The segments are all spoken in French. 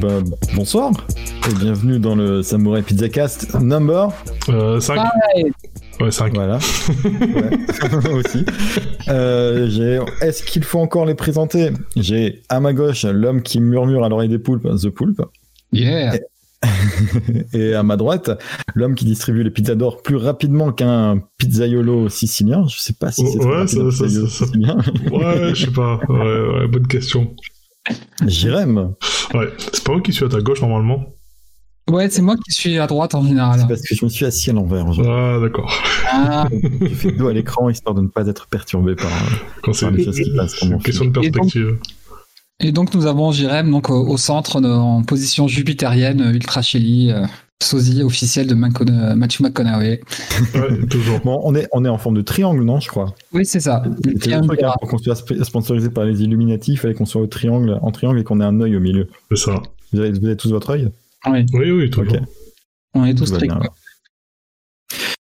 bah, bonsoir et bienvenue dans le Samurai Pizza Cast number. Euh, 5. Ouais, 5. Voilà. Ouais. Aussi. Euh, j'ai- Est-ce qu'il faut encore les présenter? J'ai à ma gauche l'homme qui murmure à l'oreille des poulpes, The Poulpe. Yeah. Et à ma droite, l'homme qui distribue les pizzas d'or plus rapidement qu'un pizzaiolo sicilien. Je sais pas si c'est Ouais, ça- ça- ça- ça- sicilien. Ouais, je sais pas. Ouais, ouais, bonne question. Jérém. Ouais, c'est pas moi qui suis à ta gauche normalement. Ouais, c'est moi qui suis à droite en général. C'est parce que je me suis assis à l'envers. Ah, d'accord. Ah, J'ai fait dos à l'écran histoire de ne pas être perturbé par, Quand c'est par les choses qui passent. c'est une question de Et donc- perspective. et donc nous avons Jérém donc au, au centre de- en position jupitérienne, euh, ultra chili, euh, sosie officiel de Macona- Matthew McConaughey. Ouais, toujours. Bon, on est, on est en forme de triangle, non, je crois. Oui, c'est ça. C'est le truc, hein, pour qu'on soit sp- sponsorisé par les Illuminati, il fallait qu'on soit au triangle, en triangle et qu'on ait un œil au milieu. C'est ça. Vous avez, vous avez tous votre œil Oui, Oui, oui, on est tous quoi.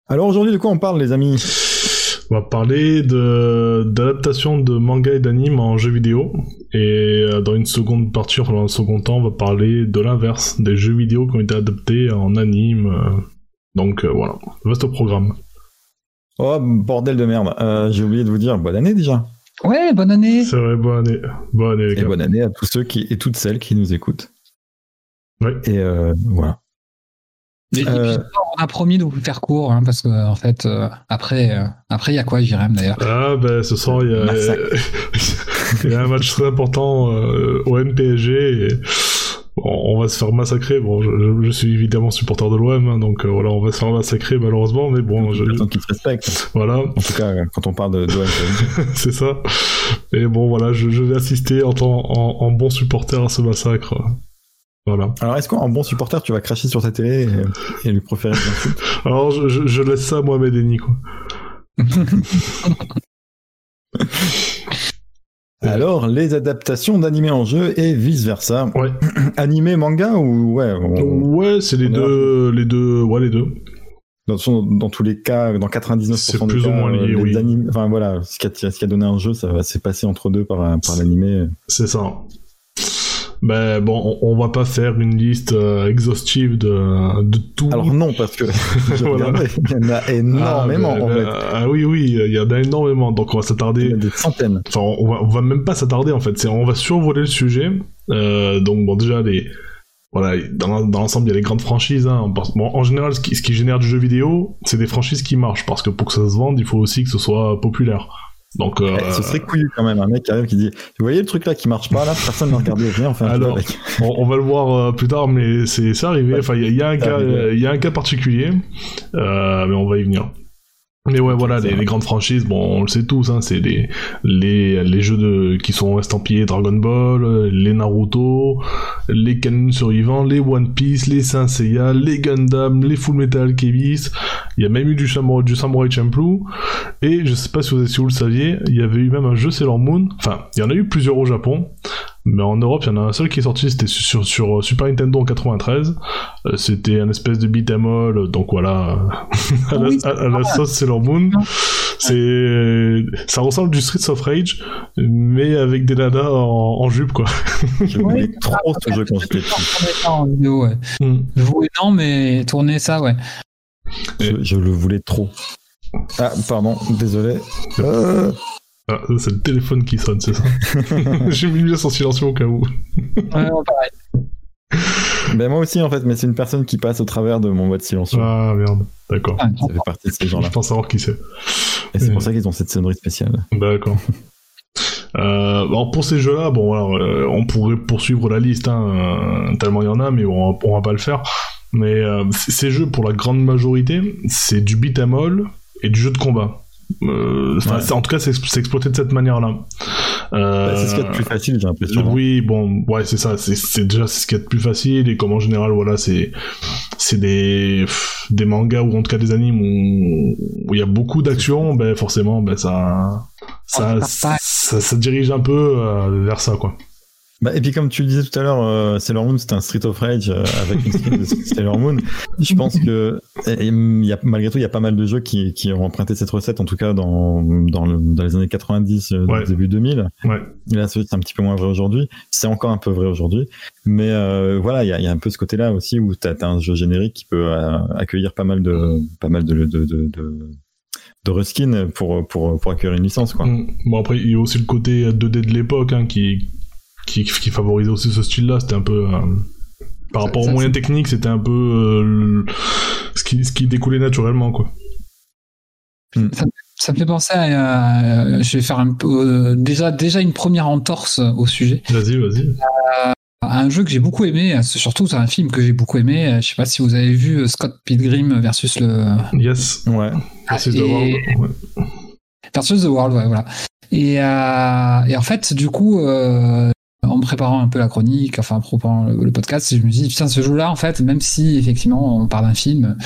Alors aujourd'hui, de quoi on parle, les amis? On va parler de d'adaptation de manga et d'anime en jeux vidéo. Et euh, dans une seconde partie, enfin dans un second temps, on va parler de l'inverse, des jeux vidéo qui ont été adaptés en anime. euh. Donc euh, voilà, vaste programme. Oh, bordel de merde. Euh, J'ai oublié de vous dire bonne année déjà. Ouais, bonne année. C'est vrai, bonne année. Bonne année, les Et bonne année à tous ceux qui, et toutes celles qui nous écoutent. Ouais. Et euh, voilà. Et- et puis, on a promis de vous faire court hein, parce que en fait euh, après euh, après il y a quoi Jérém d'ailleurs? Ah ben ce soir il y a, Massacre. il y a un match très important euh, au MPSG et bon, on va se faire massacrer. Bon, je, je- je suis évidemment supporter de l'OM, hein, donc euh, voilà, on va se faire massacrer malheureusement, mais bon, je, se voilà, En tout cas, quand on parle de, de OM. c'est ça. Et bon voilà, je, je vais assister en, tant- en, en bon supporter à ce massacre. Voilà. Alors, est-ce qu'en bon supporter, tu vas cracher sur ta télé et, et lui proférer Alors je, je, je laisse ça à Mohamed Eni, quoi. Alors, les adaptations d'animé en jeu et vice-versa. Ouais. Animé, manga ou ouais on- Ouais, c'est les deux, les deux, ouais les deux. dans, tous les cas, dans 99% C'est des plus cas, ou moins lié, oui. anim- Enfin voilà, ce qui, a, ce qui a donné un jeu, ça va s'est passé entre deux par, par l'animé. C'est ça. Ben bon, on, on va pas faire une liste euh, exhaustive de, de tout. Alors non, parce que Voilà. il y en a énormément ah, ben, en ben, fait. ah oui, oui, il y en a énormément. Donc on va Il y s'attarder. en a des centaines. Enfin, on va, on va même pas s'attarder en fait. C'est, on va survoler le sujet. Euh, donc bon, déjà les. Voilà, dans, dans l'ensemble, il y a les grandes franchises. Hein. Bon, en général, ce qui, ce qui génère du jeu vidéo, c'est des franchises qui marchent. Parce que pour que ça se vende, il faut aussi que ce soit populaire. Donc, euh, Eh, Ce serait couillu quand même, un mec qui arrive qui dit Vous voyez le truc là qui marche pas là Personne n'a regardé, viens, on fait un jeu Alors, avec. on, on va le voir euh, plus tard, mais c'est arrivé. Enfin, il y, a- il y a un C'est cas, arrivé. euh, il y a un cas particulier, euh, mais on va y venir. Mais ouais, voilà, les, les grandes franchises, bon, on le sait tous, hein, c'est les, les, les jeux de, qui sont estampillés Dragon Ball, les Naruto, les Canon survivants, les One Piece, les Saint Seiya, les Gundam, les Full Metal Alchemist. Il y a même eu du Samurai, du Samurai Champloo. Et je sais pas si vous, si vous le saviez, il y avait eu même un jeu Sailor Moon. Enfin, il y en a eu plusieurs au Japon. Mais en Europe, il y en a un seul qui est sorti, c'était sur, sur, euh, Super Nintendo en 93. Euh, c'était un espèce de beat'em all, donc voilà, à, la, Oui, à- à la sauce Sailor Moon. C'est, ça ressemble du Streets of Rage, mais avec des nanas en, en jupe, quoi. Je voulais trop ce jeu quand j'étais petit. Ouais. Mm. Non, mais tourner ça, ouais. Je, je le voulais trop. Ah, pardon, désolé. Euh, Ah, c'est le téléphone qui sonne, c'est ça. J'ai mis le en silencieux au cas où. Ouais, ouais, pareil. ben moi aussi en fait, mais c'est une personne qui passe au travers de mon mode silencieux. Ah merde, d'accord. Ah, Ça fait partie de ces gens-là. Je pense savoir qui c'est. Et c'est pour ça qu'ils ont cette sonnerie spéciale. D'accord. Euh, alors pour ces jeux-là, bon, alors, euh, on pourrait poursuivre la liste, hein, euh, tellement il y en a, mais on, va- on va pas le faire. Mais euh, ces jeux, pour la grande majorité, c'est du beat'em all et du jeu de combat. Euh, Ouais. En tout cas, c'est exploité de cette manière-là. Euh, Bah, c'est ce qu'il y a de plus facile, j'ai l'impression. hein. oui, bon, ouais, c'est ça. C'est déjà c'est ce qu'il y a de plus facile et comme en général, voilà, c'est c'est des pff, des mangas ou en tout cas des animes où où il y a beaucoup d'action. Ben forcément, ben ça ça, ça dirige un peu euh, vers ça, quoi. Bah, et puis comme tu le disais tout à l'heure, euh, Sailor Moon c'était un Street of Rage euh, avec une skin de Sailor Moon. Je pense que et, il y a, malgré tout il y a pas mal de jeux qui, qui ont emprunté cette recette, en tout cas dans dans, le, dans les années 90, euh, Ouais. début 2000. Ouais. Et là c'est un petit peu moins vrai aujourd'hui. C'est encore un peu vrai aujourd'hui, mais euh, voilà il y a, y a un peu ce côté-là aussi où t'as as un jeu générique qui peut euh, accueillir pas mal de pas mal de de de, de, de reskins pour pour pour accueillir une licence quoi. Mm. Bon, après, il y a aussi le côté 2D de l'époque hein, qui, qui, qui favorisait aussi ce style-là. C'était un peu. euh, par Ça- rapport aux ça, moyens techniques, c'était un peu. euh, le- ce, qui, ce qui découlait naturellement, quoi. Ça me fait penser à. euh, je vais faire un peu. euh, déjà, déjà une première entorse au sujet. Vas-y, vas-y. Un jeu que j'ai beaucoup aimé, surtout c'est un film que j'ai beaucoup aimé. Je sais pas si vous avez vu Scott Pilgrim versus le. Yes. Ouais. Et- de l'avoir. Ouais. Versus The World, ouais, voilà. Et, euh, et en fait, du coup, euh, en préparant un peu la chronique, enfin en préparant le, le podcast, je me dis, putain, ce jeu-là, en fait, même si effectivement on parle d'un film,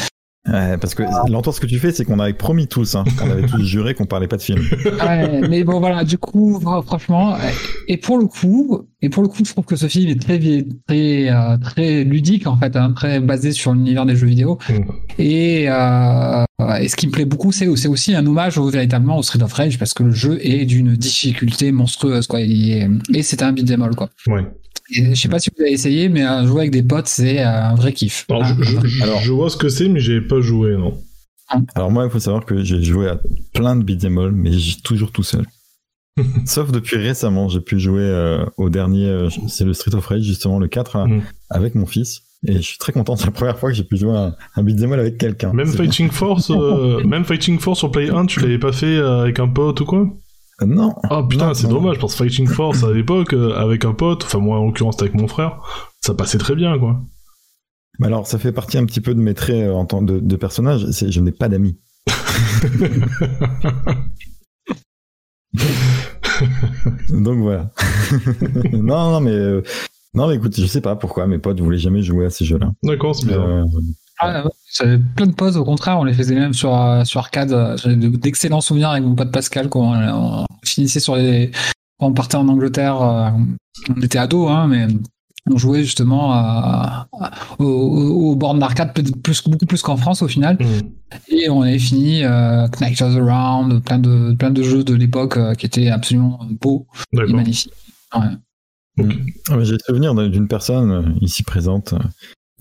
Ouais, parce que l'entorse que tu fais, c'est qu'on avait promis tous, hein, on avait tous juré qu'on parlait pas de film. Ouais, mais bon voilà, du coup, fr- franchement, et pour le coup, et pour le coup, je trouve que ce film est très très euh, très ludique en fait, hein, très basé sur l'univers des jeux vidéo. Mm. Et, euh, et ce qui me plaît beaucoup, c'est c'est aussi un hommage au, véritablement au Street of Rage parce que le jeu est d'une difficulté monstrueuse quoi. Il est- et c'est un beat'em all quoi. Ouais. Et je sais pas si vous avez essayé, mais euh, jouer avec des potes, c'est un vrai kiff. Alors, je, je- Alors- je vois ce que c'est, mais j'ai pas joué, non. Alors moi, il faut savoir que j'ai joué à plein de beat'em all, mais j'ai toujours tout seul. Sauf depuis récemment, j'ai pu jouer euh, au dernier, euh, c'est le Street of Rage, justement le 4, là, Mhm. avec mon fils. Et je suis très content, c'est la première fois que j'ai pu jouer à un, un beat'em all avec quelqu'un. Même Fighting Force, euh, même Fighting Force sur Play 1, tu l'avais pas fait euh, avec un pote ou quoi? Euh, Non. Ah putain, Non, c'est dommage, parce que Fighting Force à l'époque, euh, avec un pote, enfin moi en l'occurrence c'était avec mon frère, ça passait très bien quoi. Mais alors, ça fait partie un petit peu de mes traits euh, en tant de, de personnage, je n'ai pas d'amis. Donc voilà. non, non, mais euh, non, mais écoute, je sais pas pourquoi mes potes voulaient jamais jouer à ces jeux-là. D'accord, c'est bien. Euh, Ah, ouais, J'avais plein de pauses, au contraire, on les faisait même sur, euh, sur arcade. J'avais de- d'excellents souvenirs avec mon pote Pascal quand on, on finissait sur les. Quand on partait en Angleterre, euh, on était ados, hein, mais on jouait justement à, à- aux, aux- aux bornes d'arcade plus, plus- beaucoup plus qu'en France au final. Mm. Et on avait fini euh, Knight of the Round, plein de, plein de jeux de l'époque euh, qui étaient absolument beaux et magnifiques. Ouais. Ah, mais J'ai le souvenir d'une personne euh, ici présente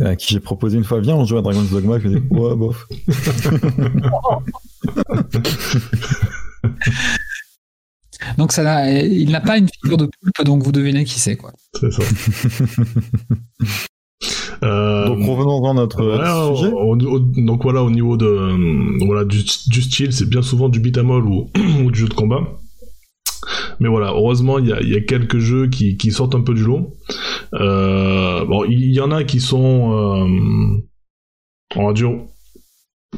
euh, à qui j'ai proposé une fois, viens, on joue à Dragon's Dogma. Je me dis, ouais, bof. Donc ça, il n'a pas une figure de poulpe, donc vous devinez qui c'est. quoi. C'est ça. Euh, Donc revenons dans notre Ouais, sujet. au- au- donc voilà, au niveau de euh, voilà du, du style, c'est bien souvent du all ou, ou du jeu de combat. Mais voilà, heureusement, il y a, il y a quelques jeux qui, qui sortent un peu du lot. Euh, bon, il y en a qui sont, euh, on va dire,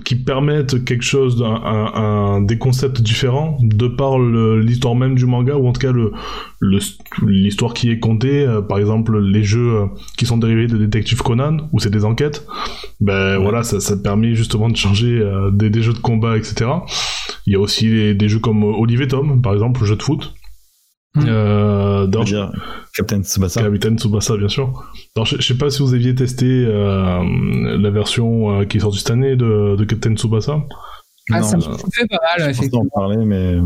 qui permettent quelque chose, un, un- des concepts différents de par l'histoire même du manga ou en tout cas le le- l'histoire qui est contée. euh, par exemple, les jeux euh, qui sont dérivés de Détective Conan où c'est des enquêtes. Ben voilà, ça, ça permet justement de changer euh, des, des jeux de combat, etc. Il y a aussi les- des jeux comme Olive et Tom, par exemple, le jeu de foot. Mm. Euh, dans- dire Captain Tsubasa. Capitaine Tsubasa, bien sûr. Alors, je, je sais pas si vous aviez testé euh, la version euh, qui est sortie cette année de, de Captain Tsubasa. Ah, Non, ça me fait pas mal, Je effectivement. en parler, mais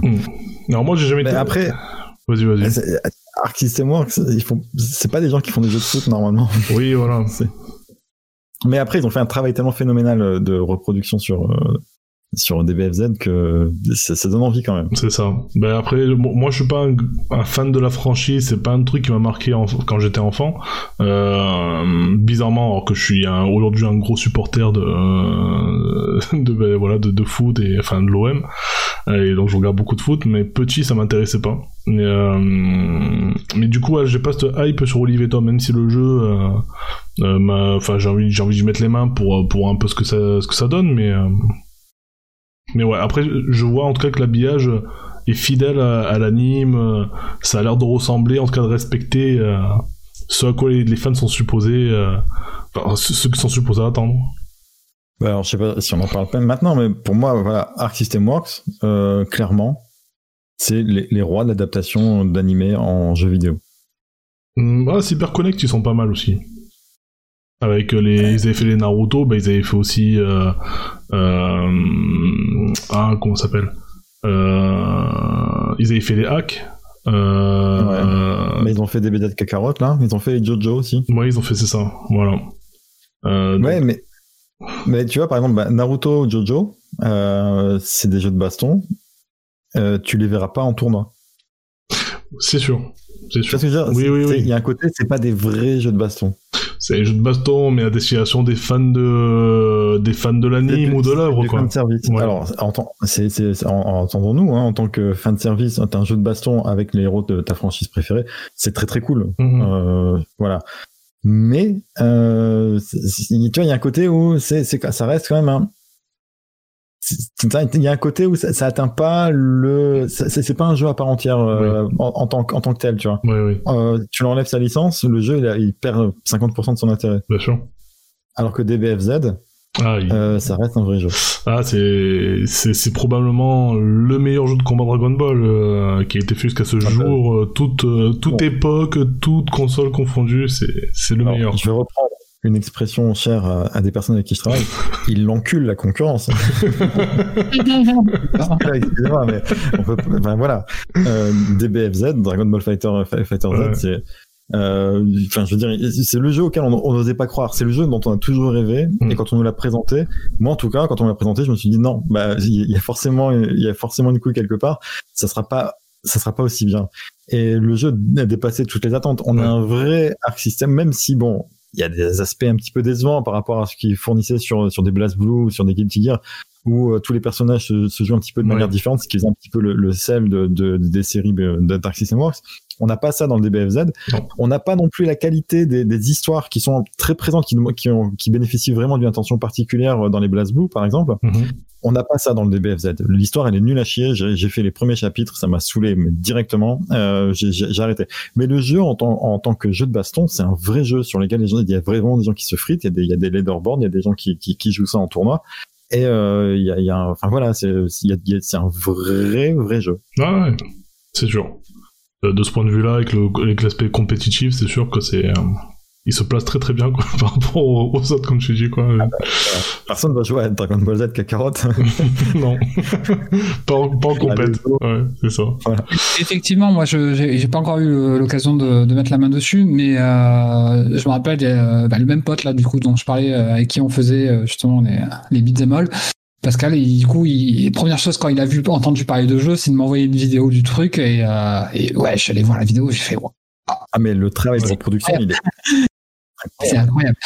Alors moi, j'ai jamais. Mais été- après, Vas-y, vas-y. c'est- Arc System Works, ils font, c'est pas des gens qui font des jeux de foot normalement. Oui, voilà. Mais après, ils ont fait un travail tellement phénoménal de reproduction sur euh, sur DBFZ que ça, ça donne envie quand même. C'est ça. Ben après, mo- moi je suis pas un, fan de la franchise, c'est pas un truc qui m'a marqué quand j'étais enfant. Euh, bizarrement, alors que je suis aujourd'hui un gros supporter de euh, de ben, voilà de, de foot et enfin de l'OM et donc je regarde beaucoup de foot, mais petit ça m'intéressait pas. Mais, euh, mais du coup, ouais, j'ai pas cette hype sur Olivier Tom, même si le jeu, euh, euh, enfin j'ai envie j'ai envie d'y mettre les mains pour pour un peu ce que ça ce que ça donne, mais euh, mais ouais, après, je vois en tout cas que l'habillage est fidèle à, à l'anime, euh, ça a l'air de ressembler, en tout cas de respecter euh, ce à quoi les, les fans sont supposés, euh, enfin, ceux ceux qui sont supposés attendre. Bah, alors, je sais pas si on en parle pas maintenant, mais pour moi, voilà, Arc System Works, euh, clairement, c'est les, les rois de l'adaptation d'animé en jeu vidéo. Mm, Ah, CyberConnect, ils sont pas mal aussi. Avec euh, les, ils avaient fait les Naruto, bah, ils avaient fait aussi, euh, euh, ah, comment ça s'appelle? Euh, ils avaient fait les hacks. Euh, Mais ils ont fait des BD de Kakarot, là. Ils ont fait les Jojo aussi. ouais, ils ont fait c'est ça, voilà. Donc- Ouais, mais, mais tu vois, par exemple, bah, Naruto, Jojo, c'est des jeux de baston. Tu les verras pas en tournoi. c'est sûr. C'est sûr. vois ce que je veux dire? Oui, oui, oui. Il y a un côté, c'est pas des vrais jeux de baston. C'est les jeux de baston, mais à destination des fans de, des fans de l'anime ou de l'œuvre, quoi. fan service. Ouais. Alors, entendons-nous, hein, en tant que fan service, t'as un jeu de baston avec les héros de ta franchise préférée, c'est très très cool. Mhm. Euh, voilà. Mais euh, tu vois, il y a un côté où c'est, c'est, ça reste quand même un. Il y a un côté où ça, ça atteint pas le. C'est, pas un jeu à part entière euh, en, en tant, que- en tant que tel, tu vois. Ouais, oui, Euh, tu l'enlèves sa licence, le jeu il, a- il perd 50% de son intérêt. bien sûr. Alors que DBFZ, Ah, il- euh, ça reste un vrai jeu. ah c'est, c'est, probablement le meilleur jeu de combat Dragon Ball euh, qui a été fait jusqu'à ce bah. jour. euh, toute, toute Bon. époque, toute console confondue, c'est, c'est le Alors, meilleur. Je vais reprendre une expression chère à, à des personnes avec qui je travaille. Il encule la concurrence. Excusez-moi, mais on peut, enfin, voilà. Euh, DBFZ, Dragon Ball Fighter, Fighter Ouais. Z, c'est, euh, enfin, je veux dire, c'est le jeu auquel on n'osait pas croire. C'est le jeu dont on a toujours rêvé. Mm. Et quand on nous l'a présenté, moi en tout cas, quand on me l'a présenté, je me suis dit non, bah, il y a forcément, il y a forcément une couille quelque part. Ça sera pas, ça sera pas aussi bien. Et le jeu a dépassé toutes les attentes. On Ouais. a un vrai arc système, même si bon, il y a des aspects un petit peu décevants par rapport à ce qu'ils fournissaient sur, sur des Blast Blue ou sur des Guilty Gear, où euh, tous les personnages se, se jouent un petit peu de Ouais. manière différente, ce qui faisait un petit peu le, le sel de, de- des séries de Dark System Works. On n'a pas ça dans le DBFZ. Non. On n'a pas non plus la qualité des, des histoires qui sont très présentes, qui, nous- qui, ont, qui bénéficient vraiment d'une attention particulière dans les Blast Blue, par exemple. Mhm. On n'a pas ça dans le DBFZ. L'histoire, elle est nulle à chier. J'ai fait les premiers chapitres, ça m'a saoulé mais directement. Euh, j'ai- arrêté. Mais le jeu, en tant, en tant que jeu de baston, c'est un vrai jeu sur lequel les gens, il y a vraiment des gens qui se fritent. Il y a des, il y a des leaderboards, il y a des gens qui, qui, qui jouent ça en tournoi. Et euh, il y a, enfin voilà, c'est un vrai, vrai jeu. Ah ouais, c'est sûr. Euh, de ce point de vue-là, avec l'aspect compétitif, c'est sûr que c'est, euh, il se place très très bien quoi, par rapport aux, aux autres, comme tu dis quoi. Personne va jouer à Dragon Ball Z Kakarot. non, pas, en- pas en compète. Ouais, c'est ça. Effectivement, moi, je j'ai pas encore eu l'occasion de, de mettre la main dessus, mais euh, je me rappelle euh, bah, le même pote là, du coup, dont je parlais, euh, avec qui on faisait euh, justement les, les beats all. Pascal, il- du coup, il, première chose quand il a vu, entendu parler de jeu, c'est de m'envoyer une vidéo du truc et, euh, et ouais, je suis allé voir la vidéo, j'ai fait, wow, Ah mais le travail de reproduction, il est c'est incroyable.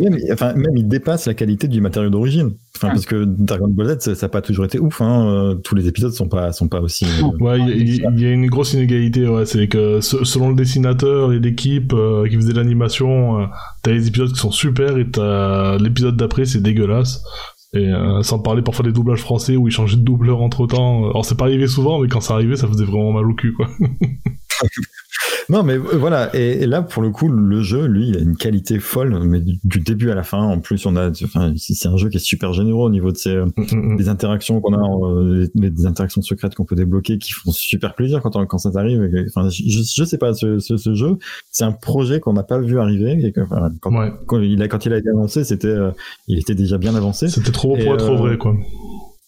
même, enfin, même il dépasse la qualité du matériau d'origine. Enfin, Ouais. parce que Dragon Ball Z, ça- n'a pas toujours été ouf. Hein. Euh, Tous les épisodes sont pas sont pas aussi. euh, Ouais, il y, a- il y a une grosse inégalité, ouais, c'est que se- selon le dessinateur et l'équipe euh, qui faisait l'animation, euh, t'as les épisodes qui sont super et t'as l'épisode d'après c'est dégueulasse. Et euh, sans parler parfois des doublages français où ils changeaient de doubleur entre temps. Alors c'est pas arrivé souvent, mais quand ça arrivait, ça faisait vraiment mal au cul, quoi. Non, mais euh, voilà. Et, et là, pour le coup, le jeu, lui, il a une qualité folle, mais du, du début à la fin. En plus, on a, enfin, c'est un jeu qui est super généreux au niveau de ses euh, des interactions qu'on a, euh, les, les interactions secrètes qu'on peut débloquer, qui font super plaisir quand on, quand ça t'arrive. Enfin, je, je sais pas, ce, ce, ce jeu, c'est un projet qu'on n'a pas vu arriver. Et que, enfin, quand, Ouais, quand il a quand il a été annoncé, c'était, euh, il était déjà bien avancé. c'était trop beau pour être euh, vrai, quoi.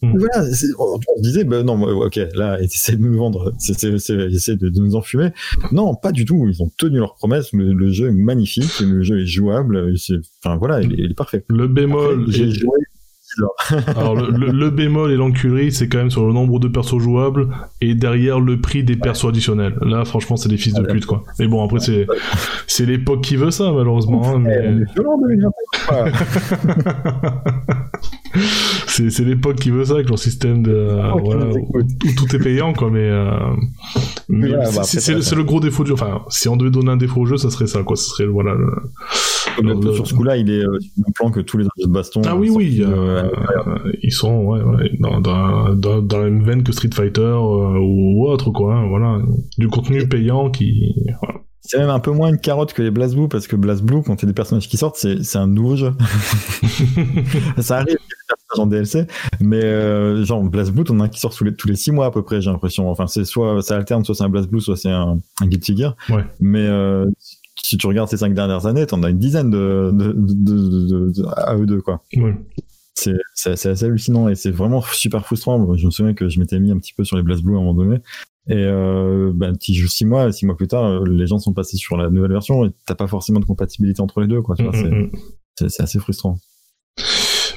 Voilà, c'est- on, on se disait, ben non, ok, là, ils essaient de nous vendre, c'est, c'est, c'est- ils essaient de, de nous enfumer. Non, pas du tout. Ils ont tenu leur promesse. Le, le jeu est magnifique, le jeu est jouable. c'est- Enfin voilà, il est, il est parfait. Le bémol, Après, j'ai et- joué. alors le, le- le bémol et l'encurie, c'est quand même sur le nombre de persos jouables et derrière le prix des persos additionnels. Là, franchement, c'est des fils de Ouais. pute, quoi. Mais bon, après, c'est c'est l'époque qui veut ça, malheureusement. hein, on mais... est violent en 2021, quoi. c'est c'est l'époque qui veut ça avec leur système de Oh, voilà, où, tout est payant quoi mais, euh, c'est- bah, c'est ça, c'est ça- le gros défaut du enfin si on devait donner un défaut au jeu ça serait ça quoi ce serait voilà le- le- sur ce coup-là, il est euh, sur le même plan que tous les autres baston. ah oui euh, oui sortis, euh, euh, euh, ils sont ouais, ouais, dans, dans, dans, la même veine que Street Fighter euh, ou autre quoi hein, voilà du contenu payant qui voilà. C'est même un peu moins une carotte que les BlazBlue parce que BlazBlue, quand il y a des personnages qui sortent, c'est c'est un nouveau jeu. ça arrive, en DLC, mais euh, genre Blast Blue, on a un qui sort tous les, tous les six mois à peu près, j'ai l'impression. Enfin, c'est soit ça alterne, soit c'est un Blast Blue, soit c'est un, un Guilty Gear. Ouais. Mais euh, si tu regardes ces cinq dernières années, t'en as une dizaine de, de, de, de, à eux deux, quoi. Ouais. C'est c'est assez, hallucinant et c'est vraiment super frustrant. Je me souviens que je m'étais mis un petit peu sur les Blast Blue à un moment donné. Et euh, ben, tu joues six mois, six mois plus tard, euh, les gens sont passés sur la nouvelle version et t'as pas forcément de compatibilité entre les deux, quoi. Tu vois, Mm, c'est- assez frustrant.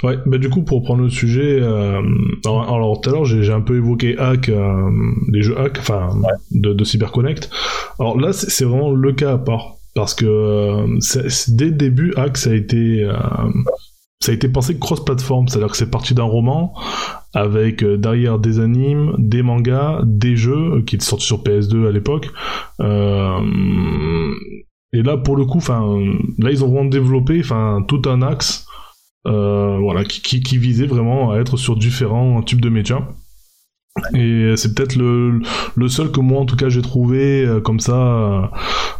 Ouais, bah du coup, pour prendre le sujet, euh, alors, alors, tout à l'heure, j'ai un peu évoqué Hack, euh, les jeux Hack, enfin, de, de CyberConnect. Alors là, c'est c'est vraiment le cas à part. Parce que euh, dès le début, Hack, ça a été, euh, ça a été pensé cross-platform, c'est-à-dire que c'est parti d'un roman avec euh, derrière des animes, des mangas, des jeux qui sortis sur PS2 à l'époque. Et là, pour le coup, enfin, là, ils ont vraiment développé, enfin, tout un axe voilà, qui, qui visait vraiment à être sur différents types de médias. Et c'est peut-être le, le seul que moi, en tout cas, j'ai trouvé euh, comme ça,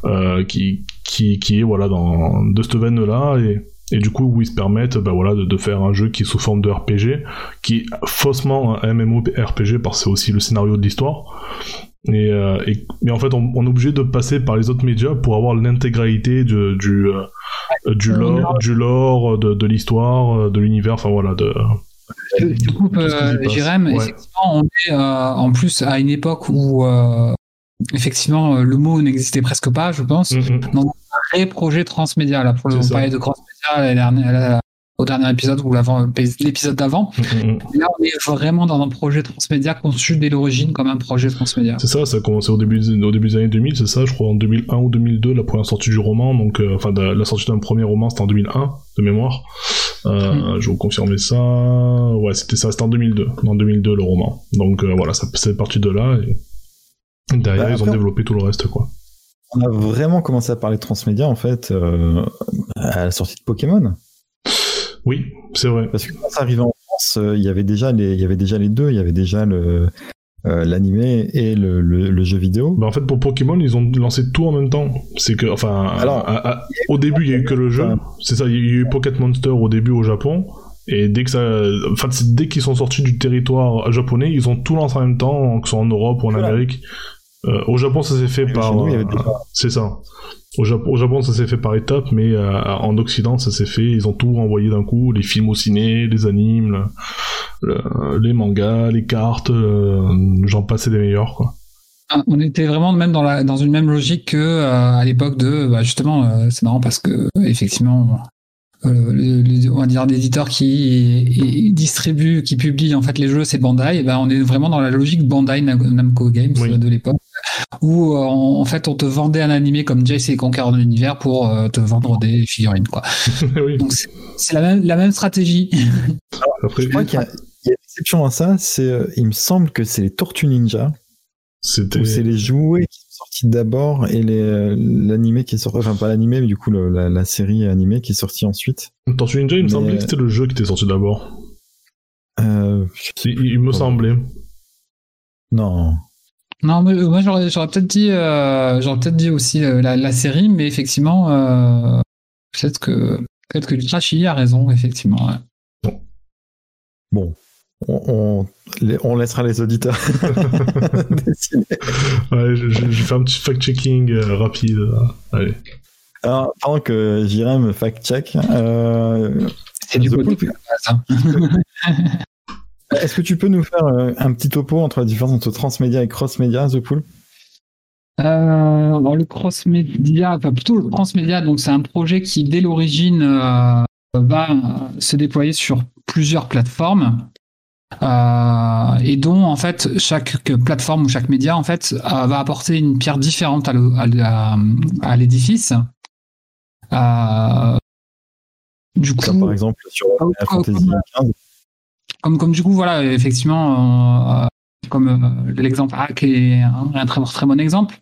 euh, qui, qui, qui est voilà, dans, de cette veine-là. Et, et du coup, où ils se permettent bah, voilà, de, de faire un jeu qui est sous forme de RPG, qui est faussement un MMORPG parce que c'est aussi le scénario de l'histoire. Et, euh, et- mais en fait, on, on est obligé de passer par les autres médias pour avoir l'intégralité du, du, euh, du lore, du lore de, de l'histoire, euh, de l'univers, enfin voilà. De... Je je coupe, qui euh. Jérém. Ouais. Effectivement, on est euh, en plus à une époque où euh, effectivement euh, le mot n'existait presque pas, je pense. Mm, mm. Un vrai projet transmédia. Là, pour le, parlait de cross-média la dernière- la- au dernier épisode ou l'épisode d'avant. Mm, mm, mm. Là, on est vraiment dans un projet transmédia conçu dès l'origine comme un projet transmédia. C'est ça, ça a commencé au début, des- au début des années 2000, c'est ça, je crois, en 2001 ou 2002, la première sortie du roman, donc, euh, enfin, de- la sortie d'un premier roman, c'était en 2001, de mémoire. Euh, Je vais vous confirmer ça. Ouais, c'était ça, c'était en 2002, en 2002, le roman. Donc, euh, voilà, c'est parti de là, et derrière, Bah, ils ont après, développé tout le reste, quoi. On a vraiment commencé à parler de transmédia en fait euh, à la sortie de Pokémon. Oui, c'est vrai. Parce que quand ça arrivait en France, euh, il y avait déjà les, il y avait déjà les deux. Il y avait déjà le euh, l'animé et le, le, le jeu vidéo. Bah en fait pour Pokémon ils ont lancé tout en même temps. C'est que enfin Alors, à- à- au début il y a eu que le jeu. C'est ça, il y a eu Pocket Monster au début au Japon. Et dès que ça, enfin dès qu'ils sont sortis du territoire japonais, ils ont tout lancé en même temps, que ce soit en Europe ou en Voilà. Amérique. Euh, au Japon ça s'est fait par, euh, c'est ça. Au Japon, au Japon ça s'est fait par étapes, mais euh, en Occident ça s'est fait. Ils ont tout envoyé d'un coup, les films au ciné, les animes, le- le- les mangas, les cartes, euh, j'en passais des meilleurs quoi. Ah, On était vraiment même dans, la, dans une même logique que euh, à l'époque de bah, justement euh, c'est marrant parce que effectivement euh, le- le- on va dire l'éditeur qui distribue qui publie en fait les jeux c'est Bandai et ben on est vraiment dans la logique Bandai Nam- Namco Games Oui. de l'époque où euh, en, en fait on te vendait un animé comme Jace et Conquérant de l'univers pour euh, te vendre des figurines quoi oui. donc c'est la même la même stratégie Après, Je crois qu'il y a, il y a une exception à ça. C'est, euh, il me semble que c'est les Tortues Ninja c'était où c'est les jouets qui sont sortis d'abord et euh, l'animé qui est sorti, enfin pas l'animé mais du coup le- la, la série animée qui est sortie ensuite. Tortue Ninja, il me Mais- semblait que c'était le jeu qui était sorti d'abord. Euh, Il, il me semblait. non. Non, mais, euh, moi j'aurais j'aurais peut-être dit, euh, j'aurais peut-être dit aussi euh, la, la série, mais effectivement, euh, peut-être que peut-être que Trashy a raison, effectivement. ouais. Bon, on, on, les- on laissera les auditeurs décider. Ouais, je, je- je fais un petit fact-checking euh, rapide. Allez. Alors, pendant que Jérém me fact-check, euh, C'est du côté est-ce que tu peux nous faire euh, un petit topo entre la différence entre transmédia et cross-média, The Pool? Euh, alors le cross-média, enfin plutôt le cross-média, donc c'est un projet qui dès l'origine euh, va se déployer sur plusieurs plateformes euh, et dont en fait chaque plateforme ou chaque média en fait va apporter une pierre différente à l'édifice. Du coup, par exemple sur Final ah, Fantasy. Comme, comme du coup, voilà, effectivement, euh, comme euh, l'exemple hack est un, un très, très bon exemple.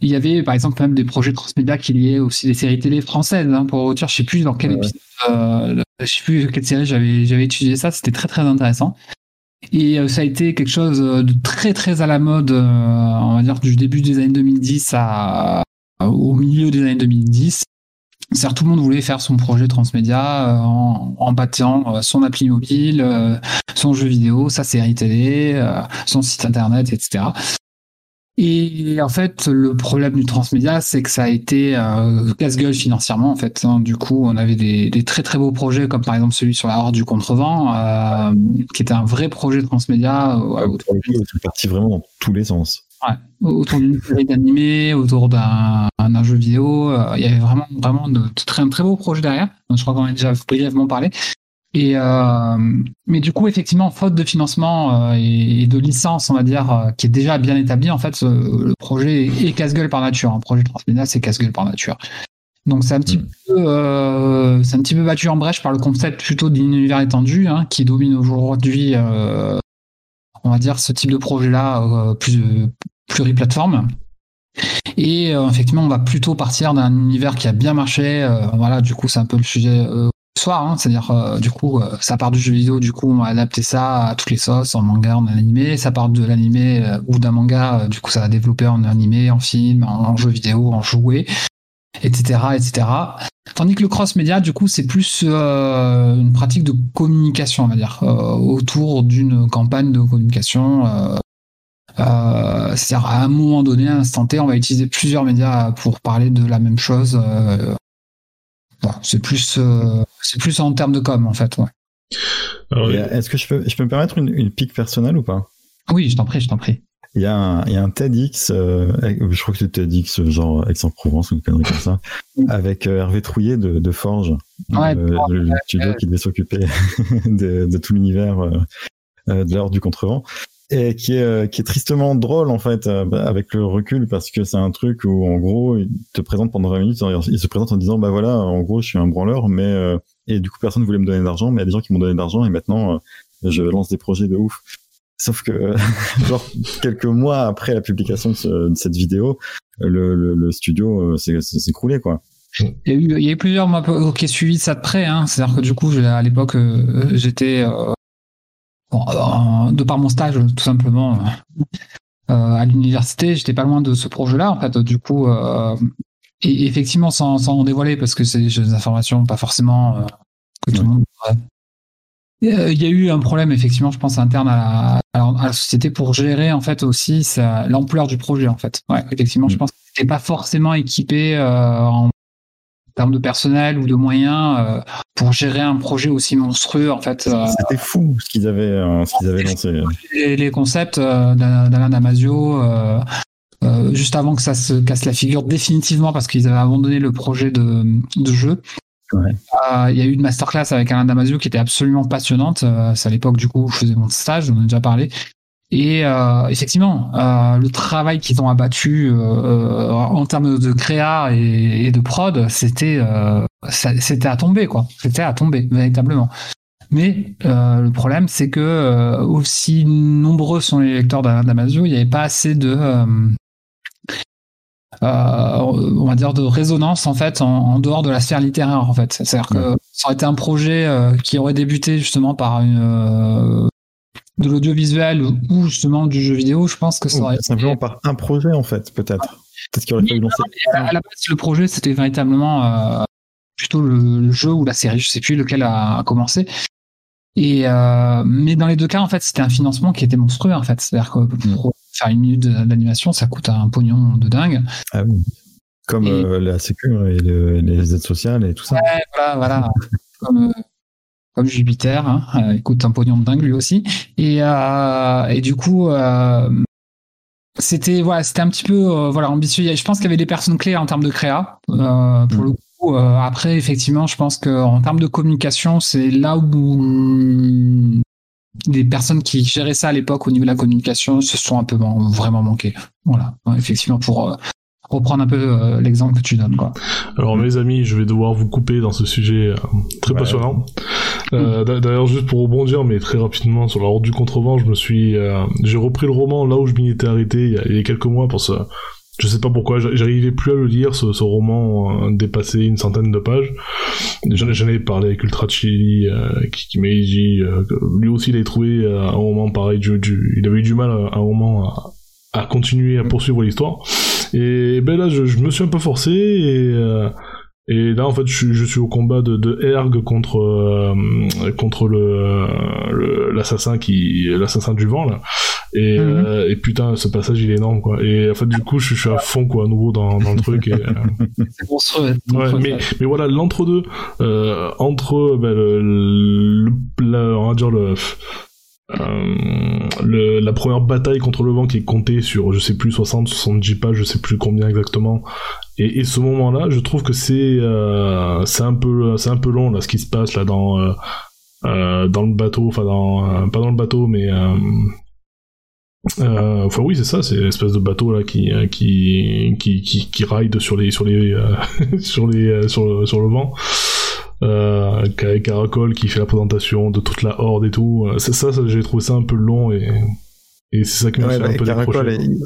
Il y avait par exemple même des projets transmédia qui liaient aussi des séries télé françaises. Hein, pour auteur, je sais plus dans quel épisode, euh, je sais plus quelle série j'avais j'avais étudié ça. C'était très très intéressant. Et euh, ça a été quelque chose de très très à la mode, euh, on va dire du début des années 2010 à, au milieu des années 2010. C'est-à-dire tout le monde voulait faire son projet transmédia en, en bâtant son appli mobile, son jeu vidéo, sa série télé, son site internet, etc. Et en fait, le problème du transmédia, c'est que ça a été euh, casse-gueule financièrement. En fait, hein. du coup, on avait des, des, très très beaux projets, comme par exemple celui sur la horde du contrevent, euh, qui était un vrai projet transmédia. Euh, c'est parti vraiment dans tous les sens. Ouais, autour d'une série d'animés, autour d'un jeu vidéo. Euh, il y avait vraiment vraiment de, très, un très beau projet derrière. je crois qu'on en a déjà brièvement parlé. Et euh, mais du coup, effectivement, faute de financement euh, et, de licence, on va dire, euh, qui est déjà bien établi, en fait, le projet est, casse-gueule par nature. Un projet transmédia, c'est casse-gueule par nature. Donc c'est un petit mm. peu, c'est un petit peu battu en brèche par le concept plutôt d'univers étendu, hein, qui domine aujourd'hui, on va dire, ce type de projet-là, plus pluriplateforme. Et effectivement, on va plutôt partir d'un univers qui a bien marché. voilà, du coup, c'est un peu le sujet soir, hein, c'est-à-dire euh, du coup euh, ça part du jeu vidéo, du coup on va adapter ça à toutes les sauces, en manga, en animé, ça part de l'animé euh, ou d'un manga, du coup ça va développer en animé, en film, en, jeu vidéo, en jouet, etc., etc. Tandis que le cross-média, du coup, c'est plus une pratique de communication, on va dire, autour d'une campagne de communication. C'est-à-dire à un moment donné, à un instant T, on va utiliser plusieurs médias pour parler de la même chose c'est plus, euh, c'est plus en termes de com, en fait. Ouais. Est-ce que je peux, je peux me permettre une, une pique personnelle ou pas? Oui, je t'en prie, je t'en prie. Il y, a un, il y a un TEDx, euh, je crois que c'est TEDx genre Aix-en-Provence ou une connerie comme ça, avec euh, Hervé Trouillet de, de Forge, le, studio qui devait s'occuper de, de, tout l'univers de l'heure du contrevent et qui est euh, qui est tristement drôle en fait euh, avec le recul parce que c'est un truc où en gros il te présente pendant 20 minutes il se présente en disant bah voilà en gros je suis un branleur mais euh, et du coup personne voulait me donner d'argent mais il y a des gens qui m'ont donné d'argent et maintenant je lance des projets de ouf sauf que genre quelques mois après la publication de, cette vidéo le, le, le studio s'est écroulé quoi il y, a eu, il y a eu plusieurs mois qui ont suivi ça de près. Hein. C'est-à-dire que du coup, à l'époque, j'étais euh, de par mon stage, tout simplement, euh, à l'université, j'étais pas loin de ce projet-là, en fait. Du coup, euh, et effectivement, sans, sans en dévoiler, parce que c'est des informations pas forcément que tout le monde. Il y a eu un problème, effectivement, je pense, interne à la, à la société pour gérer, en fait, aussi l'ampleur du projet, en fait. Ouais, effectivement, je mm. pense que c'était pas forcément équipé en termes de personnel ou de moyens euh, pour gérer un projet aussi monstrueux en fait. Euh, C'était fou ce qu'ils avaient, euh, ce qu'ils avaient lancé. Les, les concepts d'Alain Damasio. juste avant que ça se casse la figure définitivement parce qu'ils avaient abandonné le projet de, de jeu. Il y a eu une masterclass avec Alain Damasio qui était absolument passionnante. c'est à l'époque du coup où je faisais mon stage, on en a déjà parlé. Et euh, effectivement, euh, le travail qu'ils ont abattu euh, en termes de créa et, de prod, c'était c'était à tomber quoi. C'était à tomber véritablement. Mais le problème, c'est que aussi nombreux sont les lecteurs d'Amazon, il n'y avait pas assez de on va dire de résonance en fait en, dehors de la sphère littéraire en fait. C'est-à-dire que ça aurait été un projet qui aurait débuté justement par une de l'audiovisuel ou justement du jeu vidéo, je pense que ça aurait Simplement par un projet, en fait, peut-être. Peut-être qu'il aurait fallu lancer. À la base, le projet, c'était véritablement euh, plutôt le, jeu ou la série, je sais plus lequel a, commencé. Et euh, mais dans les deux cas, en fait, c'était un financement qui était monstrueux, en fait. C'est-à-dire que pour mm. faire une minute d'animation, ça coûte un pognon de dingue. Ah oui. Comme euh, la sécu et, les aides sociales et tout ça. Ouais, voilà, voilà. Comme, comme Jupiter, hein, euh, écoute un pognon de dingue lui aussi. Et, euh, et du coup, euh, c'était voilà, c'était un petit peu voilà ambitieux. Je pense qu'il y avait des personnes clés en termes de créa. pour mm. le coup, après effectivement, je pense qu'en termes de communication, c'est là où les personnes qui géraient ça à l'époque au niveau de la communication se sont un peu vraiment manquées. Voilà, effectivement pour reprendre un peu euh, l'exemple que tu donnes. Quoi. Alors mes amis, je vais devoir vous couper dans ce sujet euh, très passionnant. Euh, D'ailleurs, juste pour rebondir, mais très rapidement sur la route du contrevent, je me suis, euh, j'ai repris le roman là où je m'y étais arrêté il y, a, il y, a, quelques mois pour ça. Je sais pas pourquoi, j'arrivais plus à le lire, ce, ce roman dépassait une centaine de pages. J'en ai parlé avec Ultra Chili, qui, qui m'a dit lui aussi il avait trouvé un roman pareil, du, du, il avait eu du mal à un roman à, à continuer à poursuivre l'histoire. Et ben là, je, je, me suis un peu forcé et, euh, Et là, en fait, je, suis- je suis au combat de, de Erg contre euh, contre le le- l'assassin qui l'assassin du vent là. Et, Mhm. euh, et putain, ce passage il est énorme quoi. Et en fait, du coup, je, suis à fond quoi, à nouveau dans, dans le truc. Et, euh, C'est monstrueux. Ouais, mais, mais voilà, l'entre-deux, euh, entre ben, le, le, le- on va dire le, euh, la première bataille contre le vent qui est comptée sur, je sais plus, 60, 70 pages, je sais plus combien exactement, et, ce moment-là, je trouve que c'est euh, c'est un peu c'est un peu long là, ce qui se passe là dans euh, dans le bateau, enfin dans pas dans le bateau, mais enfin oui c'est ça, c'est l'espèce de bateau là qui qui qui qui, ride sur les sur les sur les sur sur le vent. Euh, avec Caracol qui fait la présentation de toute la horde et tout. Euh, C'est ça, ça j'ai trouvé ça un peu long et et c'est ça qui m'a Ouais, fait bah, un peu Caracol, décrocher. il,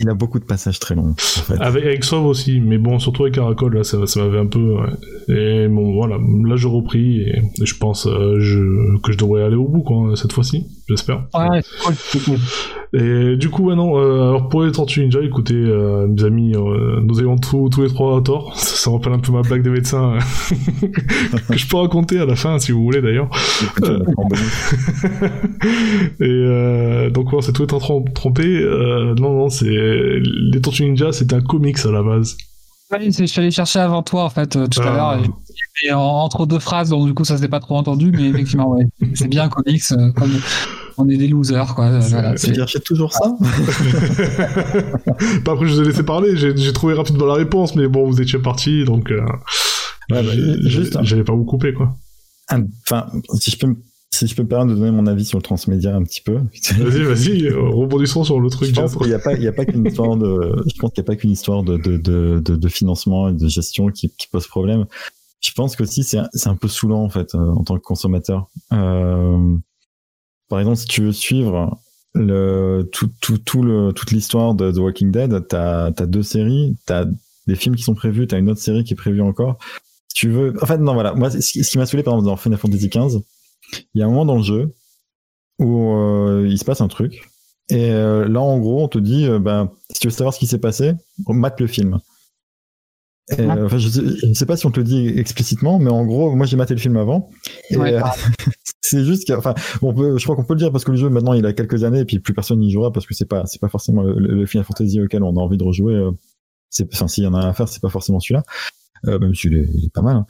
il a beaucoup de passages très longs. En fait. Avec, avec Sauve aussi, mais bon, surtout avec Caracol, là, ça, ça m'avait un peu. ouais. Et bon, voilà, là, j'ai repris et, et je pense euh, je, que je devrais aller au bout, quoi, cette fois-ci, j'espère. Ouais, c'est cool, c'est cool. Et du coup, ouais, non, euh, alors pour les Tortues Ninja, écoutez, euh, mes amis, euh, nous ayons tous tous les trois tort. Ça, ça me rappelle un peu ma blague des médecins euh, que je peux raconter à la fin, si vous voulez d'ailleurs. Et euh, donc voilà, c'est tout étant trom- trompé. Euh, non, non, c'est les Tortues Ninja, c'est un comics à la base. Ouais, je suis allé chercher avant toi en fait euh, tout à Ah. l'heure entre deux phrases donc du coup ça s'est pas trop entendu mais effectivement ouais c'est bien comics euh, comme on est des losers quoi voilà, Tu c'est- cherchais toujours ça Pas après, je vous ai laissé parler, j'ai trouvé rapidement la réponse, mais bon, vous étiez parti, donc euh, Ouais, bah, j'allais pas vous couper, quoi. Enfin, si je peux me si je peux me permettre de donner mon avis sur le transmédia un petit peu. Vas-y, vas-y, rebondissons sur le truc. Je pense qu'il n'y a pas, il y a pas qu'une histoire de, je pense qu'il n'y a pas qu'une histoire de, de, de, de, de financement et de gestion qui, qui pose problème. Je pense qu'aussi c'est c'est un peu saoulant en fait euh, en tant que consommateur. Euh, par exemple, si tu veux suivre tout, tout, tout le toute l'histoire de The Walking Dead, t'as as deux séries, t'as des films qui sont prévus, t'as une autre série qui est prévue encore. Tu veux, en fait non voilà, moi ce qui m'a saoulé par exemple dans Final Fantasy XV, il y a un moment dans le jeu où euh, il se passe un truc et là, en gros, on te dit, euh, ben, si tu veux savoir ce qui s'est passé, mate le film. Et, Ouais. euh, enfin, je, sais, je sais pas si on te le dit explicitement, mais en gros, moi j'ai maté le film avant. Ouais, euh, c'est juste que, enfin, on peut, je crois qu'on peut le dire parce que le jeu maintenant il a quelques années et puis plus personne n'y jouera parce que c'est pas, c'est pas forcément le, le- Final Fantasy auquel on a envie de rejouer. euh, c'est, enfin, s'il y en a à faire, c'est pas forcément celui-là. Euh, même s'il est, il est pas mal. hein.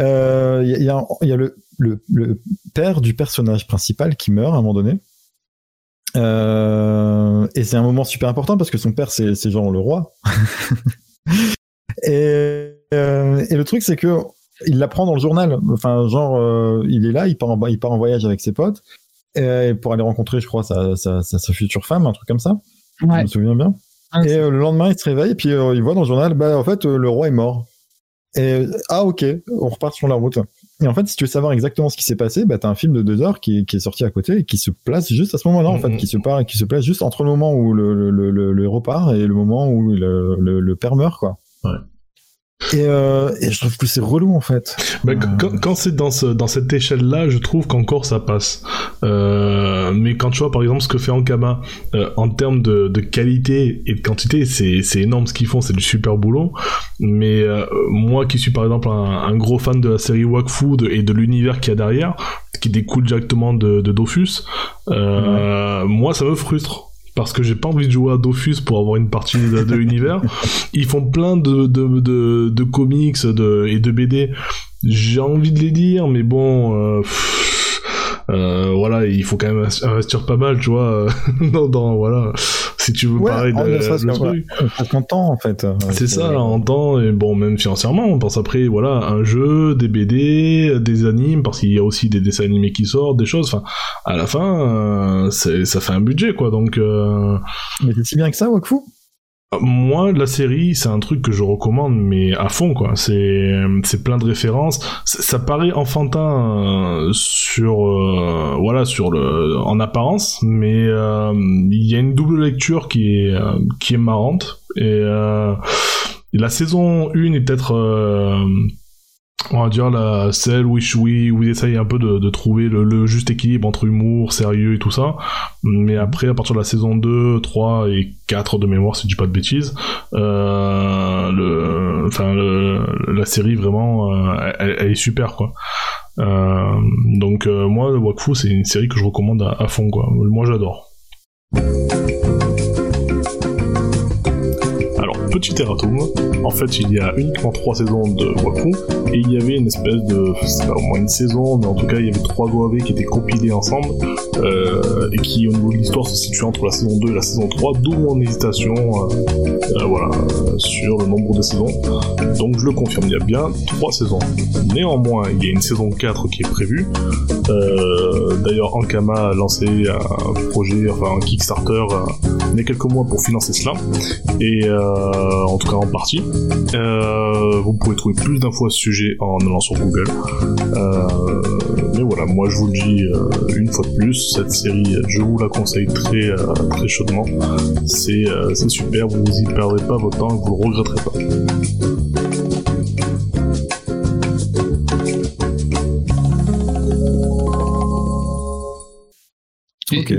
Euh, Il y a, il y a, il y a le, le, le père du personnage principal qui meurt à un moment donné. Euh, et c'est un moment super important parce que son père, c'est genre le roi. et, euh, et le truc, c'est que il l'apprend dans le journal. Enfin, genre, euh, il est là, il part, en, il part en voyage avec ses potes et pour aller rencontrer, je crois, sa, sa, sa, sa future femme, un truc comme ça. Je ouais. me souviens bien. Ouais, Et euh, le lendemain, il se réveille et puis euh, il voit dans le journal, bah en fait, euh, le roi est mort. Et ah ok, on repart sur la route. Et en fait, si tu veux savoir exactement ce qui s'est passé, bah t'as un film de deux heures qui, qui est sorti à côté et qui se place juste à ce moment-là, en fait, Mhm. qui se part, qui se place juste entre le moment où le le, le, le, le repart et le moment où le, le, le père meurt, quoi. Ouais. Et, euh, et je trouve que c'est relou en fait. Bah, quand, quand c'est dans, ce, dans cette échelle-là, je trouve qu'encore ça passe. Euh, mais quand tu vois par exemple ce que fait Ankama euh, en termes de, de qualité et de quantité, c'est énorme ce qu'ils font, c'est du super boulot. Mais euh, moi qui suis par exemple un, un gros fan de la série Wakfu de- et de l'univers qu'il y a derrière, qui découle directement de, de Dofus, moi ça me frustre. Parce que j'ai pas envie de jouer à Dofus pour avoir une partie de, de l'univers. Ils font plein de, de, de, de comics de, et de BD j'ai envie de les dire, mais bon, euh, pff, euh, voilà, il faut quand même investir pas mal, tu vois, euh, dans, dans- voilà, si tu veux Ouais, parler de, qu'un- truc. Qu'on temps en fait. C'est ça, en temps, et bon, même financièrement, on pense après, voilà, un jeu, des BD, des animes, parce qu'il y a aussi des dessins animés qui sortent, des choses, enfin, à la fin, euh, ça fait un budget, quoi, donc... euh, Mais c'est si bien que ça, Wakfu? Moi, la série, c'est un truc que je recommande, mais à fond, quoi. C'est, c'est plein de références. Ça, paraît enfantin euh, sur, euh, voilà, sur le, en apparence, mais euh, il y a une double lecture qui est, qui est marrante. Et la saison 1 est peut-être on va dire la celle où ils, où ils essayent un peu de, de trouver le, le, juste équilibre entre humour, sérieux et tout ça. Mais après, à partir de la saison 2, 3 et 4 de mémoire, si je dis pas de bêtises, euh, le, enfin, le, la série vraiment, euh, elle, elle, est super quoi. Euh, donc moi, Wakfu, c'est une série que je recommande à, à fond quoi. Moi, j'adore. Petit erratum. En fait, il y a uniquement trois saisons de Waku, et il y avait une espèce de, c'est pas au moins une saison, mais en tout cas, il y avait trois OAV qui étaient compilés ensemble, euh, et qui, au niveau de l'histoire, se situaient entre la saison 2 et la saison 3, d'où mon hésitation, euh, euh, voilà, sur le nombre de saisons. Donc, je le confirme, il y a bien trois saisons. Néanmoins, il y a une saison 4 qui est prévue. D'ailleurs, Ankama a lancé un projet, enfin un Kickstarter, il y a quelques mois pour financer cela. Et en tout cas en partie. Euh, vous pouvez trouver plus d'infos à ce sujet en allant sur Google. Euh, mais voilà, moi je vous le dis une fois de plus, cette série, je vous la conseille très très chaudement. C'est super, vous y perdrez pas votre temps et vous le regretterez pas. Ok.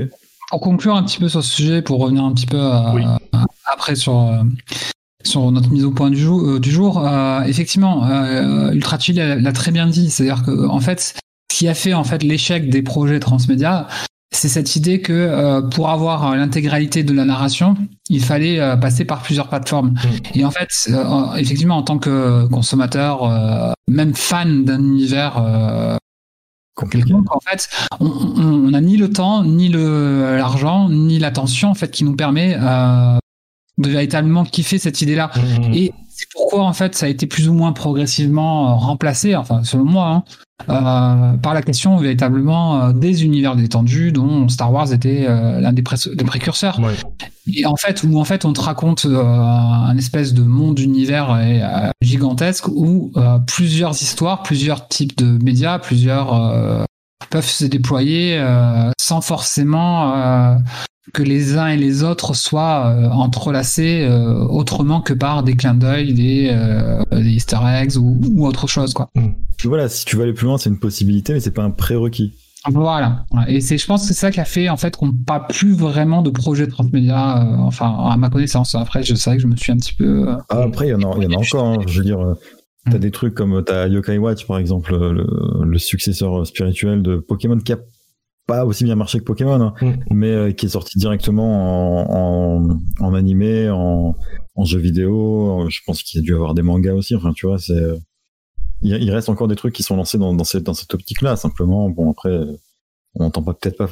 Pour conclure un petit peu sur ce sujet, pour revenir un petit peu à, oui. après sur euh, sur notre mise au point du jour, euh, du jour euh, effectivement, euh, Ultra l'a très bien dit, c'est-à-dire que en fait, ce qui a fait en fait l'échec des projets transmédia, c'est cette idée que euh, pour avoir l'intégralité de la narration, il fallait euh, passer par plusieurs plateformes. Mmh. Et en fait, euh, effectivement, en tant que consommateur, même fan d'un univers en fait, on n'a ni le temps, ni l'argent, ni l'attention en fait qui nous permet de véritablement kiffer cette idée-là. Mmh. Et c'est pourquoi en fait ça a été plus ou moins progressivement remplacé, enfin selon moi, hein, euh, par la question véritablement euh, des univers détendus dont Star Wars était euh, l'un des, des, précurseurs. Ouais. Et en fait, où en fait on te raconte un espèce de monde d'univers gigantesque où plusieurs histoires, plusieurs types de médias, plusieurs peuvent se déployer sans forcément que les uns et les autres soient euh, entrelacés euh, autrement que par des clins d'œil, des, euh, des, easter eggs ou, ou, autre chose. Quoi. Mmh. Voilà, si tu veux aller plus loin, c'est une possibilité, mais c'est pas un prérequis. Voilà. Et c'est, je pense que c'est ça qui a fait en fait qu'on parle plus vraiment de projet transmédia. Euh, enfin, à ma connaissance. Après, je sais que je me suis un petit peu. Ah, après, il y en a, y en a encore. Hein, je veux dire, t'as mmh. des trucs comme t'as Yokai Watch par exemple, le, le successeur spirituel de Pokémon qui a pas aussi bien marché que Pokémon, hein, mm. mais euh, qui est sorti directement en, en, en animé, en, en, jeu vidéo. Je pense qu'il a dû avoir des mangas aussi. Enfin, tu vois, c'est il, il, reste encore des trucs qui sont lancés dans, dans cette, dans cette optique-là. Simplement, bon après, on n'entend pas peut-être pas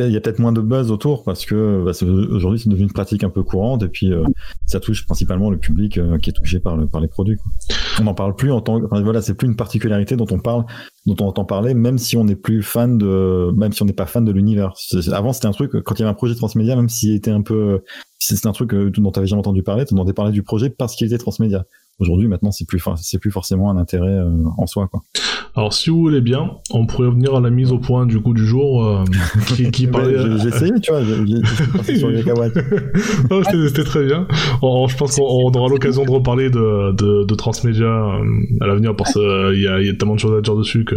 il y a peut-être moins de buzz autour parce que bah, aujourd'hui c'est devenu une pratique un peu courante et puis euh, ça touche principalement le public euh, qui est touché par, le, par les produits. Quoi. On n'en parle plus en tant enfin, voilà c'est plus une particularité dont on parle dont on entend parler même si on n'est plus fan de même si on n'est pas fan de l'univers. Avant c'était un truc quand il y avait un projet transmédia même s'il était un peu c'est un truc euh, dont tu jamais entendu parler, tu entendais parler du projet parce qu'il était transmédia. Aujourd'hui, maintenant, c'est plus, c'est plus forcément un intérêt euh, en soi, quoi. Alors, si vous voulez bien, on pourrait revenir à la mise au point du coup du jour, euh, qui, qui parlait. j'ai essayé, tu vois, j'ai sur C'était très bien. On, je pense qu'on aura l'occasion de reparler de, de, de transmédia euh, à l'avenir parce qu'il y a, y a tellement de choses à dire dessus que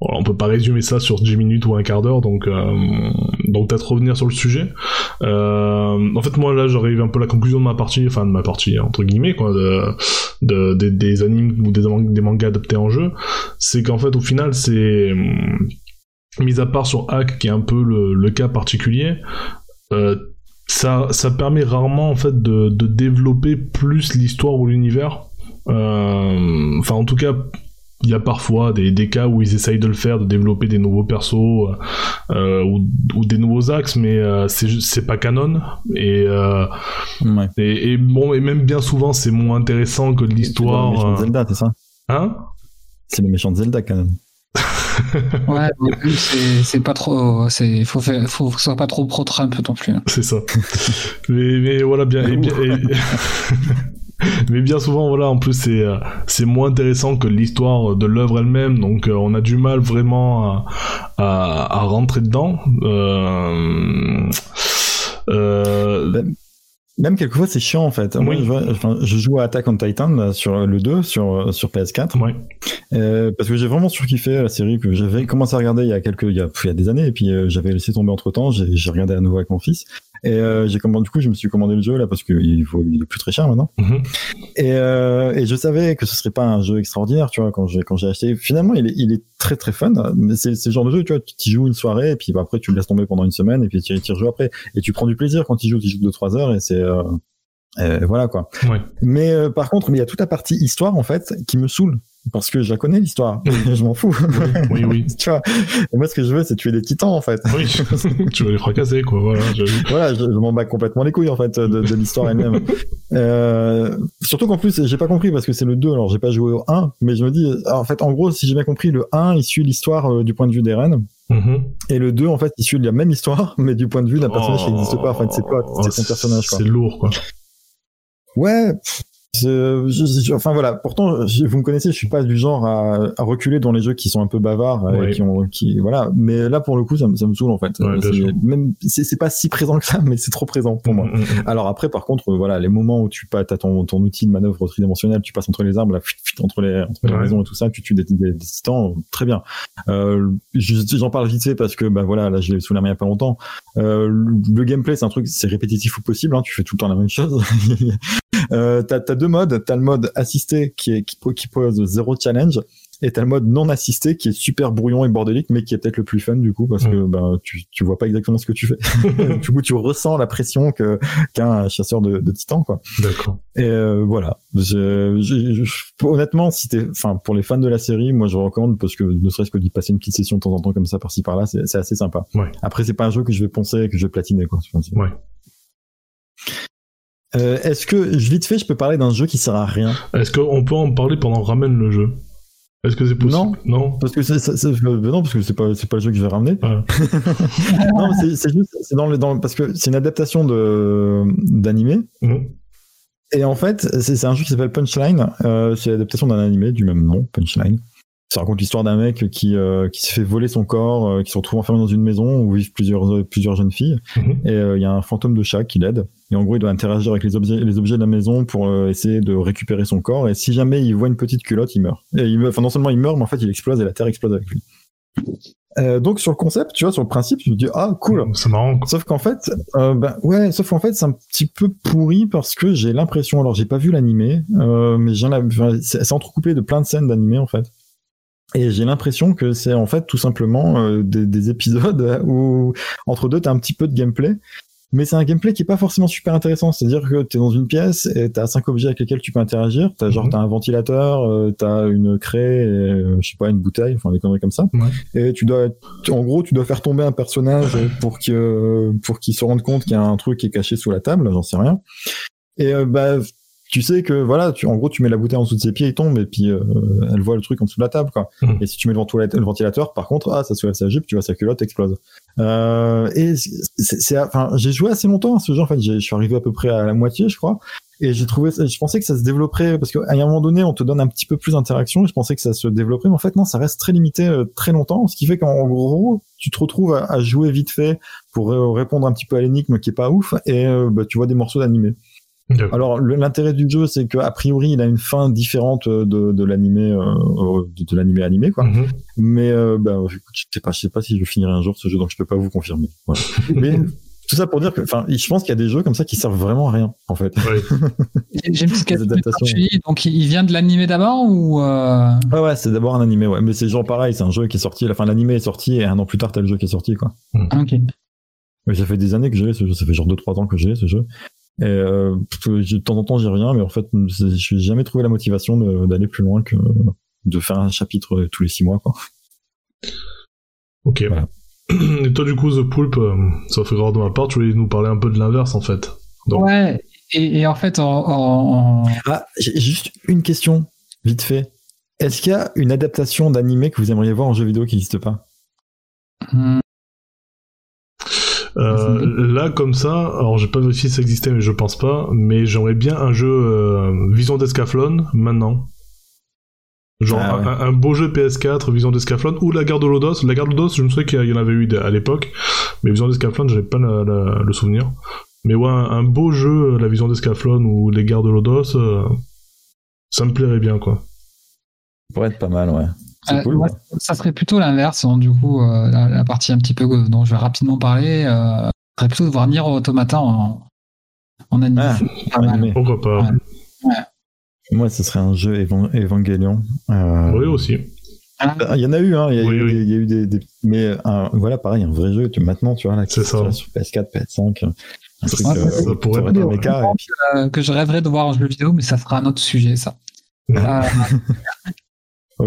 on peut pas résumer ça sur 10 minutes ou un quart d'heure, donc euh, donc peut-être revenir sur le sujet. Euh, en fait, moi là, j'arrive un peu à la conclusion de ma partie, enfin de ma partie entre guillemets quoi, de, de, de des animes ou des, des mangas adaptés en jeu, c'est qu'en fait au final c'est mis à part sur Hack qui est un peu le, le cas particulier. Euh, ça, ça permet rarement en fait de, de développer plus l'histoire ou l'univers. Euh, enfin, en tout cas, il y a parfois des, des, cas où ils essayent de le faire, de développer des nouveaux persos euh, ou, ou, des nouveaux axes, mais euh, c'est pas canon. Et, euh, ouais. et, et, bon, et même bien souvent, c'est moins intéressant que l'histoire. C'est Zelda, c'est ça? Hein? C'est le méchant de Zelda, canon. ouais, c'est pas trop. Il faut, faire, faut que ce soit pas trop pro-Trump non plus. C'est ça. mais, mais voilà, bien. Et bien et... mais bien souvent voilà en plus c'est euh, c'est moins intéressant que l'histoire de l'œuvre elle-même donc euh, on a du mal vraiment à, à, à rentrer dedans euh. Ben, Même quelquefois, c'est chiant en fait. Moi, je, vois- enfin, je joue à Attack on Titan là, sur le 2 sur, sur PS4 Ouais. euh, parce que j'ai vraiment surkiffé la série que j'avais commencé à regarder il y a quelques il y a, il y a des années et puis euh, j'avais laissé tomber entre temps. J'ai regardé à nouveau avec mon fils et euh, j'ai commandé du coup je me suis commandé le jeu là parce que il, faut, il est plus très cher maintenant. Mhm. Et, euh, et je savais que ce serait pas un jeu extraordinaire, tu vois, quand j'ai quand j'ai acheté. Finalement, il est, il est très très fun. Mais c'est c'est le genre de jeu, tu vois, tu y joues une soirée et puis bah, après tu le laisses tomber pendant une semaine et puis tu y rejoues après. Et tu prends du plaisir quand tu joues, tu joues deux trois heures et c'est euh, euh, voilà quoi. Ouais. Mais euh, par contre, il y a toute la partie histoire en fait qui me saoule parce que je la connais l'histoire. je m'en fous. Oui, oui. tu vois. Et moi, ce que je veux, c'est tuer des titans en fait. Oui. tu vas les fracasser, quoi. Voilà. voilà, je, je m'en bats complètement les couilles en fait de, de l'histoire elle-même. Euh, surtout qu'en plus, j'ai pas compris parce que c'est le 2, alors j'ai pas joué au 1, mais je me dis, en fait, en gros, si j'ai bien compris, le 1, il suit l'histoire euh, du point de vue d'Eren, Mhm. et le 2, en fait, il suit la même histoire, mais du point de vue d'un personnage qui n'existe pas. En fait, c'est Oh, c'est son personnage, quoi. C'est lourd, quoi. Ouais. pff, c'est- je- je- enfin voilà. Pourtant, je- vous me connaissez, je suis pas du genre à, à reculer dans les jeux qui sont un peu bavards, euh, Ouais. qui ont, qui voilà. Mais là, pour le coup, ça, me- ça me saoule en fait. Ouais, C'est- même, c'est pas si présent que ça, mais c'est trop présent pour moi. Mhm, mhm. Alors après, par contre, euh, voilà, les moments où tu as ton, ton outil de manœuvre tridimensionnelle, tu passes entre les arbres, là, entre les, entre les Ouais. maisons et tout ça, tu tues des, des, des titans, euh, très bien. Euh, je- J'en parle vite fait parce que, bah voilà, là, je l'ai sous la main il y a pas longtemps. Euh, le, gameplay, c'est un truc, c'est répétitif au possible, hein, tu fais tout le temps la même chose. euh, t'as as deux modes, t'as le mode assisté qui, est, qui, po- qui pose zéro challenge. Et t'as le mode non assisté qui est super brouillon et bordélique, mais qui est peut-être le plus fun du coup parce que bah, tu, tu vois pas exactement ce que tu fais. du coup, tu ressens la pression que qu'un chasseur de, de titans quoi. D'accord. Et euh, voilà. Je, je- je- honnêtement, si t'es, enfin, pour les fans de la série, moi je recommande parce que ne serait-ce que d'y passer une petite session de temps en temps comme ça par-ci par-là, c'est c'est assez sympa. Ouais. Après, c'est pas un jeu que je vais poncer, que je vais platiner quoi. Ouais. Euh, Est-ce que je- vite fait, je peux parler d'un jeu qui sert à rien? Est-ce qu'on peut en parler pendant ramène le jeu? Est-ce que c'est possible? Non. Non? parce que c'est euh, non parce que c'est pas pas le jeu que je vais ramener. Ouais. non, c'est juste c'est dans le dans parce que c'est une adaptation de d'animé. Mhm. Et en fait, c'est un jeu qui s'appelle Punchline. Euh, c'est l'adaptation d'un animé du même nom, Punchline. Ça raconte l'histoire d'un mec qui, euh, qui se fait voler son corps, euh, qui se retrouve enfermé dans une maison où vivent plusieurs, plusieurs jeunes filles. Mhm. Et il y a un fantôme de chat qui l'aide. Et en gros, il doit interagir avec les objets, les objets de la maison pour euh, essayer de récupérer son corps. Et si jamais il voit une petite culotte, il meurt. Et il meurt, enfin, non seulement il meurt, mais en fait, il explose et la terre explose avec lui. Euh, donc, sur le concept, tu vois, sur le principe, je me dis, ah, cool. C'est marrant. quoi. Sauf qu'en fait, euh, ben ouais, sauf qu'en fait, c'est un petit peu pourri parce que j'ai l'impression, alors j'ai pas vu l'animé, euh, mais j'ai c'est entrecoupé de plein de scènes d'animé en fait. Et j'ai l'impression que c'est en fait tout simplement des, des épisodes où entre deux t'as un petit peu de gameplay, mais c'est un gameplay qui est pas forcément super intéressant. C'est-à-dire que t'es dans une pièce et t'as cinq objets avec lesquels tu peux interagir. T'as genre Mhm. t'as un ventilateur, euh, t'as une craie, et, euh, je sais pas une bouteille, enfin des conneries comme ça. Ouais. Et tu dois, tu- en gros, tu dois faire tomber un personnage pour que pour qu'il se rende compte qu'il y a un truc qui est caché sous la table. J'en sais rien. Et euh, bah tu sais que voilà, tu, en gros, tu mets la bouteille en dessous de ses pieds, il tombe et puis euh, elle voit le truc en dessous de la table, quoi. Mhm. Et si tu mets le ventilateur, le ventilateur, par contre, ah, ça soulève sa jupe, tu vois sa culotte explose. Euh, et c'est, enfin, j'ai joué assez longtemps à ce jeu. En fait, J'ai- je suis arrivé à peu près à la moitié, je crois. Et j'ai trouvé, je pensais que ça se développerait parce qu'à un moment donné, on te donne un petit peu plus d'interaction. et Je pensais que ça se développerait, mais en fait, non, ça reste très limité, euh, très longtemps. Ce qui fait qu'en gros, tu te retrouves à, à jouer vite fait pour euh, répondre un petit peu à l'énigme qui est pas ouf, et euh, bah, tu vois des morceaux d'animé. Alors l'intérêt du jeu, c'est qu'a priori, il a une fin différente de, de l'animé, euh, de, de l'animé animé, quoi. Mhm. Mais euh, bah, écoute, je sais pas, je sais pas si je finirai un jour ce jeu, donc je peux pas vous confirmer. Voilà. Mais tout ça pour dire que, enfin, je pense qu'il y a des jeux comme ça qui servent vraiment à rien, en fait. Ouais. J'ai une petite question. adaptations. Tu dis, Donc, il vient de l'animé d'abord ou euh, Ouais, ouais, c'est d'abord un animé, ouais. Mais c'est genre pareil, c'est un jeu qui est sorti, la fin l'animé est sorti et un an plus tard, t'as le jeu qui est sorti, quoi. ah, Ok. Mais ça fait des années que j'ai ce jeu, ça fait genre 2-3 ans que j'ai ce jeu. Et euh, de temps en temps, j'y reviens, mais en fait, je n'ai jamais trouvé la motivation d'aller plus loin que de faire un chapitre tous les 6 mois, quoi. Ok. Voilà. Et toi, du coup, The Pulp, euh, ça fait grave de ma part, tu voulais nous parler un peu de l'inverse, en fait. Donc- Ouais. Et, et en fait, en, en- Ah, j'ai juste une question, vite fait. Est-ce qu'il y a une adaptation d'animé que vous aimeriez voir en jeu vidéo qui n'existe pas? Hmm, Euh, là, comme ça, alors j'ai pas vérifié si ça existait, mais je pense pas, mais j'aimerais bien un jeu euh, Vision d'Escaflon maintenant. Genre Ah ouais. un, un beau jeu PS4, Vision d'Escaflon, ou la Garde de Lodos. La Garde de Lodos, je me souviens qu'il y en avait eu à l'époque, mais Vision d'Escaflon, j'avais pas la- la- le souvenir. Mais ouais, un, un beau jeu, la vision d'Escaflon ou les guerres de Lodos, euh, ça me plairait bien, quoi. Ça pourrait être pas mal, ouais. Euh, cool. moi, ouais. ça serait plutôt l'inverse. hein, du coup, euh, la, la partie un petit peu dont je vais rapidement parler, euh, serait plutôt de voir Nier Automata en, en animé. Ah, Pas mal. animé. Pourquoi pas Ouais. Moi, ce serait un jeu Evan- Evangelion. Euh, Oui, aussi. Ah, Il y en a eu, hein. Il y a, Oui, eu, oui. des- il y a eu des, des- mais un- voilà, pareil, un vrai jeu. Tu, maintenant, tu vois là, qui C'est ça. sur PS4, PS5, un truc, Ça- euh, ça pourrait être bien, méca, et puis- euh, que je rêverais de voir en jeu vidéo, mais ça sera un autre sujet, ça.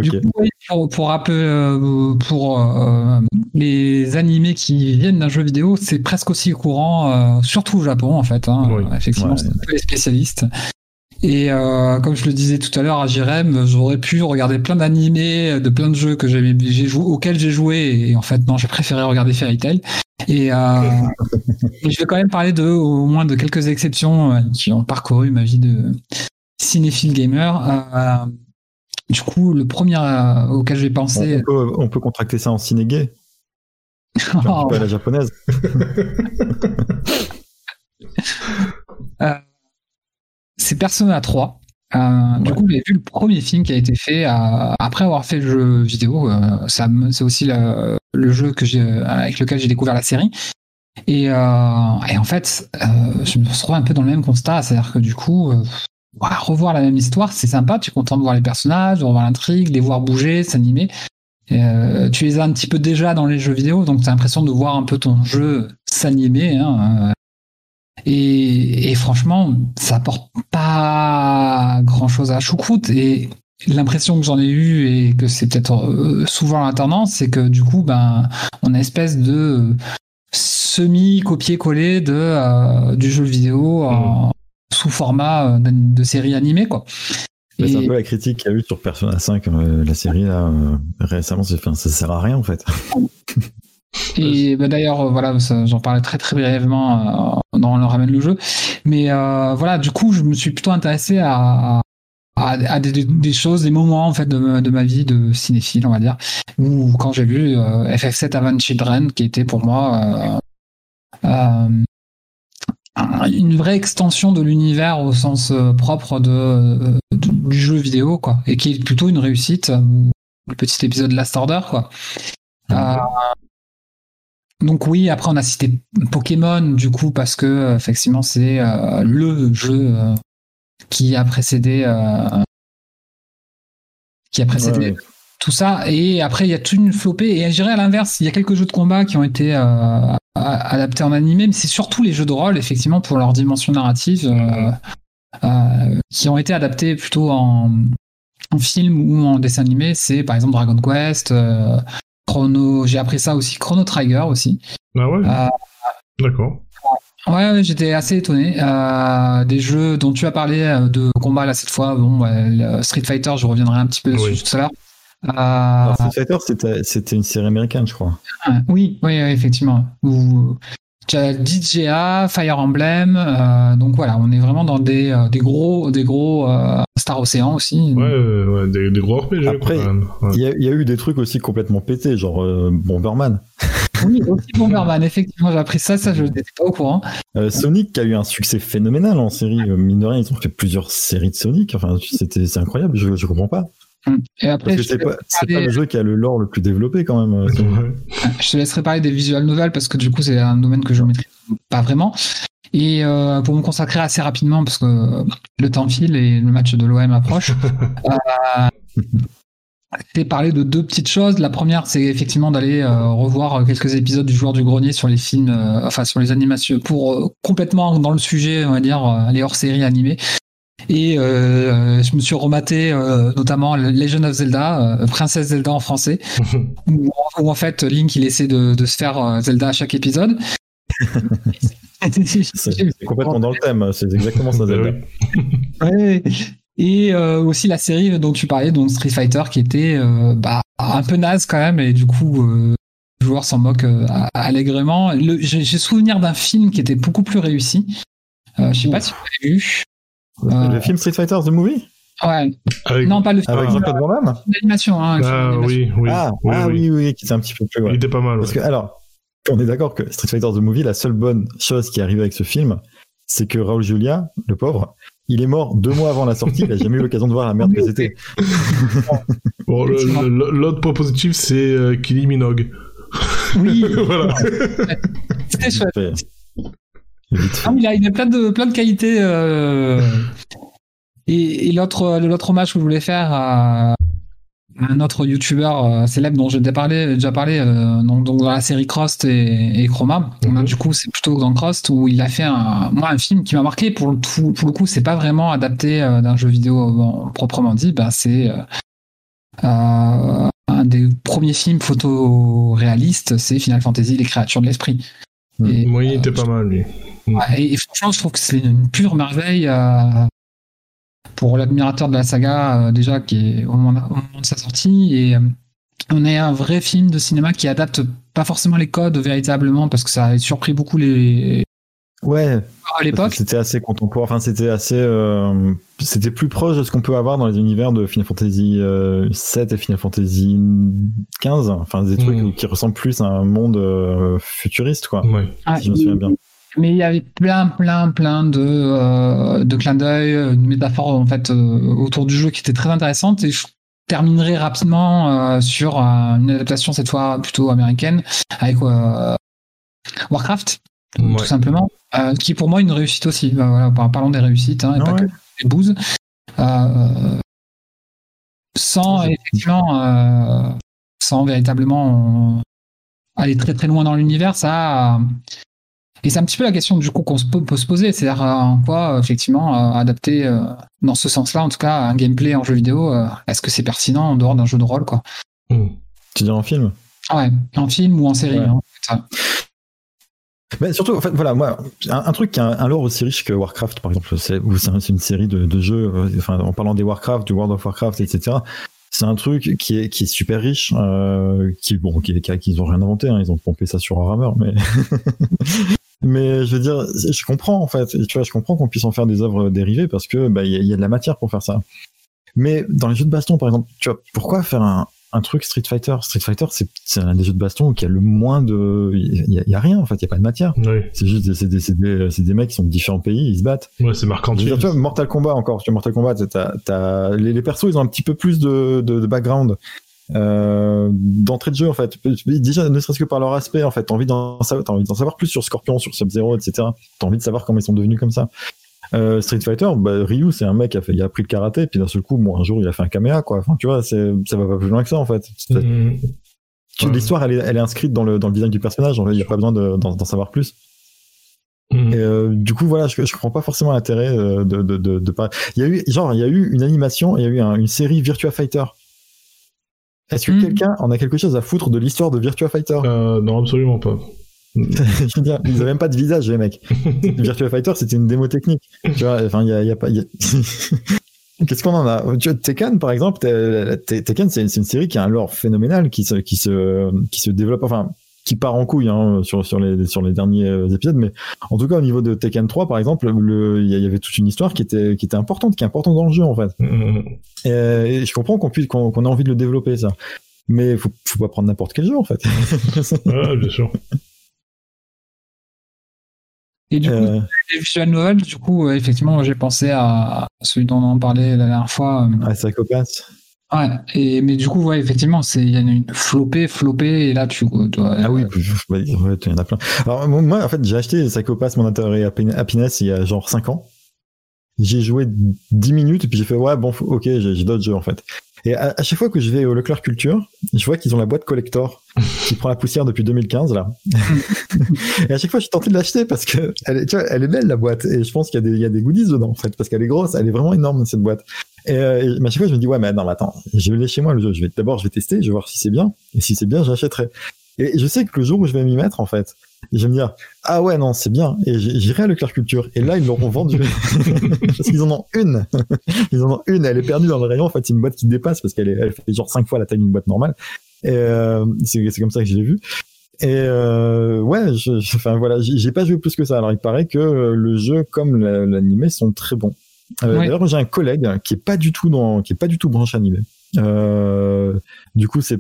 Du coup, pour, pour rappeler, euh, pour euh, les animés qui viennent d'un jeu vidéo, c'est presque aussi courant, euh, surtout au Japon en fait. hein. Oui. Effectivement, Ouais. c'est un peu les spécialistes. Et comme je le disais tout à l'heure à Jirem, j'aurais pu regarder plein d'animés, de plein de jeux que j'avais, j'ai joué, auxquels j'ai joué, et en fait non, j'ai préféré regarder Fairy Tail. Et, et je vais quand même parler de au moins de quelques exceptions qui ont parcouru ma vie de cinéphile gamer. Euh, du coup, le premier euh, auquel j'ai pensé, on peut, on peut contracter ça en petit Oh, à la japonaise. c'est Persona 3. Euh, Du coup, j'ai vu le premier film qui a été fait euh, après avoir fait le jeu vidéo. euh, ça c'est aussi le, le jeu que j'ai, avec lequel j'ai découvert la série. Et, euh, et en fait, euh, je me retrouve un peu dans le même constat, c'est-à-dire que du coup, euh, ouais, revoir la même histoire, c'est sympa. Tu es content de voir les personnages, de revoir l'intrigue, les voir bouger, s'animer. Euh, tu les as un petit peu déjà dans les jeux vidéo, donc tu as l'impression de voir un peu ton jeu s'animer. Hein, euh, et, et franchement, ça apporte pas grand chose à choucroute. Et l'impression que j'en ai eue, et que c'est peut-être euh, souvent la tendance, c'est que du coup, ben, on a espèce de semi-copier-coller de, euh, du jeu vidéo en- sous format euh, de série animée. Quoi. Mais C'est un peu la critique qu'il y a eu sur Persona 5, euh, la série là, euh, récemment. c'est- Enfin, ça sert à rien en fait. Et bah, d'ailleurs, voilà, j'en parlais très très brièvement euh, dans le ramène le jeu. Mais voilà, du coup, je me suis plutôt intéressé à, à, à des, des choses, des moments en fait de, ma- de ma vie de cinéphile, on va dire, où quand j'ai vu euh, FF7 Avant Children, qui était pour moi une vraie extension de l'univers au sens euh, propre de, euh, de- du jeu vidéo, quoi, et qui est plutôt une réussite. euh, Le petit épisode Last Order, quoi. Euh, donc oui, après on a cité Pokémon du coup parce que effectivement c'est euh, le jeu euh, qui a précédé qui a précédé Ouais, ouais. tout ça et après il y a toute une flopée et je dirais à l'inverse il y a quelques jeux de combat qui ont été a- adaptés en animé mais c'est surtout les jeux de rôle effectivement pour leur dimension narrative euh, euh, qui ont été adaptés plutôt en, en film ou en dessin animé c'est par exemple Dragon Quest euh, Chrono j'ai appris ça aussi Chrono Trigger aussi Ah ouais? Euh, D'accord. Ouais, ouais, j'étais assez étonné. Euh, des jeux dont tu as parlé de combat là cette fois, bon, ouais, Street Fighter, je reviendrai un petit peu dessus Oui. tout à l'heure. Euh, Alors, Street Fighter, c'était une série américaine, je crois. ouais, oui, oui, effectivement. As DJA, Fire Emblem, euh, donc voilà, on est vraiment dans des, euh, des gros, des gros euh, Star Ocean aussi. Ouais, ouais, ouais, des, des gros RPG Après, quand même. Ouais. Il y, a, il y a eu des trucs aussi complètement pétés, genre euh, Bomberman. Oui, aussi Bomberman, effectivement, j'ai appris ça, ça je n'étais pas au courant. Euh, Sonic qui a eu un succès phénoménal en série. Mine de rien, ils ont fait plusieurs séries de Sonic. Enfin, c'était c'est incroyable. Je, je comprends pas. Et après, Parce que je c'est te, pas, c'est parler- pas le jeu qui a le lore le plus développé quand même. euh, je te laisserai parler des visual novels parce que du coup, c'est un domaine que je maîtrise pas vraiment. Et euh, pour me consacrer assez rapidement, parce que euh, le temps file et le match de l'OM approche, euh, c'est parler de deux petites choses. La première, c'est effectivement d'aller euh, revoir quelques épisodes du Joueur du Grenier sur les films, euh, enfin sur les animations, pour euh, complètement dans le sujet, on va dire, euh, les hors-séries animées. Et euh, je me suis rematé euh, notamment Legend of Zelda, euh, Princesse Zelda en français, où, où en fait Link il essaie de, de se faire Zelda à chaque épisode. C'est complètement dans le thème. C'est exactement ça. Zelda. Ouais. Et aussi la série dont tu parlais, donc Street Fighter, qui était bah, un peu naze quand même, et du coup, les joueurs s'en moquent allègrement. J'ai souvenir d'un film qui était beaucoup plus réussi. Je sais pas si vous l'avez vu. Euh, Le film Street Fighter The Movie Ouais. Avec- Non, pas le film avec Ah. Jean-Claude Van Damme d'animation. Hein, Ah oui, oui. ah, oui, ah oui. oui, oui, qui était un petit peu plus. Il était pas mal. Parce ouais. que alors, on est d'accord que Street Fighter The Movie, la seule bonne chose qui est arrivée avec ce film, c'est que Raoul Julia, le pauvre, il est mort deux mois avant la sortie, il a jamais eu l'occasion de voir la merde que c'était. Bon, l'autre point positif, c'est euh, Kylie Minogue. Oui, voilà. c'était chouette. Mais il, a, il a plein de, plein de qualités. euh, Et, et l'autre, l'autre hommage que je voulais faire à un autre youtubeur euh, célèbre dont j'ai déjà parlé, déjà parlé euh, donc, dans la série Crost et, et Chroma. Mhm. du coup, c'est plutôt dans Crost où il a fait un, moi, un film qui m'a marqué. Pour le, tout, pour le coup, c'est pas vraiment adapté d'un jeu vidéo proprement dit. Ben, c'est euh, un des premiers films photoréalistes, c'est Final Fantasy, les créatures de l'esprit. Mhm. Et, Moi, il était pas mal, lui. Ouais, et, et franchement, je trouve que c'est une pure merveille euh, pour l'admirateur de la saga, euh, déjà, qui est au moment, au moment de sa sortie. Et euh, on est un vrai film de cinéma qui adapte pas forcément les codes véritablement, parce que ça a surpris beaucoup les Ouais, à l'époque. c'était assez contemporain. Enfin, c'était assez, euh, c'était plus proche de ce qu'on peut avoir dans les univers de Final Fantasy euh, 7 et Final Fantasy 15. Enfin, des trucs Mhm. qui ressemblent plus à un monde euh, futuriste, quoi. Ouais. Ah, si je me souviens bien. Mais il y avait plein, plein, plein de, euh, de clins d'œil, de métaphores en fait euh, autour du jeu qui étaient très intéressantes. Et je terminerai rapidement euh, sur euh, une adaptation cette fois plutôt américaine avec euh, Warcraft, Ouais. tout simplement, euh, qui est pour moi une réussite aussi. Bah, voilà, par- parlons des réussites, hein, et pas Ouais. que des bouses. Euh, sans Ouais. effectivement, euh, sans véritablement euh, aller très très loin dans l'univers, ça. euh, et c'est un petit peu la question du coup qu'on peut, se poser, c'est-à-dire euh, en quoi euh, effectivement euh, adapter euh, dans ce sens-là, en tout cas un gameplay en jeu vidéo, euh, est-ce que c'est pertinent en dehors d'un jeu de rôle quoi? Mm. Tu dis en film? Ouais, en film ou en série. Ouais. hein. Mais surtout, en fait, voilà, moi, un, un truc qui a un, lore aussi riche que Warcraft, par exemple, c'est une série de, de jeux, euh, enfin, en parlant des Warcraft, du World of Warcraft, etc. C'est un truc qui est, qui est super riche, euh, qui, bon, qui, qui, qu'ils ont rien inventé, hein, ils ont pompé ça sur Warhammer, mais, mais je veux dire, je comprends, en fait, tu vois, je comprends qu'on puisse en faire des œuvres dérivées parce que, bah, il y, y a de la matière pour faire ça. Mais dans les jeux de baston, par exemple, tu vois, pourquoi faire un, un truc Street Fighter Street Fighter, c'est un des jeux de baston qui a le moins de, il y, a- il y a rien, en fait, il y a pas de matière. C'est juste des, des, des, des mecs qui sont de différents pays, ils se battent. Ouais, c'est dire, tu vois, Mortal Kombat encore, tu vois, Mortal Kombat, les, les persos, ils ont un petit peu plus de, de, de background euh, d'entrée de jeu en fait. Déjà, ne serait-ce que par leur aspect, en fait, t'as envie d'en savoir, envie d'en savoir plus sur Scorpion, sur Sub-Zero, etc. T'as envie de savoir comment ils sont devenus comme ça. Euh, Street Fighter, bah, Ryu, c'est un mec qui a, fait, il a appris le karaté, puis d'un seul coup, bon, un jour, il a fait un caméra, quoi. Enfin, tu vois, c'est, ça va pas plus loin que ça, en fait. Mm. L'histoire, elle est, elle est inscrite dans le, dans le design du personnage, en fait, il n'y a pas besoin de- d'en, savoir plus. Mm. Et euh, du coup, voilà, je, je comprends pas forcément l'intérêt euh, de, de, de, de pas. Il y a eu, genre, il y a eu une animation, il y a eu un- une série Virtua Fighter. Est-ce que Mhm. quelqu'un en a quelque chose à foutre de l'histoire de Virtua Fighter? Euh, non, absolument pas. Je veux dire, ils avaient même pas de visage, les mecs. Virtua Fighter, c'était une démo technique. Tu vois, enfin, il y a, il y a pas. il y a- Qu'est-ce qu'on en a? Tu vois, Tekken, par exemple, Tekken, c'est une série qui a un lore phénoménal, qui se, qui se, qui se développe, enfin, qui part en couille hein, sur, sur, les, sur les derniers euh, épisodes, mais en tout cas, au niveau de Tekken 3, par exemple, le- il y avait toute une histoire qui était, qui était importante, qui est importante dans le jeu, en fait. Et, euh, et je comprends qu'on puisse, qu'on qu'on ait envie de le développer, ça. Mais faut, faut pas prendre n'importe quel jeu, en fait. Ouais, bien sûr. Et du coup, Euh, les visual novels, du coup, euh, effectivement, j'ai pensé à celui dont on en parlait la dernière fois. euh, ah, Psychopath. Ouais, et, mais du coup, ouais, effectivement, c'est, il y en a une flopée, flopée, et là, tu dois. Ah oui, ouais, il y en a plein. Alors moi, en fait, j'ai acheté Psychopath Mandatory Happiness il y a genre 5 ans. J'ai joué 10 minutes et puis j'ai fait ouais bon ok j'ai d'autres jeux en fait. Et à, à chaque fois que je vais au Leclerc Culture, je vois qu'ils ont la boîte collector qui prend la poussière depuis 2015 là. et à chaque fois je suis tenté de l'acheter parce que elle tu vois, elle est belle la boîte et je pense qu'il y a des il y a des goodies dedans en fait parce qu'elle est grosse, elle est vraiment énorme cette boîte. Et, euh, et- à chaque fois je me dis ouais mais non mais attends, je vais chez moi le jeu, je vais d'abord je vais tester, je vais voir si c'est bien et si c'est bien j'achèterai. Et je sais que le jour où je vais m'y mettre, en fait, je vais me dire, ah ouais, non, c'est bien. Et j'irai à Leclerc Culture. Et là, ils l'auront vendu. parce qu'ils en ont une. Ils en ont une. Elle est perdue dans le rayon. En fait, c'est une boîte qui dépasse parce qu'elle elle fait genre cinq fois la taille d'une boîte normale. Et euh, c'est comme ça que je l'ai vu. Et euh, ouais, je, je- enfin voilà, j'ai j'ai pas joué plus que ça. Alors il paraît que le jeu comme la- l'animé sont très bons. Euh, Ouais. D'ailleurs, j'ai un collègue qui est pas du tout dans, qui est pas du tout branché animé, Euh, du coup, c'est,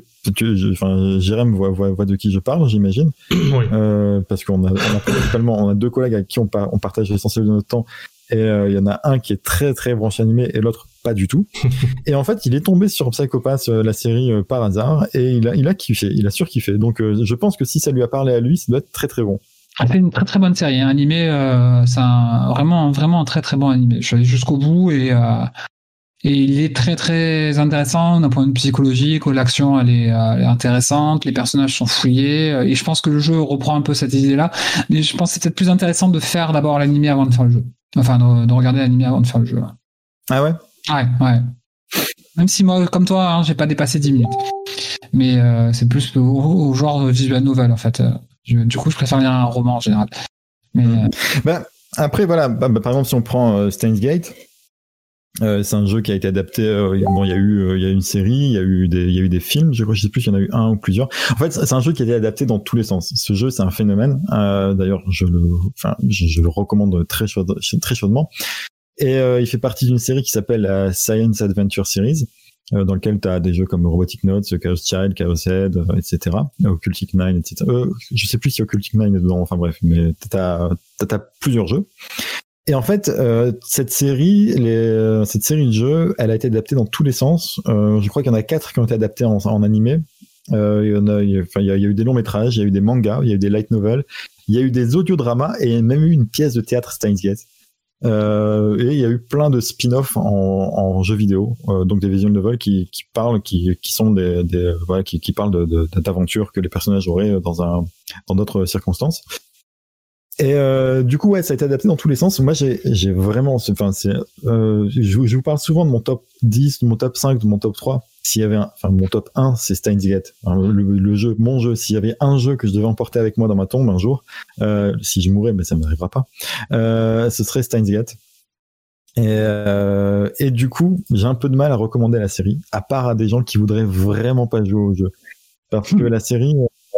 enfin, Jérém voit, voit, voit, de qui je parle, j'imagine, oui. euh, parce qu'on a, on a principalement, on a deux collègues avec qui on, on partage l'essentiel de notre temps, et euh, il y en a un qui est très très branché animé et l'autre pas du tout. et en fait, il est tombé sur Psychopath, euh, la série euh, par hasard, et il a, il a kiffé, il a surkiffé. Donc, euh, je pense que si ça lui a parlé à lui, ça doit être très très bon. Fait une très très bonne série, hein. animé, euh, c'est un, vraiment vraiment un très très bon animé. Je suis allé jusqu'au bout et euh, et il est très très intéressant d'un point de vue psychologique. L'action elle est, elle est intéressante, les personnages sont fouillés et je pense que le jeu reprend un peu cette idée-là. Mais je pense que c'est peut-être plus intéressant de faire d'abord l'animé avant de faire le jeu. Enfin, de, de regarder l'animé avant de faire le jeu. Ah ouais? Ouais, ouais. Même si moi, comme toi, hein, j'ai pas dépassé 10 minutes. Mais euh, c'est plus au, au, genre visual novel en fait. Je, du coup, je préfère lire un roman en général. Mais euh... bah, après, voilà, bah, bah, par exemple, si on prend euh, Steins Gate, euh, c'est un jeu qui a été adapté. Euh, bon, il y a eu, il y a une série, il y a eu des, il y a eu des films. Je crois, je sais plus, il y en a eu un ou plusieurs. En fait, c'est un jeu qui a été adapté dans tous les sens. Ce jeu, c'est un phénomène. D'ailleurs, je le, enfin, je, le recommande très chaud, très chaudement. Et il fait partie d'une série qui s'appelle la Science Adventure Series euh, dans lequel tu as des jeux comme Robotic Notes, Chaos Child, Chaos Head, euh, etc. Occultic 9, etc. Euh, je sais plus si Occultic 9 est dedans, enfin bref, mais tu as, as, plusieurs jeux. Et en fait, euh, cette série, les, cette série de jeux, elle a été adaptée dans tous les sens. Euh, je crois qu'il y en a quatre qui ont été adaptés en, en animé. Euh, il, y a, il, y a, eu des longs métrages, il y a eu des mangas, il y a eu des light novels, il y a eu des audiodramas et même eu une pièce de théâtre Steins Gate. Euh, et il y a eu plein de spin-off en, en jeux vidéo, euh, donc des visual novels qui, parlent, qui, sont des, voilà, qui, parlent d'aventures que les personnages auraient dans un dans d'autres circonstances. Et euh, du coup, ouais, ça a été adapté dans tous les sens. Moi, j'ai, j'ai vraiment, enfin, c'est, euh, je, je, vous parle souvent de mon top 10, de mon top 5, de mon top 3. S'il y avait un, enfin, mon top 1, c'est Steins Gate. le, le, jeu, mon jeu. S'il y avait un jeu que je devais emporter avec moi dans ma tombe un jour, euh, si je mourais, mais ça ne m'arrivera pas, euh, ce serait Steins Gate. Et, euh, et, du coup, j'ai un peu de mal à recommander la série, à part à des gens qui voudraient vraiment pas jouer au jeu. Parce que la série,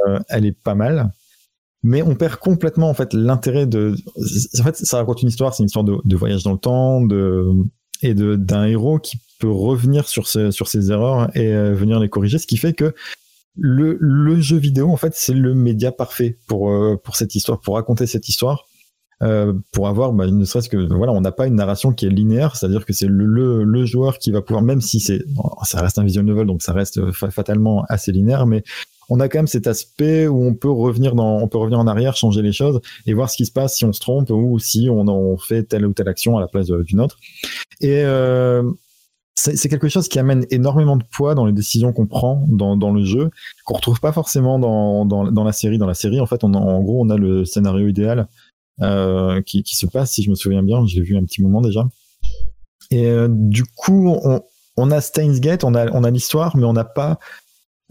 euh, elle est pas mal mais on perd complètement en fait l'intérêt de en fait ça raconte une histoire c'est une histoire de, voyage dans le temps de et de d'un héros qui peut revenir sur ses sur ses erreurs et euh, venir les corriger ce qui fait que le, le jeu vidéo en fait c'est le média parfait pour euh, pour cette histoire pour raconter cette histoire euh, pour avoir bah, ne serait-ce que voilà on n'a pas une narration qui est linéaire c'est-à-dire que c'est le, le, le, joueur qui va pouvoir même si c'est ça reste un visual novel donc ça reste fatalement assez linéaire mais on a quand même cet aspect où on peut revenir dans, on peut revenir en arrière, changer les choses et voir ce qui se passe si on se trompe ou si on, fait telle ou telle action à la place d'une autre. Et euh, c'est quelque chose qui amène énormément de poids dans les décisions qu'on prend dans, le jeu, qu'on retrouve pas forcément dans, dans, la série. Dans la série, en fait, on a, en gros, on a le scénario idéal euh, qui, qui, se passe, si je me souviens bien, je l'ai vu un petit moment déjà. Et euh, du coup, on, on a Steins Gate, on a, on a l'histoire, mais on n'a pas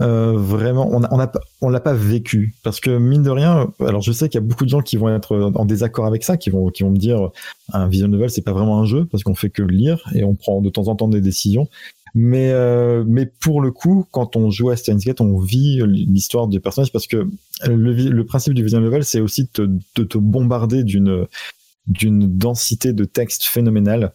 euh, vraiment, on on on l'a pas vécu parce que mine de rien, alors je sais qu'il y a beaucoup de gens qui vont être en désaccord avec ça, qui vont, qui vont me dire un visual novel c'est pas vraiment un jeu parce qu'on fait que lire et on prend de temps en temps des décisions. Mais, euh, mais pour le coup, quand on joue à Steins Gate, on vit l'histoire des personnages parce que le, principe du visual novel, c'est aussi de te, de te bombarder d'une d'une densité de texte phénoménale.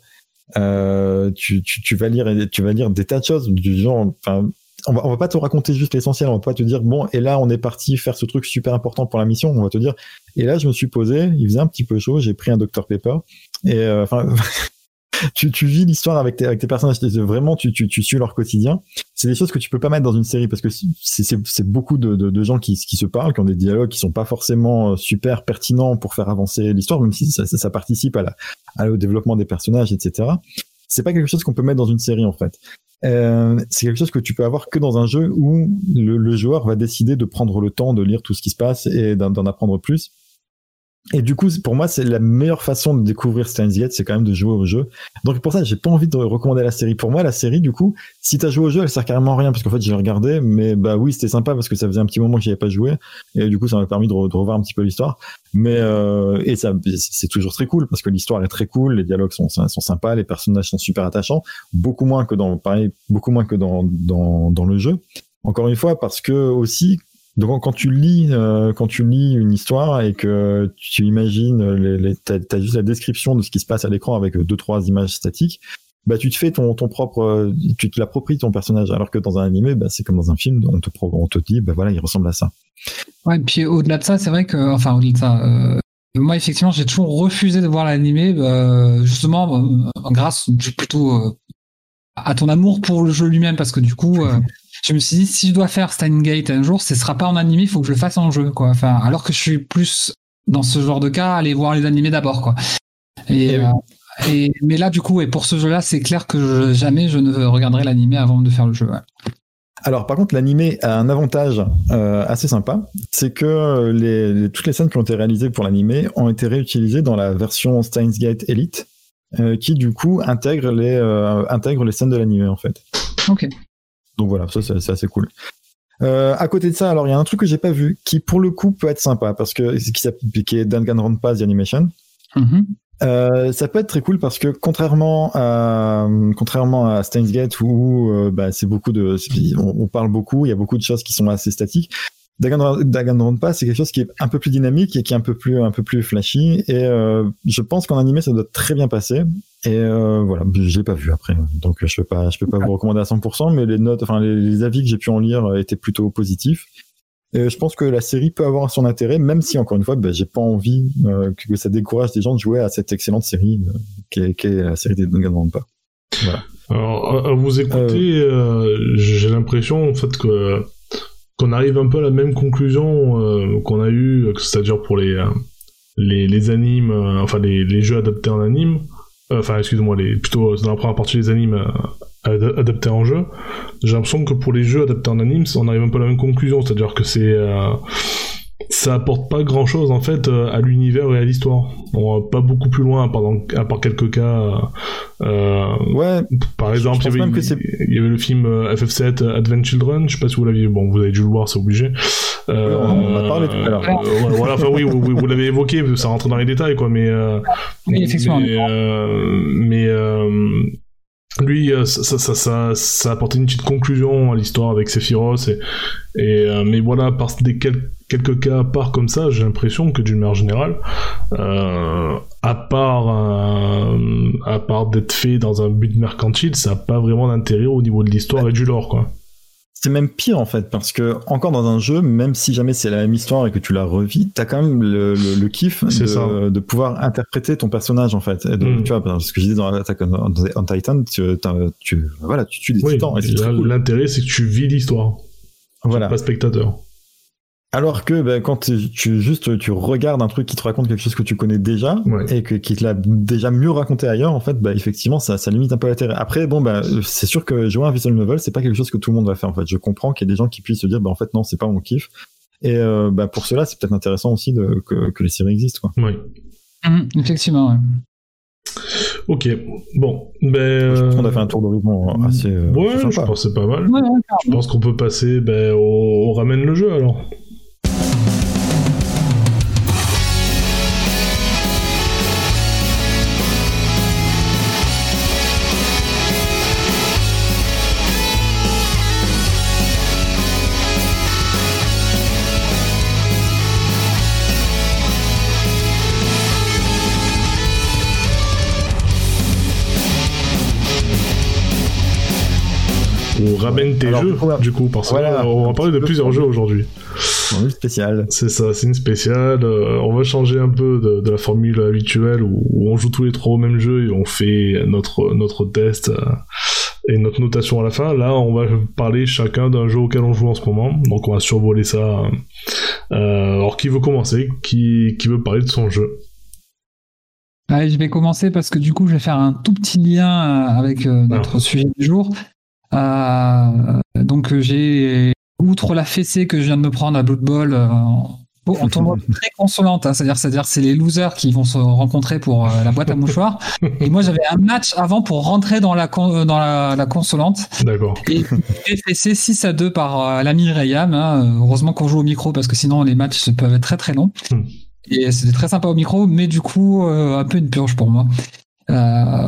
Euh, tu, tu, tu, vas lire tu vas lire des tas de choses du genre enfin on va, va pas te raconter juste l'essentiel, on va pas te dire bon et là on est parti faire ce truc super important pour la mission, on va te dire et là je me suis posé, il faisait un petit peu chaud, j'ai pris un Dr Pepper et euh, enfin tu, tu vis l'histoire avec tes, personnages, vraiment tu, tu, tu suis leur quotidien. C'est des choses que tu peux pas mettre dans une série parce que c'est beaucoup de, de, gens qui, qui se parlent, qui ont des dialogues qui sont pas forcément super pertinents pour faire avancer l'histoire, même si ça, ça, participe à la, au développement des personnages, etc. C'est pas quelque chose qu'on peut mettre dans une série en fait. Euh, c'est quelque chose que tu peux avoir que dans un jeu où le, le, joueur va décider de prendre le temps de lire tout ce qui se passe et d'en apprendre plus. Et du coup, pour moi, c'est la meilleure façon de découvrir Steins Gate, c'est quand même de jouer au jeu. Donc pour ça, j'ai pas envie de recommander la série. Pour moi, la série, du coup, si t'as joué au jeu, elle sert carrément à rien parce qu'en fait, j'ai regardé, mais bah oui, c'était sympa parce que ça faisait un petit moment que j'y avais pas joué et du coup, ça m'a permis de, revoir un petit peu l'histoire. Mais euh, et ça, c'est toujours très cool parce que l'histoire est très cool, les dialogues sont, sont sympas, les personnages sont super attachants, beaucoup moins que dans, pareil, beaucoup moins que dans dans, dans le jeu. Encore une fois, parce que aussi, donc quand tu lis euh, quand tu lis une histoire et que tu imagines les, les t'as, as juste la description de ce qui se passe à l'écran avec deux trois images statiques, bah tu te fais ton, ton propre, euh, tu te l'appropries ton personnage, alors que dans un animé, bah, c'est comme dans un film, on te, on te dit, bah voilà, il ressemble à ça. Ouais, et puis au-delà de ça, c'est vrai que, enfin, au-delà de ça, euh, moi, effectivement, j'ai toujours refusé de voir l'animé, euh, justement, euh, grâce plutôt euh, à ton amour pour le jeu lui-même, parce que du coup, euh, je me suis dit, si je dois faire Steins Gate un jour, ce sera pas en animé, il faut que je le fasse en jeu, quoi. Enfin, alors que je suis plus dans ce genre de cas, aller voir les animés d'abord, quoi. Et, Eh euh, et mais là, du coup, et pour ce jeu-là, c'est clair que je- jamais je ne regarderai l'animé avant de faire le jeu. ouais. Alors par contre, l'animé a un avantage euh, assez sympa, c'est que euh, les, les- toutes les scènes qui ont été réalisées pour l'animé ont été réutilisées dans la version Steins Gate Elite, euh, qui du coup intègre les intègre les scènes de l'animé en fait. Ok. Donc voilà, ça c'est assez cool. Euh, à côté de ça, alors il y a un truc que j'ai pas vu, qui pour le coup peut être sympa, parce que qui, qui est Danganronpa The Animation. Mhm. Euh, ça peut être très cool parce que contrairement à contrairement à Steins Gate où euh, bah, c'est beaucoup de on parle beaucoup, il y a beaucoup de choses qui sont assez statiques. Danganron- Danganronpa c'est quelque chose qui est un peu plus dynamique et qui est un peu plus un peu plus flashy. Et euh, je pense qu'en animé ça doit très bien passer. Et euh, voilà je l'ai pas vu après. Donc je peux pas je peux pas vous recommander à 100% mais les notes enfin les, les avis que j'ai pu en lire euh, étaient plutôt positifs. Et je pense que la série peut avoir son intérêt, même si encore une fois, bah, j'ai pas envie euh, que ça décourage des gens de jouer à cette excellente série euh, qui, est, la série des Danganronpa. Voilà. Alors, à, à vous écouter, euh, j'ai l'impression en fait que qu'on arrive un peu à la même conclusion euh, qu'on a eu, c'est-à-dire pour les, euh, les les animes, euh, enfin les, les jeux adaptés en anime, euh, enfin excuse-moi, les plutôt euh, dans la première partie les animes ad- adaptés en jeu. J'ai l'impression que pour les jeux adaptés en anime, on arrive un peu à la même conclusion, c'est-à-dire que c'est ça apporte pas grand chose en fait euh, à l'univers et à l'histoire. On va pas beaucoup plus loin, à part, dans- à part quelques cas. euh, Ouais, par exemple, il y, avait, même que c'est- il y avait le film euh, FF7 Advent Children, je sais pas si vous l'aviez, bon, vous avez dû le voir, c'est obligé. Euh, on en a parlé tout à l'heure. euh, voilà, enfin oui, vous, vous- vous l'avez évoqué, ça rentre dans les détails, quoi, mais. euh, Oui, effectivement. Mais, euh, mais, euh, lui, euh, ça, ça, ça, ça, ça a apporté une petite conclusion à l'histoire avec Sephiroth, et, et, euh, mais voilà, par des quel- quelques cas à part comme ça, j'ai l'impression que d'une manière générale, euh, à part, euh, à part d'être fait dans un but mercantile, ça n'a pas vraiment d'intérêt au niveau de l'histoire et du lore, quoi. c'est même pire en fait, parce que encore dans un jeu, même si jamais c'est la même histoire et que tu la revis, t'as quand même le, le, le kiff de, de pouvoir interpréter ton personnage en fait. Et Mm. Tu vois, ce que je disais dans Attack on, on Titan, tu, tu, voilà, tu tues des Oui, titans cool. l'intérêt, c'est que tu vis l'histoire, Voilà. pas spectateur. Alors que ben, quand tu, tu- juste tu regardes un truc qui te raconte quelque chose que tu connais déjà Ouais. et que, qui te l'a déjà mieux raconté ailleurs, en fait, bah, effectivement, ça, ça limite un peu l'intérêt. Après, bon, bah, c'est sûr que jouer à un visual novel, c'est pas quelque chose que tout le monde va faire. En fait, je comprends qu'il y ait des gens qui puissent se dire, bah, en fait, non, c'est pas mon kiff. Et euh, bah, pour cela, c'est peut-être intéressant aussi de, que, que les séries existent. Quoi. Oui. Mhm, effectivement. ouais. Ok, bon, ben. Je pense qu'on a euh, fait un tour d'horizon assez, euh, Ouais, assez je pense que c'est pas mal. Ouais, Je pense qu'on peut passer ben, au ramène le jeu alors. Ramène tes Alors, jeux, du coup, du coup, parce voilà. qu'on va parler de plusieurs jeux aujourd'hui. Bon, spécial. C'est ça, c'est une spéciale. euh, on va changer un peu de, de la formule habituelle où, où on joue tous les trois au même jeu et on fait notre, notre test euh, et notre notation à la fin. Là, on va parler chacun d'un jeu auquel on joue en ce moment. Donc, on va survoler ça. Euh, alors, qui veut commencer? Qui, qui veut parler de son jeu? Allez, je vais commencer parce que du coup, je vais faire un tout petit lien avec euh, notre sujet du jour. Euh, donc, euh, j'ai, outre la fessée que je viens de me prendre à Blood Bowl, euh, en, tournoi très consolante, hein, c'est-à-dire, c'est-à-dire, c'est les losers qui vont se rencontrer pour euh, la boîte à mouchoirs. Et moi, j'avais un match avant pour rentrer dans la, con- dans la, la consolante. D'accord. Et j'ai fessé 6 à 2 par euh, l'ami Rayam. hein. Heureusement qu'on joue au micro parce que sinon les matchs peuvent être très très longs. Hmm. Et c'était très sympa au micro, mais du coup, euh, un peu une purge pour moi.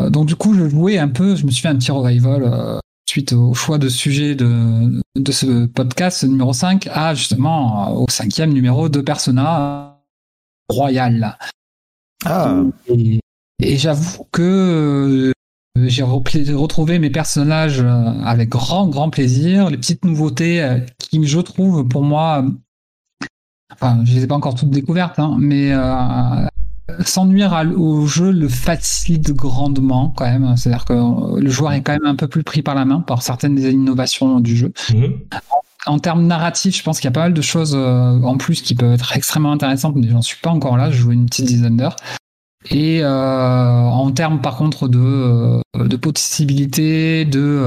Donc du coup, je jouais un peu, je me suis fait un petit revival suite au choix de sujet de, de ce podcast numéro 5 à justement euh, au cinquième numéro de Persona Royal. Ah, Et, et j'avoue que euh, j'ai retrouvé mes personnages avec grand grand plaisir. Les petites nouveautés qui, je trouve, pour moi, enfin, je les ai pas encore toutes découvertes, hein, mais sans nuire au jeu, le facilite grandement quand même. C'est-à-dire que le joueur est quand même un peu plus pris par la main par certaines des innovations du jeu. Mhm. En, termes narratifs, je pense qu'il y a pas mal de choses euh, en plus qui peuvent être extrêmement intéressantes, mais j'en suis pas encore là. Je joue une petite dizaine d'heures. Et euh, en termes par contre de, euh, de possibilités, de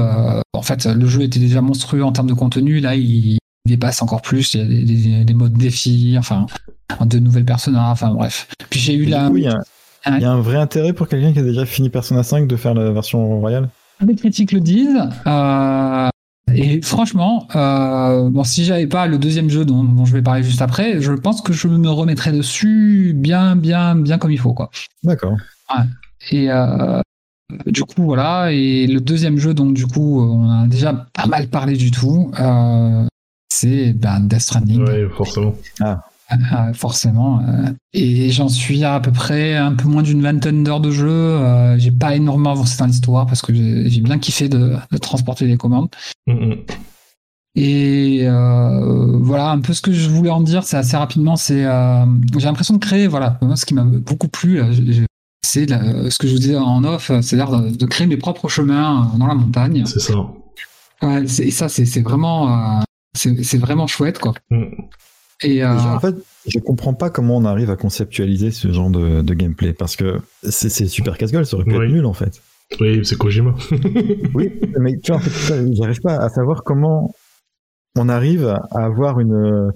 en fait le jeu était déjà monstrueux en termes de contenu. Là, il, dépasse encore plus. Il y a des, des modes défis. Enfin, de nouvelles personnages, enfin bref. Puis j'ai eu la. il y, a, un vrai intérêt pour quelqu'un qui a déjà fini Persona 5 de faire la version royale? Les critiques le disent. Euh, et franchement, euh, bon, si j'avais pas le deuxième jeu dont, je vais parler juste après, je pense que je me remettrais dessus bien, bien, bien comme il faut, quoi. D'accord. Et euh, du coup, voilà. Et le deuxième jeu, donc du coup, on a déjà pas mal parlé du tout. C'est ben, Death Stranding. Oui, forcément. Ah. Euh, forcément. Euh, et j'en suis à, peu près un peu moins d'une vingtaine d'heures de jeu. Euh, j'ai pas énormément avancé dans l'histoire parce que j'ai bien kiffé de, transporter les commandes. Et voilà, un peu ce que je voulais en dire, c'est assez rapidement. C'est, j'ai l'impression de créer, voilà, ce qui m'a beaucoup plu, c'est ce que je vous disais en off, c'est-à-dire de, créer mes propres chemins dans la montagne. C'est ça. Ouais, et ça, c'est vraiment, c'est vraiment chouette, quoi. Mm. Et euh, En fait, je comprends pas comment on arrive à conceptualiser ce genre de, gameplay parce que c'est super casse-gueule, ça aurait pu être nul en fait. Oui, c'est Kojima. oui, mais tu vois, en fait, j'arrive pas à savoir comment on arrive à avoir une,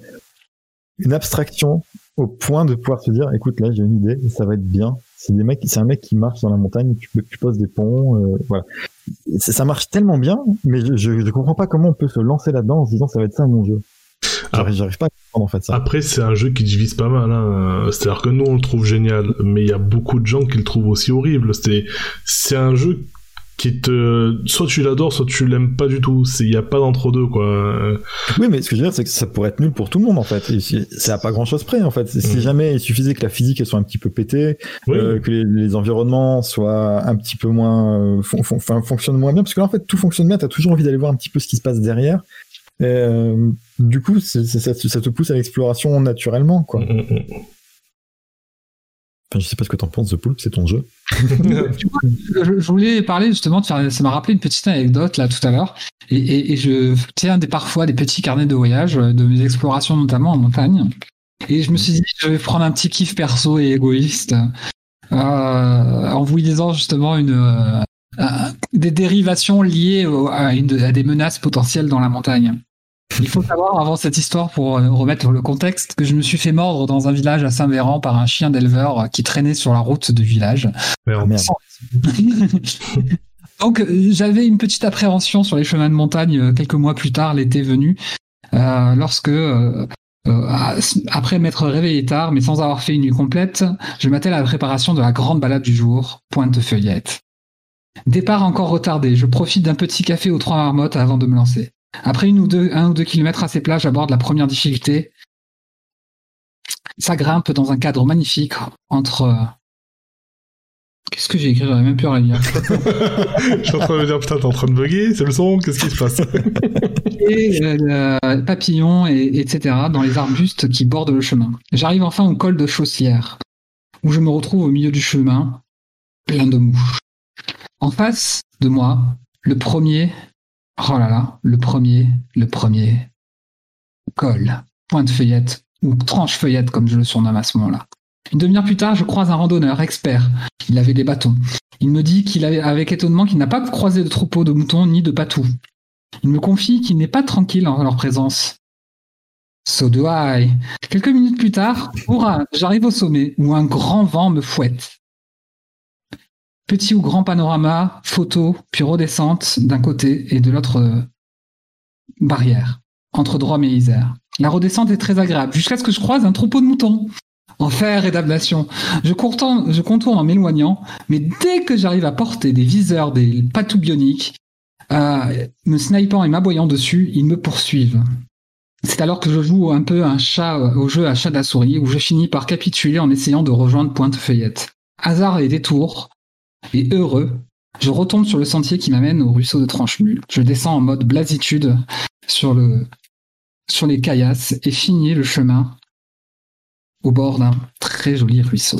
une abstraction au point de pouvoir se dire écoute, là, j'ai une idée, ça va être bien. C'est des mecs, c'est un mec qui marche dans la montagne, tu, tu poses des ponts, euh, voilà. Ça marche tellement bien, mais je, je comprends pas comment on peut se lancer là-dedans en se disant ça va être ça mon jeu. J'arrive pas à comprendre en fait ça. Après, c'est un jeu qui divise pas mal. Hein. C'est-à-dire que nous, on le trouve génial, mais il y a beaucoup de gens qui le trouvent aussi horrible. C'est un jeu qui te soit tu l'adores soit tu l'aimes pas du tout il n'y a pas d'entre deux quoi oui mais ce que je veux dire c'est que ça pourrait être nul pour tout le monde en fait c'est à pas grand chose près en fait si mm. jamais il suffisait que la physique elle soit un petit peu pétée euh, que les, environnements soient un petit peu moins euh, fonctionnent moins bien parce que là en fait tout fonctionne bien t'as toujours envie d'aller voir un petit peu ce qui se passe derrière euh, du coup, ça, te pousse à l'exploration naturellement, quoi. Mm, mm. Enfin, je sais pas ce que t'en penses, The Poulpe, c'est ton jeu. je, voulais parler justement ça m'a rappelé une petite anecdote là tout à l'heure, et, je tiens des parfois des petits carnets de voyage, de mes explorations notamment en montagne, et je me suis dit je vais prendre un petit kiff perso et égoïste euh, en vous lisant justement une euh, des dérivations liées à des menaces potentielles dans la montagne. Il faut savoir avant cette histoire, pour euh, remettre le contexte, que je me suis fait mordre dans un village à Saint-Véran par un chien d'éleveur qui traînait sur la route du village. Donc euh, j'avais une petite appréhension sur les chemins de montagne euh, quelques mois plus tard, l'été venu, lorsque après m'être réveillé tard, mais sans avoir fait une nuit complète, je m'attelle à la préparation de la grande balade du jour, pointe feuillette. Départ encore retardé, je profite d'un petit café aux trois marmottes avant de me lancer. Après une ou deux, un ou deux kilomètres à ces plages, j'aborde la première difficulté. Ça grimpe dans un cadre magnifique entre. Euh, qu'est-ce que j'ai écrit? J'aurais même pu à lire. Je suis en train de me dire, putain, t'es en train de bugger, c'est le son, qu'est-ce qui se passe? Et euh, papillons, et, etc., dans les arbustes qui bordent le chemin. J'arrive enfin au col de Chaussière, où je me retrouve au milieu du chemin, plein de mouches. En face de moi, le premier Oh là là, le premier, le premier. Col, pointe feuillette, ou tranche feuillette comme je le surnomme à ce moment-là. Une demi-heure plus tard, je croise un randonneur expert. Il avait des bâtons. Il me dit qu'il avait, avec étonnement qu'il n'a pas croisé de troupeau de moutons ni de patous. Il me confie qu'il n'est pas tranquille en leur présence. So do I. Quelques minutes plus tard, hurrah, j'arrive au sommet où un grand vent me fouette. Petit ou grand panorama, photo, puis redescente d'un côté et de l'autre euh, barrière, entre Drôme et Isère. La redescente est très agréable, jusqu'à ce que je croise un troupeau de moutons. Enfer et damnation. Je contourne, en m'éloignant, mais dès que j'arrive à porter des viseurs, des patous bioniques, euh, me snipant et m'aboyant dessus, ils me poursuivent. C'est alors que je joue un peu un chat euh, au jeu à chat à souris, où je finis par capituler en essayant de rejoindre Pointe Feuillette. Hasard et détour, et heureux, Je retombe sur le sentier qui m'amène au ruisseau de Tranchemule. Je descends en mode blasitude sur, le, sur les caillasses et finis le chemin au bord d'un très joli ruisseau.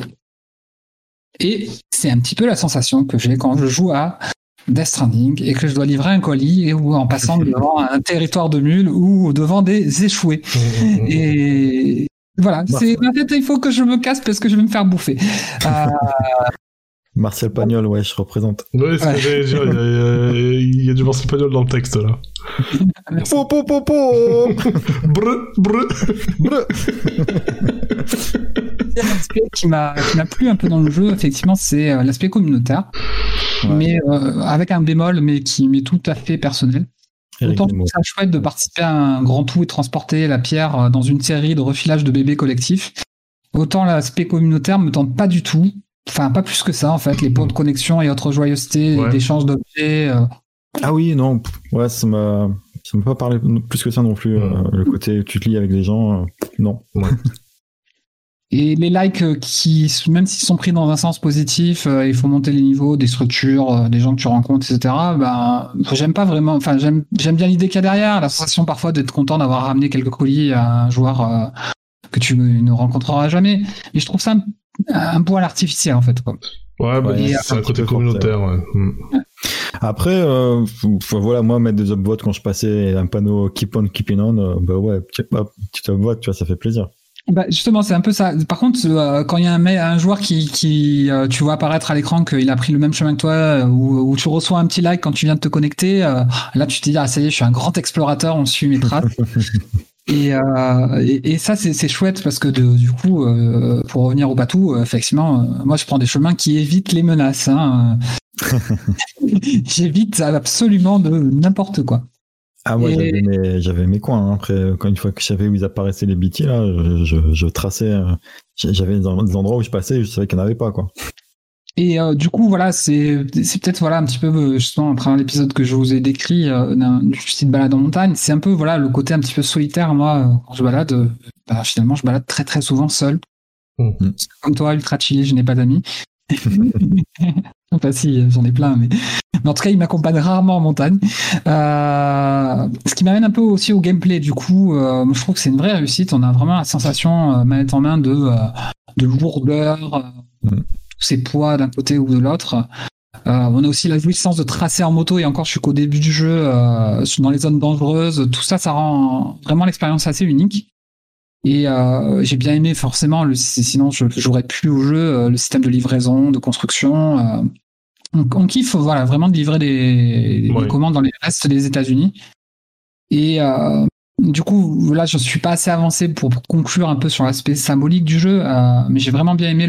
Et c'est un petit peu la sensation que j'ai quand je joue à Death Stranding et que je dois livrer un colis ou en passant devant un territoire de mules ou devant des échoués. Et voilà, c'est en fait il faut que je me casse parce que je vais me faire bouffer. Euh, Martial Pagnol, ouais, je représente. Ouais, c'est ce que dire. Il y, a, il y a du Martial Pagnol dans le texte, là. Po, po, po, po Brr, brr. Brr. L'aspect qui m'a qui m'a plu un peu dans le jeu, effectivement, c'est euh, l'aspect communautaire, Ouais. mais euh, avec un bémol, mais qui m'est tout à fait personnel. Eric Autant trouve ça chouette de participer à un grand tout et transporter la pierre euh, dans une série de refilage de bébés collectifs. Autant l'aspect communautaire me tente pas du tout. Enfin, pas plus que ça, en fait. Les points de connexion et autres joyeusetés, Ouais. d'échange d'objets. euh, Ah oui, non, ouais, ça m'a, ça m'a pas parlé plus que ça non plus. euh, le côté tu te lis avec des gens, euh, non. Et les likes qui, même s'ils sont pris dans un sens positif, euh, il faut monter les niveaux des structures, euh, des gens que tu rencontres, etc. Ben, j'aime pas vraiment. Enfin, j'aime, j'aime bien l'idée qu'il y a derrière, la sensation parfois d'être content d'avoir ramené quelques colis à un joueur euh, que tu ne rencontreras jamais. Mais je trouve ça un, un poil artificiel en fait. Quoi. Ouais, bah, Ouais, c'est un côté communautaire, ouais. Mm. Après, euh, voilà, moi, mettre des upvotes quand je passais un panneau keep on, keeping on, euh, bah ouais, petit, hop, petit upvote, tu vois, ça fait plaisir. Bah, justement, c'est un peu ça. Par contre, euh, quand il y a un, mec- un joueur qui, qui euh, tu vois apparaître à l'écran qu'il a pris le même chemin que toi, euh, ou, ou tu reçois un petit like quand tu viens de te connecter, euh, là tu te dis ah ça y est, je suis un grand explorateur, on suit mes traces. et, euh, et, et ça c'est chouette parce que de- du coup, euh, pour revenir au bateau, euh, effectivement, moi je prends des chemins qui évitent les menaces. Hein. J'évite absolument de n'importe quoi. Ah, moi, Et- j'avais mes, coins. hein. Après, quand une fois que je savais où ils apparaissaient les BT, là, je, je, je traçais. j'avais des endroits où je passais et je savais qu'il n'y en avait pas, quoi. Et euh, du coup, voilà, c'est peut-être voilà un petit peu euh, justement après l'épisode que je vous ai décrit euh, du style balade en montagne, c'est un peu voilà le côté un petit peu solitaire. Moi, quand je balade, euh, bah, finalement, je balade très très souvent seul. Mhm. Comme toi, ultra chillé, je n'ai pas d'amis. enfin si, j'en ai plein, mais... mais en tout cas, il m'accompagne rarement en montagne. Euh, ce qui m'amène un peu aussi au gameplay. Du coup, euh, je trouve que c'est une vraie réussite. On a vraiment la sensation euh, manette en main de de lourdeur. Ces poids d'un côté ou de l'autre. Euh, on a aussi la jouissance de tracer en moto et encore je suis qu'au début du jeu euh, dans les zones dangereuses. Tout ça, ça rend vraiment l'expérience assez unique. Et euh, j'ai bien aimé forcément, le, sinon je jouerais plus au jeu, euh, le système de livraison, de construction. on, on kiffe voilà vraiment de livrer des, commandes dans les restes des États-Unis. Et euh, du coup, là, je suis pas assez avancé pour conclure un peu sur l'aspect symbolique du jeu, euh, mais j'ai vraiment bien aimé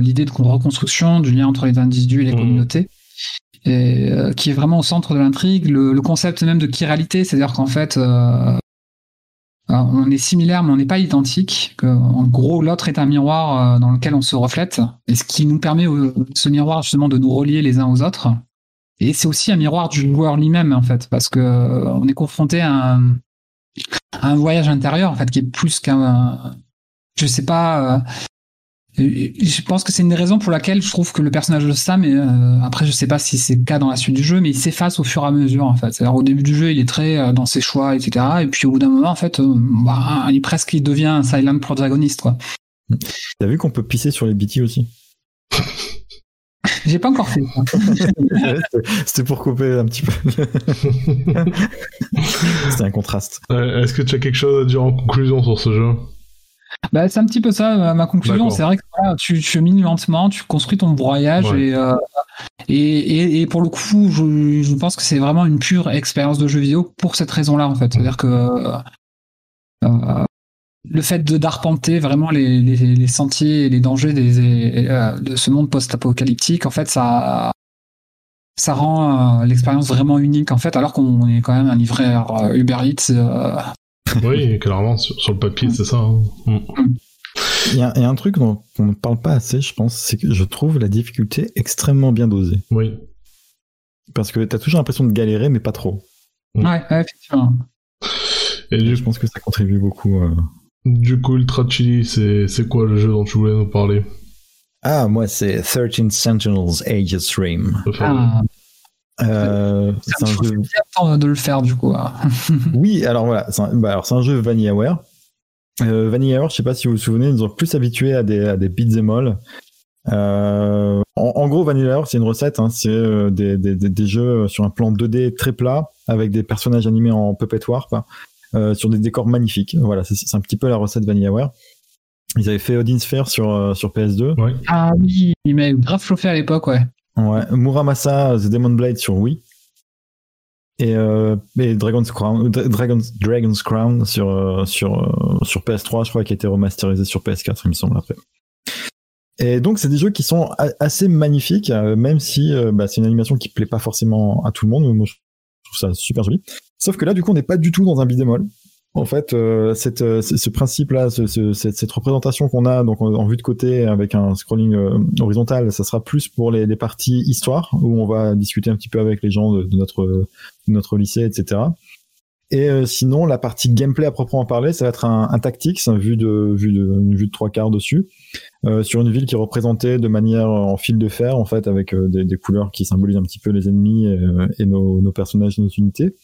l'idée de reconstruction, du lien entre les individus et les Mhm. communautés, et, euh, qui est vraiment au centre de l'intrigue. Le, le concept même de chiralité, c'est-à-dire qu'en fait, euh, on est similaire, mais on n'est pas identique. Que, en gros, l'autre est un miroir dans lequel on se reflète, et ce qui nous permet, ce miroir, justement, de nous relier les uns aux autres. Et c'est aussi un miroir du joueur lui-même, en fait, parce que euh, on est confronté à un, un voyage intérieur, en fait, qui est plus qu'un, je sais pas. euh, je pense que c'est une des raisons pour laquelle je trouve que le personnage de Sam, et, euh, après je sais pas si c'est le cas dans la suite du jeu, mais il s'efface au fur et à mesure en fait. C'est-à-dire au début du jeu, il est très euh, dans ses choix, etc. Et puis au bout d'un moment, en fait, euh, bah, il presque il devient un silent protagoniste quoi. T'as vu qu'on peut pisser sur les BT aussi? J'ai pas encore fait. ça. C'était- pour couper un petit peu. C'était un contraste. Euh, Est-ce que tu as quelque chose à dire en conclusion sur ce jeu? Bah, c'est un petit peu ça ma conclusion. C'est vrai que voilà, tu chemines lentement, tu construis ton Ouais. et, euh, et, et, et pour le coup, je, je pense que c'est vraiment une pure expérience de jeu vidéo pour cette raison-là en fait. C'est-à-dire que euh, euh, le fait de d'arpenter vraiment les, les, les sentiers et les dangers des, et, euh, de ce monde post-apocalyptique, en fait, ça ça rend euh, l'expérience vraiment unique en fait, alors qu'on est quand même un livreur euh, Uber Eats. euh, Oui, clairement, sur, sur le papier, c'est ça. hein. Mm. Il y, a il y a un truc dont on ne parle pas assez, je pense, c'est que je trouve la difficulté extrêmement bien dosée. Oui. Parce que t'as toujours l'impression de galérer, mais pas trop. Mm. ouais, ouais, effectivement. Et du, Je pense que ça contribue beaucoup. Du coup, Ultra Chili, c'est c'est quoi le jeu dont tu voulais nous parler? Ah, moi, c'est 13 Sentinels Aegis Rim. Ah, Euh, c'est un jeu. temps de le faire du coup. hein. Oui, alors voilà, c'est un, bah, alors c'est un jeu VanillaWare. Euh, VanillaWare, je sais pas si vous vous souvenez, ils nous ont plus habitués à des, à des beats all. Euh, en, en gros, VanillaWare, c'est une recette, hein, c'est euh, des, des, des, des jeux sur un plan 2D très plat, avec des personnages animés en puppet war, quoi, euh, sur des décors magnifiques. Voilà, c'est, un petit peu la recette VanillaWare. Ils avaient fait Odin Sphere sur, euh, sur PS2. Ouais. Ah oui, il m'a grave chauffé à l'époque, ouais. Ouais, Muramasa The Demon Blade sur Wii. Et, euh, et Dragon's Crown, Dra- Dragon's, Dragon's Crown sur, euh, sur, euh, sur PS3, je crois, qui a été remasterisé sur PS4, il me semble, après. Et donc, c'est des jeux qui sont assez magnifiques, euh, même si euh, bah, c'est une animation qui plaît pas forcément à tout le monde. mais Moi, je trouve ça super joli. Sauf que là, du coup, on n'est pas du tout dans un all. En fait, euh, cette, euh, ce principe-là, ce, ce- cette, représentation qu'on a donc en, vue de côté avec un scrolling euh, horizontal, ça sera plus pour les, les parties histoire où on va discuter un petit peu avec les gens de, notre de notre lycée, etc. Et euh, sinon, la partie gameplay à proprement parler, ça va être un, un tactics, un vue de vue de une vue de trois quarts dessus, sur une ville qui est représentée de manière en fil de fer en fait, avec des, des couleurs qui symbolisent un petit peu les ennemis et, et nos, nos personnages, nos unités.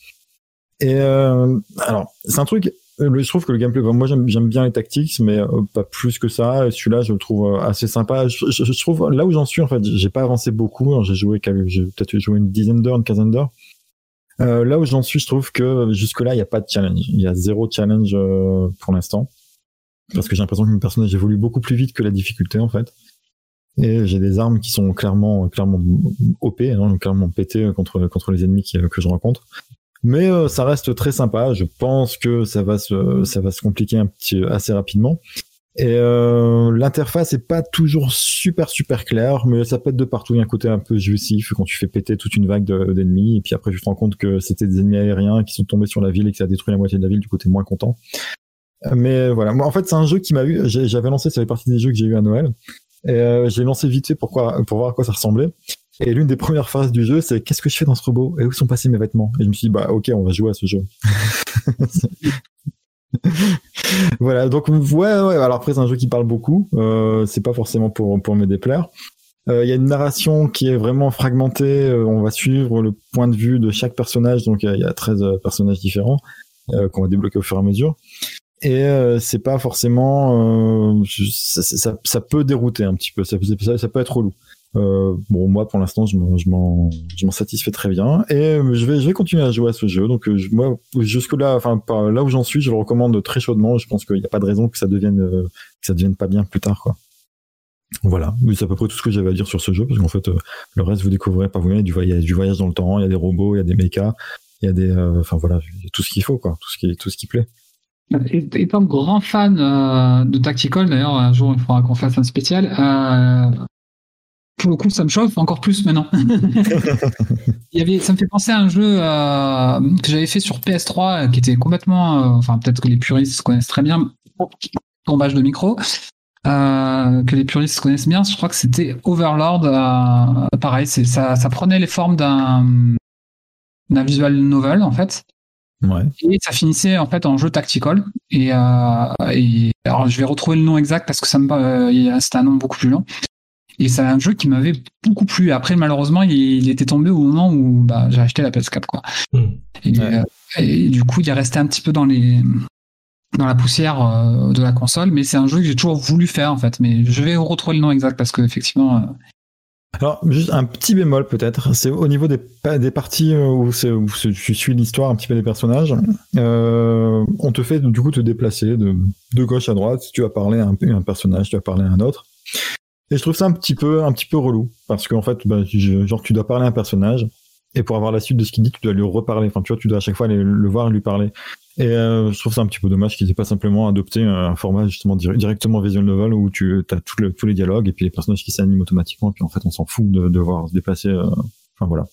Et euh, alors, c'est un truc. euh, Je trouve que le gameplay, bon, moi j'aime bien les tactics, mais euh, pas plus que ça. Celui-là, je le trouve euh, assez sympa. Je, trouve là où j'en suis en fait, j'ai pas avancé beaucoup. J'ai joué, peut-être joué une dizaine d'heures, une quinzaine d'heures. Euh, là où j'en suis, je trouve que jusque-là, il n'y a pas de challenge. Il y a zéro challenge euh, pour l'instant. Parce que j'ai l'impression que mon personnage évolue beaucoup plus vite que la difficulté, en fait. Et j'ai des armes qui sont clairement, clairement OP, hein, clairement pétées contre, contre les ennemis que je rencontre. Mais euh, ça reste très sympa. Je pense que ça va se, ça va se compliquer un petit, assez rapidement. Et euh, l'interface est pas toujours super super claire, mais ça pète de partout. Il y a un côté un peu jouissif quand tu fais péter toute une vague de- d'ennemis, et puis après tu te rends compte que c'était des ennemis aériens qui sont tombés sur la ville et que ça a détruit la moitié de la ville. Du coup, t'es moins content. Mais voilà, moi en fait c'est un jeu qui m'a eu. J'avais lancé, ça fait partie des jeux que j'ai eu à Noël. Et euh, j'ai lancé vite fait pour, quoi- pour voir à quoi ça ressemblait. Et l'une des premières phrases du jeu, c'est qu'est-ce que je fais dans ce robot? Et où sont passés mes vêtements? Et je me suis dit bah ok, on va jouer à ce jeu. voilà, donc ouais, ouais. Alors après, c'est un jeu qui parle beaucoup. Euh, c'est pas forcément pour pour me déplaire. Euh, Il y a une narration qui est vraiment fragmentée. Euh, on va suivre le point de vue de chaque personnage. Donc il y a- il y, a 13 personnages différents euh, qu'on va débloquer au fur et à mesure. Et euh, c'est pas forcément, euh, ça, ça, peut dérouter un petit peu. Ça, ça peut être relou. Euh, bon, moi, pour l'instant, je m'en, satisfais très bien et euh, je vais, je vais continuer à jouer à ce jeu. Donc, euh, je- moi, jusque là, enfin, là où j'en suis, je le recommande très chaudement. Je pense qu'il n'y a pas de raison que ça devienne, euh, que ça devienne pas bien plus tard, quoi. Voilà, c'est à peu près tout ce que j'avais à dire sur ce jeu, parce qu'en fait, le reste, vous découvrez par vous-même. Il y a du voyage dans le temps, il y a des robots, il y a des mechas, il y a des, enfin voilà, il y a tout ce qu'il faut, quoi, tout ce qui, tout ce qui plaît. Étant grand fan de Tactical, d'ailleurs, un jour il faudra qu'on fasse un spécial. Pour le coup, ça me chauffe encore plus maintenant. il y avait, ça me fait penser à un jeu euh, que j'avais fait sur PS3 euh, qui était complètement, euh, enfin peut-être que les puristes connaissent très bien, tombage de micro, euh, que les puristes connaissent bien. Je crois que c'était Overlord. pareil, c'est ça, ça prenait les formes d'un d'un visual novel en fait. Ouais. Et ça finissait en fait en jeu tactical. Et, et alors je vais retrouver le nom exact parce que ça me c'était un nom beaucoup plus long. Et c'est un jeu qui m'avait beaucoup plu. Après malheureusement il, il était tombé au moment où bah, j'ai acheté la PS4 quoi. Hmm. Et, Ouais. euh, et du coup il est resté un petit peu dans les dans la poussière euh, de la console, mais c'est un jeu que j'ai toujours voulu faire en fait. Mais je vais retrouver le nom exact parce que effectivement. euh, Alors, juste un petit bémol peut-être, c'est au niveau des, pa- des parties euh, où, tu suis l'histoire un petit peu des personnages, on te fait du coup te déplacer de, de gauche à droite, tu vas parler à un, à un personnage, tu vas parler à un autre. Et je trouve ça un petit peu, un petit peu relou, parce qu'en fait, bah, genre tu dois parler à un personnage, et pour avoir la suite de ce qu'il dit, tu dois lui reparler, enfin tu vois, tu dois à chaque fois le voir et lui parler. Et euh, je trouve ça un petit peu dommage qu'ils aient pas simplement adopté un format justement dir- directement visual novel où tu as tous les dialogues et puis les personnages qui s'animent automatiquement et puis en fait on s'en fout de devoir se déplacer. euh, Enfin voilà.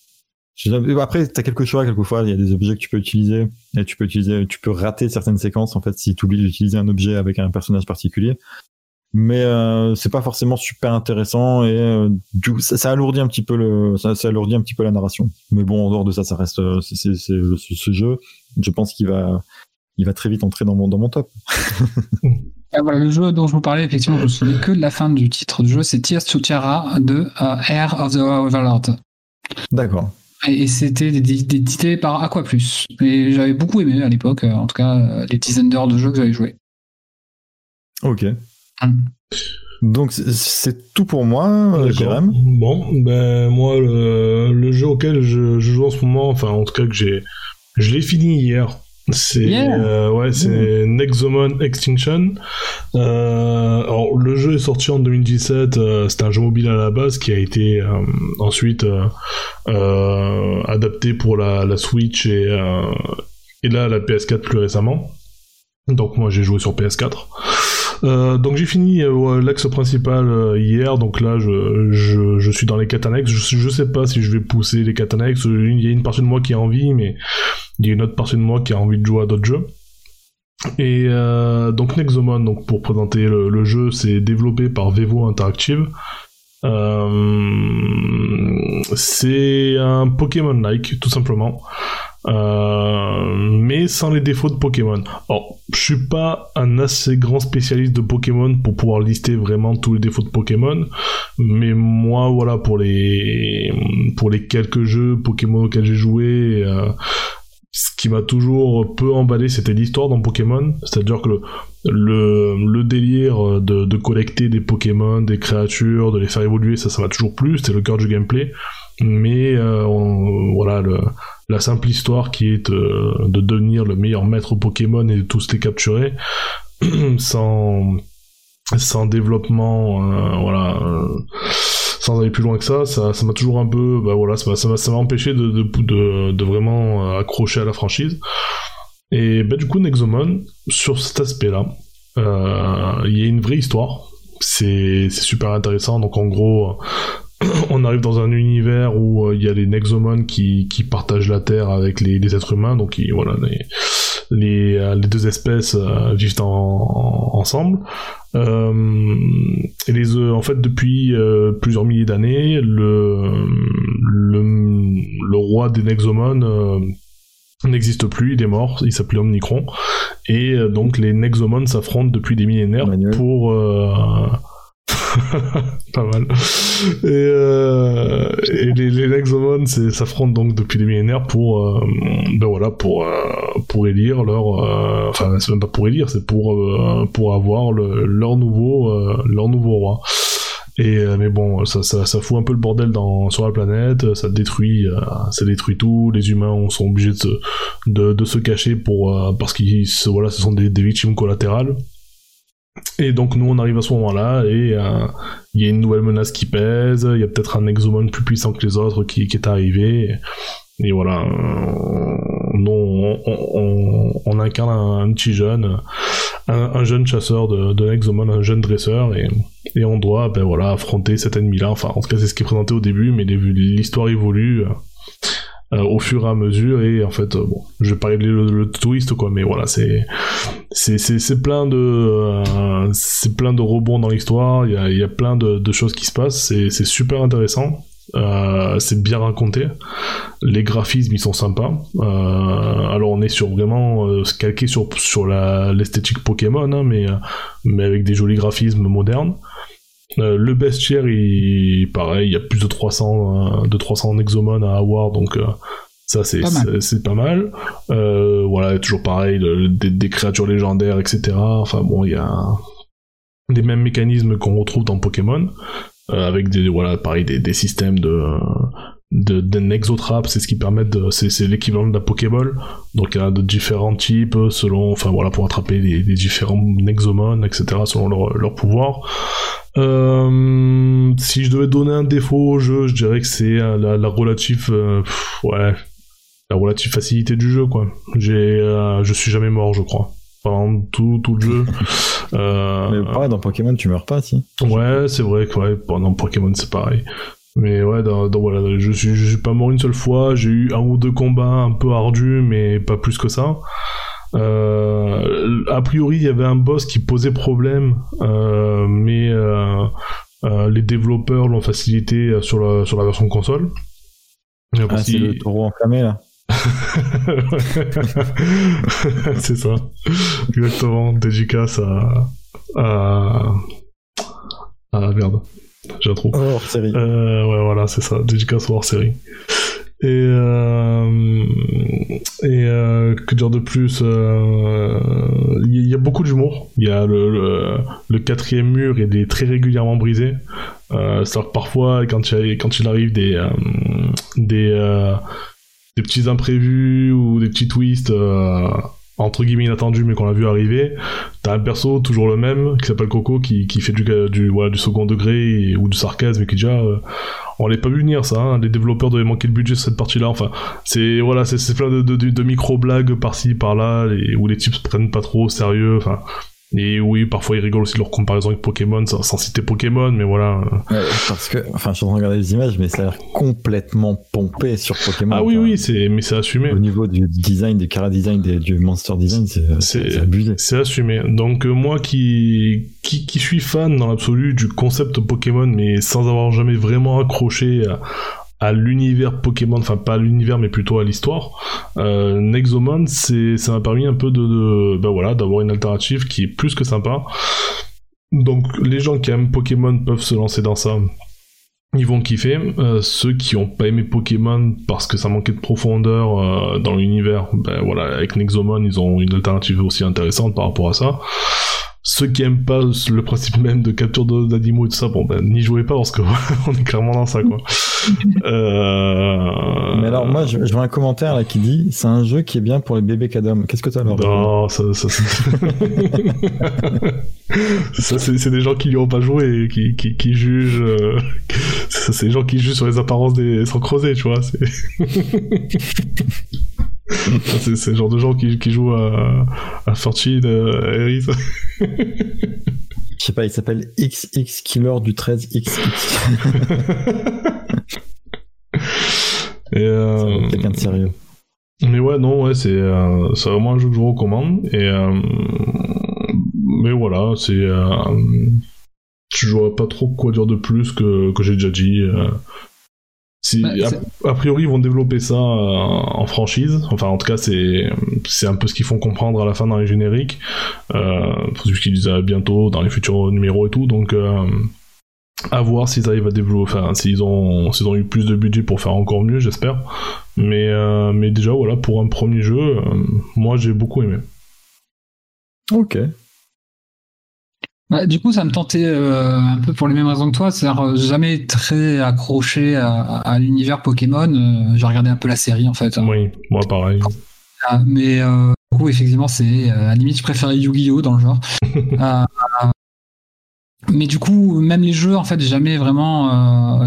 Après t'as quelques choix quelquefois il y a des objets que tu peux utiliser et tu peux utiliser tu peux rater certaines séquences en fait si tu oublies d'utiliser un objet avec un personnage particulier. Mais euh, c'est pas forcément super intéressant et euh, du ça, ça alourdit un petit peu le ça, ça alourdit un petit peu la narration. Mais bon en dehors de ça ça reste euh, c'est ce, jeu je pense qu'il va il va très vite entrer dans mon dans mon top. Ah, voilà, le jeu dont je vous parlais, effectivement, je me souviens que de la fin du titre du jeu, c'est Tears to Tiara de euh, Air of the Overlord. D'accord. Et, et c'était édité par Aqua Plus. Et j'avais beaucoup aimé à l'époque, euh, en tout cas, les dizaines d'heures de jeu que j'avais joué. Ok. Donc c'est- tout pour moi, euh. Jérém. Bon, ben moi, le, le jeu auquel je, je joue en ce moment, enfin en tout cas que j'ai, je l'ai fini hier. C'est Yeah. euh, ouais, c'est Nexomon Extinction. Euh, alors le jeu est sorti en 2017. euh, c'est un jeu mobile à la base qui a été euh, ensuite euh, euh, adapté pour la, la Switch et euh, et là la PS4 plus récemment. Donc moi j'ai joué sur PS4. Euh, donc j'ai fini euh, l'axe principal euh, hier, donc là je, je, je suis dans les quêtes. Je, je sais pas si je vais pousser les quêtes. Il y a une partie de moi qui a envie, mais il y a une autre partie de moi qui a envie de jouer à d'autres jeux. Et donc Nexomon, donc pour présenter le, le jeu, c'est développé par Vevo Interactive. C'est un Pokémon-like, tout simplement. Euh, mais sans les défauts de Pokémon. Alors, je suis pas un assez grand spécialiste de Pokémon pour pouvoir lister vraiment tous les défauts de Pokémon, mais moi, voilà, pour les pour les quelques jeux Pokémon auxquels j'ai joué, euh, ce qui m'a toujours peu emballé, c'était l'histoire dans Pokémon. C'est-à-dire que le délire de, de collecter des Pokémon, des créatures, de les faire évoluer, ça, ça m'a toujours plu. C'était le cœur du gameplay. Mais euh, on- voilà, la simple histoire qui est de, de devenir le meilleur maître Pokémon et de tous les capturer sans sans développement euh, voilà euh, sans aller plus loin que ça ça ça m'a toujours un peu bah voilà ça m'a ça m'a empêché de, de, de, vraiment euh, accrocher à la franchise. Et bah du coup Nexomon sur cet aspect là il y a une vraie histoire. C'est super intéressant. Donc en gros on arrive dans un univers où euh, il y a les Nexomon qui, qui partagent la Terre avec les, les êtres humains, donc voilà, les, les, euh, les deux espèces euh, vivent en, en- ensemble. Et les, en fait, depuis plusieurs milliers d'années, le, le, le roi des Nexomon n'existe plus, il est mort, il s'appelait Omnicron. Et donc les Nexomon s'affrontent depuis des millénaires Manuel. pour... pas mal. Et, euh, les, les Nexomon c'est- s'affrontent donc depuis des millénaires pour, euh, ben voilà, pour, euh, pour élire leur, enfin c'est même pas pour élire, c'est pour, pour avoir le, leur nouveau, leur nouveau roi. Et mais bon, ça, ça, fout un peu le bordel dans, sur la planète, ça détruit, ça détruit tout. Les humains sont obligés de se, de, se cacher pour, parce qu'ils, voilà, ce sont des victimes collatérales. Et donc nous on arrive à ce moment-là et euh, il y a une nouvelle menace qui pèse, il y a peut-être un exomon plus puissant que les autres qui, est arrivé. Et, voilà, euh, on, incarne un, petit jeune, un, un jeune chasseur de, de Nexomon, un jeune dresseur et, et on doit ben voilà affronter cet ennemi-là. Enfin en tout cas c'est ce qui est présenté au début, mais l'histoire évolue. Euh, au fur et à mesure et en fait euh, bon je vais pas révéler le, le twist quoi mais voilà c'est c'est c'est plein de euh, c'est plein de rebonds dans l'histoire il y a il y a plein de, de choses qui se passent c'est c'est super intéressant euh, c'est bien raconté les graphismes ils sont sympas euh, alors on est sur vraiment euh, calqué sur sur la l'esthétique Pokémon hein, mais mais avec des jolis graphismes modernes euh, le bestiaire, il, pareil, il y a plus de 300, euh, de 300 Nexomon à avoir, donc euh, ça c'est Pas mal. pas mal. Euh, voilà, toujours pareil, le- des, des créatures légendaires, etc. Enfin bon, il y a des mêmes mécanismes qu'on retrouve dans Pokémon, euh, avec des voilà, pareil, des, des systèmes de de, de Nexotrap, c'est ce qui permet de, c'est, c'est l'équivalent de la Pokéball. Donc il y a de différents types selon, enfin voilà, pour attraper les, les différents Nexomon, etc. selon leur, leur pouvoir. Euh, si je devais donner un défaut au jeu, je dirais que c'est euh, la, la relative, euh, pff, ouais, la relative facilité du jeu, quoi. J'ai, euh, je suis jamais mort, je crois, pendant tout, tout le jeu. Euh, Mais pareil, dans Pokémon, tu meurs pas, si. Ouais, c'est vrai que ouais, pendant Pokémon c'est pareil. Mais ouais, dans, dans- voilà, je suis, je suis pas mort une seule fois. J'ai eu un ou deux combats un peu ardus, mais pas plus que ça. Euh, a priori, il y avait un boss qui posait problème, euh, mais euh, les développeurs l'ont facilité sur la, sur la version console. Ah, c'est le taureau enflammé, là. c'est ça. Exactement. Dédicace à. à. à merde. Trou. Oh, hors série. Euh, ouais, voilà, c'est ça. Dédicace hors série. Et, euh, et euh, que dire de plus euh, Il y, a beaucoup d'humour. Il y a le, le, le, quatrième mur et est très régulièrement brisé. Euh, que parfois, quand il, quand il arrive des, des, des petits imprévus ou des petits twists entre guillemets inattendus mais qu'on a vu arriver, t'as un perso toujours le même qui s'appelle Coco qui, qui fait du, du, voilà, du second degré ou du sarcasme et qui déjà on l'avait pas vu venir ça. Hein. Les développeurs devaient manquer de budget sur cette partie-là. Enfin, c'est voilà, c'est plein de, de, de micro blagues par-ci par-là, où les types se prennent pas trop au sérieux. Enfin, et oui, parfois ils rigolent aussi de leur comparaison avec Pokémon, sans, citer Pokémon, mais voilà. Ouais, parce que, enfin, je suis en train de regarder les images, mais ça a l'air complètement pompé sur Pokémon. Ah oui, oui, c'est, mais c'est assumé. Au niveau du design, du cara design, du monster design, c'est abusé. C'est assumé. Donc, euh, moi qui, qui, qui, suis fan dans l'absolu du concept Pokémon, mais sans avoir jamais vraiment accroché à, à l'univers Pokémon, enfin pas à l'univers mais plutôt à l'histoire, euh, Nexomon, ça m'a permis un peu de, de ben voilà, d'avoir une alternative qui est plus que sympa. Donc les gens qui aiment Pokémon peuvent se lancer dans ça. Ils vont kiffer. Euh, ceux qui ont pas aimé Pokémon parce que ça manquait de profondeur euh, dans l'univers, ben voilà, avec Nexomon, ils ont une alternative aussi intéressante par rapport à ça ceux qui aiment pas le principe même de capture d'animaux et tout ça, bon ben n'y jouez pas parce que on est clairement dans ça quoi. euh... Mais alors moi je, vois un commentaire là qui dit c'est un jeu qui est bien pour les bébés cadom. Qu'est-ce que t'as alors Non, ça, ça, ça c'est des gens qui n'y ont pas joué et qui, qui, qui jugent. Euh... c'est des gens qui jugent sur les apparences des sans creuser, tu vois. c'est le genre de gens qui, qui jouent à, à Fortune, euh, Harris. Je sais pas, il s'appelle XX Killer du 13XX. Et euh... Quelqu'un de sérieux. Mais ouais, non, ouais, c'est euh, vraiment un jeu que je recommande. Et euh, mais voilà, c'est euh, je vois pas trop quoi dire de plus que, que j'ai déjà dit. Si, bah, a, priori, ils vont développer ça euh, en franchise. Enfin, en tout cas, c'est c'est un peu ce qu'ils font comprendre à la fin dans les génériques. Euh, ce qu'ils disaient bientôt dans les futurs numéros et tout. Donc, euh, à voir s'ils arrivent à développer. Enfin, s'ils ont s'ils ont eu plus de budget pour faire encore mieux, j'espère. Mais euh, mais déjà, voilà, pour un premier jeu, euh, moi, j'ai beaucoup aimé. Ok. Bah, du coup, ça me tentait euh, un peu pour les mêmes raisons que toi, c'est-à-dire euh, jamais très accroché à, à l'univers Pokémon. Euh, J'ai regardé un peu la série en fait. Oui, moi pareil. Ah, mais euh, du coup, effectivement, c'est à la limite, je préférais Yu-Gi-Oh dans le genre. mais du coup, même les jeux, en fait, jamais vraiment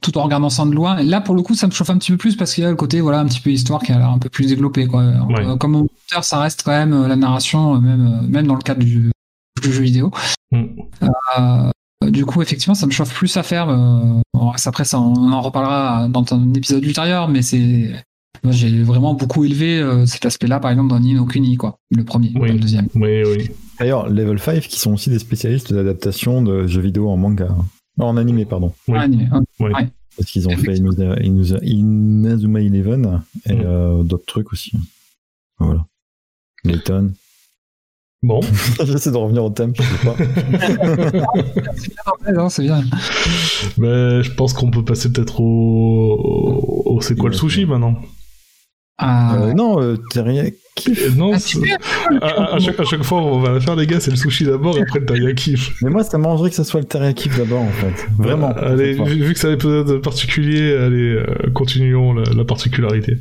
tout en regardant ça de loin. Et là, pour le coup, ça me chauffe un petit peu plus parce qu'il y a le côté, voilà, un petit peu histoire qui a l'air un peu plus développé, quoi. Ouais. Comme auteur, ça reste quand même la narration, même, même dans le cadre du, du jeu vidéo. Mm. Euh, du coup, effectivement, ça me chauffe plus à faire. Euh, après, ça, on en reparlera dans un épisode ultérieur, mais c'est. Moi, j'ai vraiment beaucoup élevé euh, cet aspect-là, par exemple, dans Nino Kuni, quoi. Le premier, oui. le deuxième. Oui, oui. D'ailleurs, Level 5, qui sont aussi des spécialistes d'adaptation de jeux vidéo en manga. Non, en animé, pardon. Oui. En animé, hein. Oui. Ouais. Parce qu'ils ont fait Inazuma Inazuma Eleven et Mm. euh, d'autres trucs aussi. Voilà. Layton. Bon. J'essaie de revenir au thème, je sais pas. C'est bien. Mais je pense qu'on peut passer peut-être au... C'est quoi le sushi maintenant Ah, Euh, non, euh, teriyaki. Euh, Non, Ah, c'est- à, à- chaque, à chaque fois on va la faire les gars, c'est le sushi d'abord et après le teriyaki. Mais moi, ça m'arrangerait que ce soit le teriyaki d'abord, en fait. Vraiment. Allez, vu, vu que ça a peut-être particulier, allez, euh, continuons la, la particularité.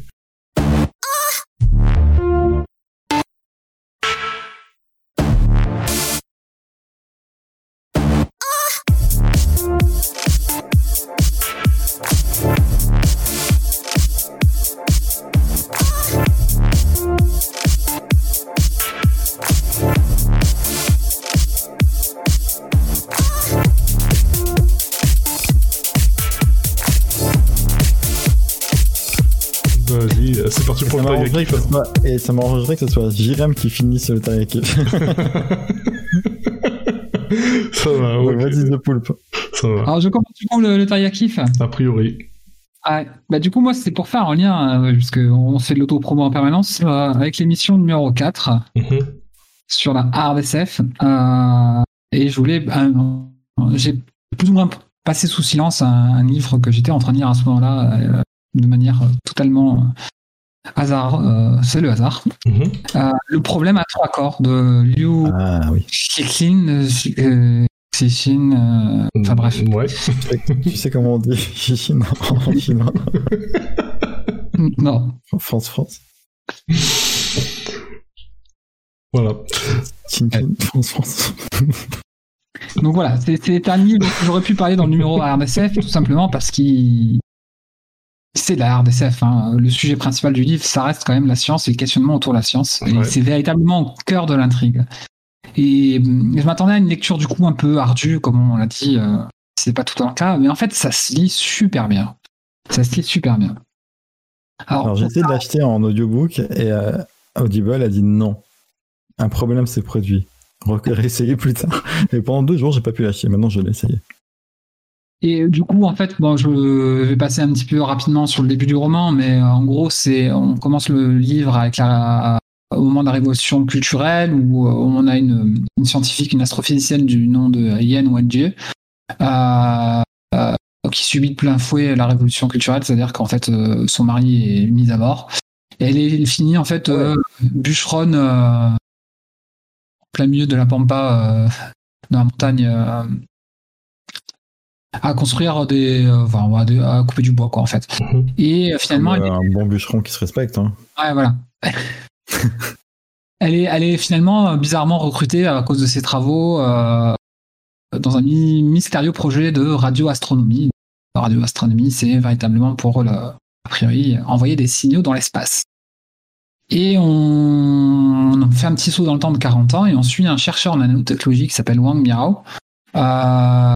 M'arrangerait teriyaki. que ce soit... Et ça m'arrangerait que ce soit Jirem qui finisse le teriyaki. ça va, ok, Vas-y, The Poulpe. ça va. Alors, je commence du coup le, le. A priori. Ah, bah, du coup, moi, c'est pour faire un lien, euh, puisque on fait de l'auto-promo en permanence, euh, avec l'émission numéro 4 Mhm. sur la RDSF. Euh, et je voulais. euh, J'ai plus ou moins passé sous silence un, un livre que j'étais en train de lire à ce moment-là, euh, de manière totalement hasard, c'est le hasard. Mhm. le problème à trois corps de Liu Ah oui. Xixin, Xixin, enfin bref. Ouais. tu sais comment on dit Chine en chinois? Non. En France, France. Voilà. Chine, France, France. Donc voilà, c'est un livre que j'aurais pu parler dans le numéro RDCF tout simplement parce qu'il c'est la RDCF. Hein. Le sujet principal du livre, ça reste quand même la science et le questionnement autour de la science. Et c'est véritablement au cœur de l'intrigue. Et hum, je m'attendais à une lecture du coup un peu ardue, comme on l'a dit. Euh, c'est pas tout le cas, mais en fait, ça se lit super bien. Ça se lit super bien. Alors j'ai essayé de l'acheter en audiobook et euh, Audible a dit non. Un problème s'est produit. Réessayer plus tard. Et pendant deux jours, j'ai pas pu l'acheter. Maintenant, je l'ai essayé. Et du coup, en fait, bon, je vais passer un petit peu rapidement sur le début du roman, mais euh, en gros, c'est on commence le livre avec la, au moment de la révolution culturelle où euh, on a une, une scientifique, une astrophysicienne du nom de Yen Wenjie, euh, euh, qui subit de plein fouet la révolution culturelle, c'est-à-dire qu'en fait, euh, son mari est mis à mort. Et elle est finie en fait euh, bûcheronne euh, en plein milieu de la pampa, euh, dans la montagne. À construire des, euh, enfin, à couper du bois quoi en fait. Mhm. Et euh, finalement, Comme, elle euh, un bon bûcheron qui se respecte. Hein. ouais, voilà. elle est, elle est finalement bizarrement recrutée à cause de ses travaux euh, dans un mystérieux projet de radioastronomie. La radioastronomie, c'est véritablement pour le, a priori envoyer des signaux dans l'espace. Et on, on fait un petit saut dans le temps de 40 ans et on suit un chercheur en nanotechnologie qui s'appelle Wang Miao, euh,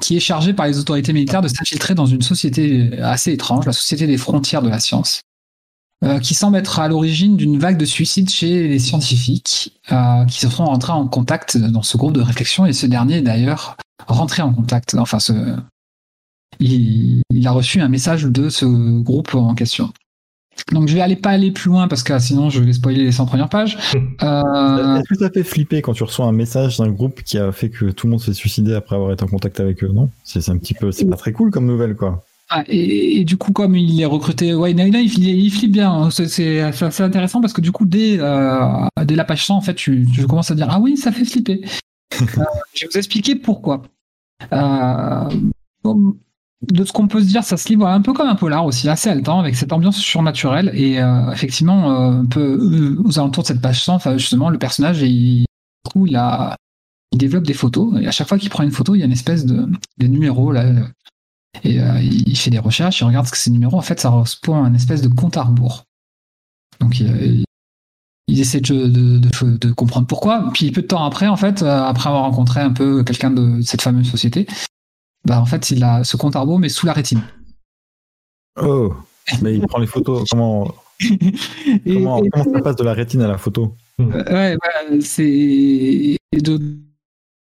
qui est chargé par les autorités militaires de s'infiltrer dans une société assez étrange, la société des frontières de la science, euh, qui semble être à l'origine d'une vague de suicides chez les scientifiques euh, qui se sont rentrés en contact dans ce groupe de réflexion et ce dernier est d'ailleurs rentré en contact, enfin ce, il, il a reçu un message de ce groupe en question. Donc je vais aller pas aller plus loin parce que ah, sinon je vais spoiler les 100 premières pages. Euh, Est-ce que ça fait flipper quand tu reçois un message d'un groupe qui a fait que tout le monde s'est suicidé après avoir été en contact avec eux Non? C'est un petit peu, c'est pas très cool comme nouvelle quoi. Ah, et, et du coup, comme il est recruté, ouais, là, il, il, il flippe bien. hein. C'est assez intéressant parce que du coup, dès, euh, dès la page 100, en fait, tu, tu commences à dire Ah oui, ça fait flipper. Euh, je vais vous expliquer pourquoi. Euh, bon, de ce qu'on peut se dire, ça se livre un peu comme un polar aussi, assez haletant, avec cette ambiance surnaturelle. Et euh, effectivement, euh, un peu euh, aux alentours de cette page 100, enfin, justement, le personnage, il, coup, il, a, il développe des photos. Et à chaque fois qu'il prend une photo, il y a une espèce de, de numéro là, et euh, il fait des recherches, il regarde ce que ces numéros, en fait, ça à un espèce de compte à rebours. Donc, il, il essaie de, de, de- comprendre pourquoi. Puis, peu de temps après, en fait, euh, après avoir rencontré un peu quelqu'un de cette fameuse société, bah, en fait, il a ce compte à rebours, mais sous la rétine. Oh Mais il prend les photos. Comment, Et- comment, et- comment ça passe de la rétine à la photo Euh, ouais, voilà, c'est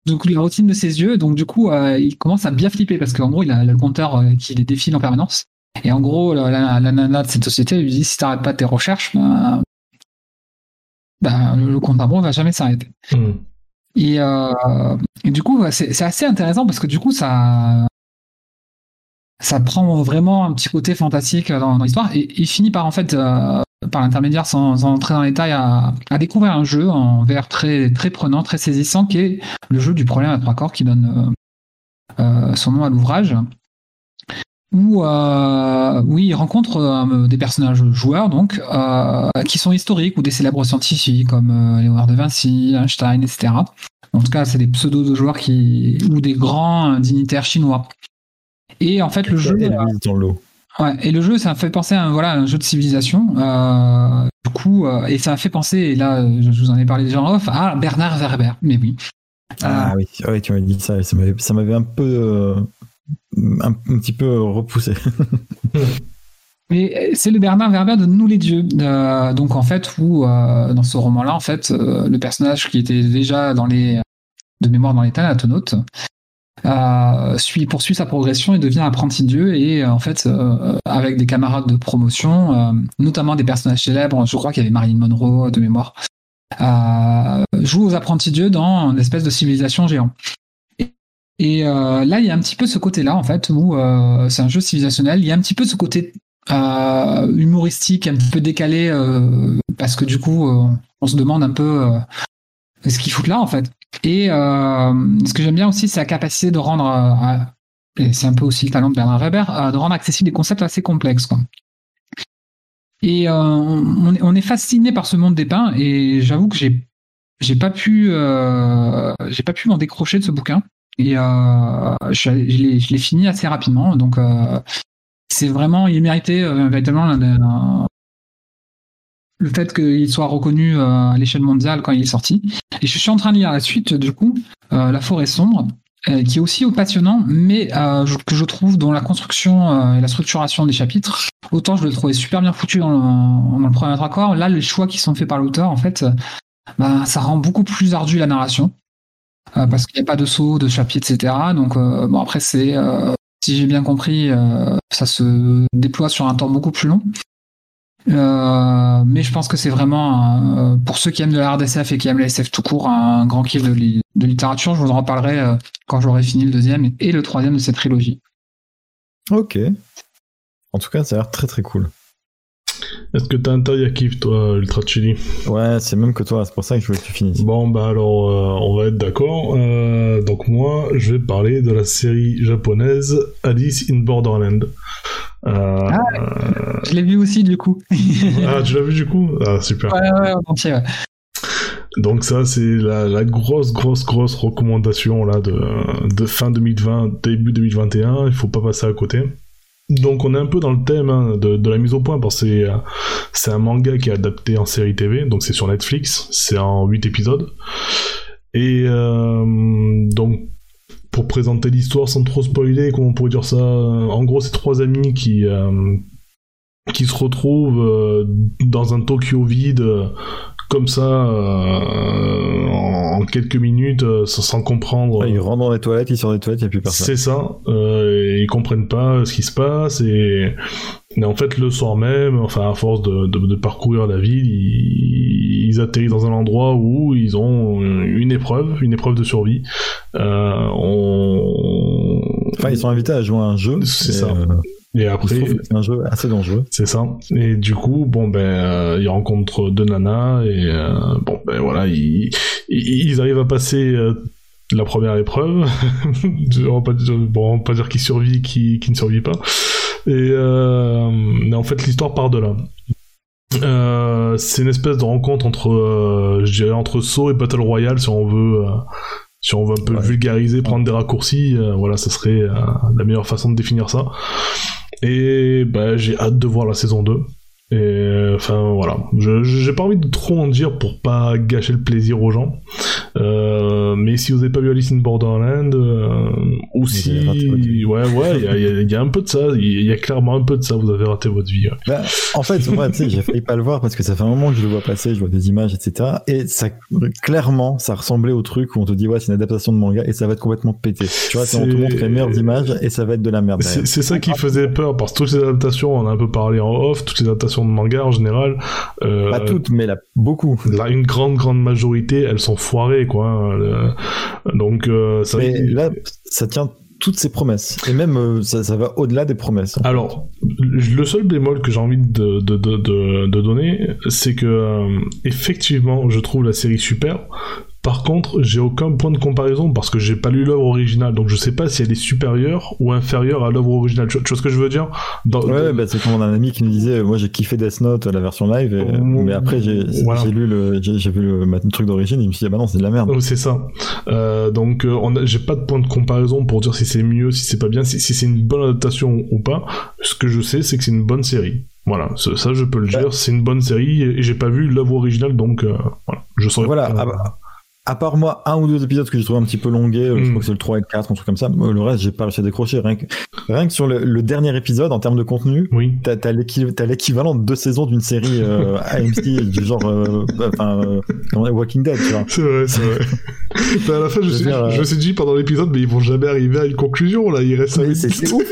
donc la routine de ses yeux. Donc du coup, euh, il commence à bien flipper parce qu'en gros, il a le compteur euh, qui les défile en permanence. Et en gros, la, la, la nana de cette société lui dit si t'arrêtes pas tes recherches, ben, ben, le, le compte à rebours va jamais s'arrêter. Mhm. Et, euh, du coup, c'est assez intéressant parce que du coup, ça ça prend vraiment un petit côté fantastique dans, l'histoire et il finit par en fait euh, par l'intermédiaire sans, entrer dans les détails à, à découvrir un jeu en VR très très prenant très saisissant qui est le jeu du problème à trois corps qui donne euh, euh, son nom à l'ouvrage où euh, oui il rencontre euh, des personnages joueurs donc euh, qui sont historiques ou des célèbres scientifiques comme Léonard de Vinci Einstein etc en tout cas c'est des pseudos de joueurs qui ou des grands dignitaires chinois et en fait le jeu Et lui, dans l'eau? Ouais, et le jeu, ça me fait penser à un, voilà, un jeu de civilisation. Du coup, et ça m'a fait penser, et là, je vous en ai parlé déjà en off, à Bernard Werber. Mais oui. Ah oui, ouais, tu m'as dit ça, ça m'avait un peu. Euh, un, petit peu repoussé. Mais c'est le Bernard Werber de Nous les dieux. Euh, donc en fait, où euh, dans ce roman-là, en fait, euh, le personnage qui était déjà dans les de mémoire dans les Thanatonautes euh, suit, poursuit sa progression et devient apprenti dieu et euh, en fait euh, avec des camarades de promotion, euh, notamment des personnages célèbres, je crois qu'il y avait Marilyn Monroe de mémoire, euh, joue aux apprentis dieux dans une espèce de civilisation géante. Et, euh, là, il y a un petit peu ce côté-là en fait où euh, c'est un jeu civilisationnel. Il y a un petit peu ce côté euh, humoristique, un petit peu décalé, parce que du coup, on se demande un peu ce qu'ils foutent là en fait. Et ce que j'aime bien aussi, c'est la capacité de rendre, et c'est un peu aussi le talent de Bernard Weber, de rendre accessible des concepts assez complexes. Et on, est- fasciné par ce monde dépeint, et j'avoue que j'ai pas pu j'ai pas pu m'en décrocher de ce bouquin. Et euh, je, je l'ai fini assez rapidement, donc euh, c'est vraiment il méritait euh, véritablement le fait qu'il soit reconnu à l'échelle mondiale quand il est sorti. Et je suis en train de lire la suite, du coup, La forêt sombre, qui est aussi passionnant, mais que je trouve dans la construction et la structuration des chapitres, autant je le trouvais super bien foutu dans le, dans le premier quarts, là, les choix qui sont faits par l'auteur, en fait, bah, ça rend beaucoup plus ardu la narration, euh, parce qu'il n'y a pas de saut, de chapitre, etc. Donc, euh, bon, après, c'est, euh, si j'ai bien compris, ça se déploie sur un temps beaucoup plus long. Mais je pense que c'est vraiment, pour ceux qui aiment de la RDSF et qui aiment la SF tout court, un grand kiff de, de littérature. Je vous en reparlerai quand j'aurai fini le deuxième et le troisième de cette trilogie. Ok. En tout cas, ça a l'air très très cool. Est-ce que t'as un taille à kiff, toi, Ultra Chili Ouais, c'est même que toi, c'est pour ça que je voulais que tu finisses. Bon, bah alors, euh, on va être d'accord. Euh, donc moi, je vais parler de la série japonaise Alice in Borderland. Euh, Je l'ai vu aussi du coup. ah, tu l'as vu du coup? Ah, super. ouais, ouais, en entier, ouais. Donc ça, c'est la, la grosse, grosse, grosse recommandation là de, de fin 2020, début 2021. Il faut pas passer à côté. Donc on est un peu dans le thème hein, de, la mise au point parce que c'est, euh, un manga qui est adapté en série TV, donc c'est sur Netflix, c'est en 8 épisodes. Et euh, donc pour présenter l'histoire sans trop spoiler, comment on pourrait dire ça euh, En gros, c'est trois amis qui se retrouvent dans un Tokyo vide comme ça euh, en, en quelques minutes euh, sans, sans comprendre. Ouais, il rentre dans les toilettes, il sort des toilettes, il n'y a plus personne. C'est ça. Euh, ils comprennent pas ce qui se passe et, et en fait le soir même, enfin à force de, de- de parcourir la ville, ils, ils atterrissent dans un endroit où ils ont une épreuve, une épreuve de survie. Euh, on... Enfin, ils sont invités à jouer à un jeu. C'est ça. Et après, c'est un jeu assez dangereux. c'est ça. Et du coup, bon ben, euh, ils rencontrent deux nanas et euh, bon ben voilà, ils, arrivent à passer euh, la première épreuve. on va pas dire, bon, on va pas dire qui survit, qui, qui ne survit pas. Et euh, mais en fait, l'histoire part de là. Euh, c'est une espèce de rencontre entre, euh, je dirais, entre saut et battle royale, si on veut, euh, si on veut un peu Ouais. vulgariser, prendre des raccourcis. voilà, ça serait la meilleure façon de définir ça. Et bah, j'ai hâte de voir la saison 2. Et euh, enfin voilà, j'ai pas envie de trop en dire pour pas gâcher le plaisir aux gens. Euh, mais si vous avez pas vu Alice in Borderland, euh, ou si avez raté votre vie. ouais ouais, il y a, y y un peu de ça, il y a clairement un peu de ça. Vous avez raté votre vie. ouais. Bah, en fait, moi, tu sais, j'ai failli pas le voir parce que ça fait un moment que je le vois passer, je vois des images, etc. Et ça, clairement, ça ressemblait au truc où on te dit, ouais, c'est une adaptation de manga et ça va être complètement pété. Tu vois, on te montre les meilleures images et ça va être de la merde. C'est ça qui faisait peur parce que toutes les adaptations, on en a un peu parlé en off, toutes les adaptations de manga en général. euh, Pas toutes, mais là, beaucoup. Là, une grande, grande majorité, elles sont foirées, quoi. hein, Donc, euh, ça Mais là, ça tient toutes ses promesses. Et même, euh, ça, ça va au-delà des promesses. Alors, le seul bémol que j'ai envie de, de, de, de, de donner, c'est que, euh, effectivement, je trouve la série super. Par contre, j'ai aucun point de comparaison parce que j'ai pas lu l'œuvre originale, donc je sais pas si elle est supérieure ou inférieure à l'œuvre originale. Tu, vois ce que je veux dire? Dans- Ouais, bah, c'est comme on a un ami qui nous disait, euh, moi j'ai kiffé Death Note, la version live, et- Mmh, mais après j'ai voilà. lu le, j'ai vu le, truc d'origine, et je me suis dit, bah non, c'est de la merde. Oh, C'est ça. Euh, donc, euh, j'ai pas de point de comparaison pour dire si c'est mieux, si c'est pas bien, si, si c'est une bonne adaptation ou pas. Ce que je sais, c'est que c'est une bonne série. Voilà, ça, je peux le dire. C'est une bonne série et, et j'ai pas vu l'œuvre originale, donc euh, voilà, je saurais. Voilà, pas. À part moi, un ou deux épisodes que j'ai trouvé un petit peu longués, euh, je Mm. crois que c'est le 3 et le 4, un truc comme ça, Euh, le reste j'ai pas réussi à décrocher, rien que, rien que sur le, le dernier épisode, en termes de contenu, Oui. t'as t'as l'équivalent de deux saisons d'une série euh, AMC du genre, euh, enfin, euh, Walking Dead, tu vois. C'est vrai, c'est vrai. Mais à la fin, je, me suis, euh, me suis dit pendant l'épisode, mais ils vont jamais arriver à une conclusion là. Il reste. c'est ouf.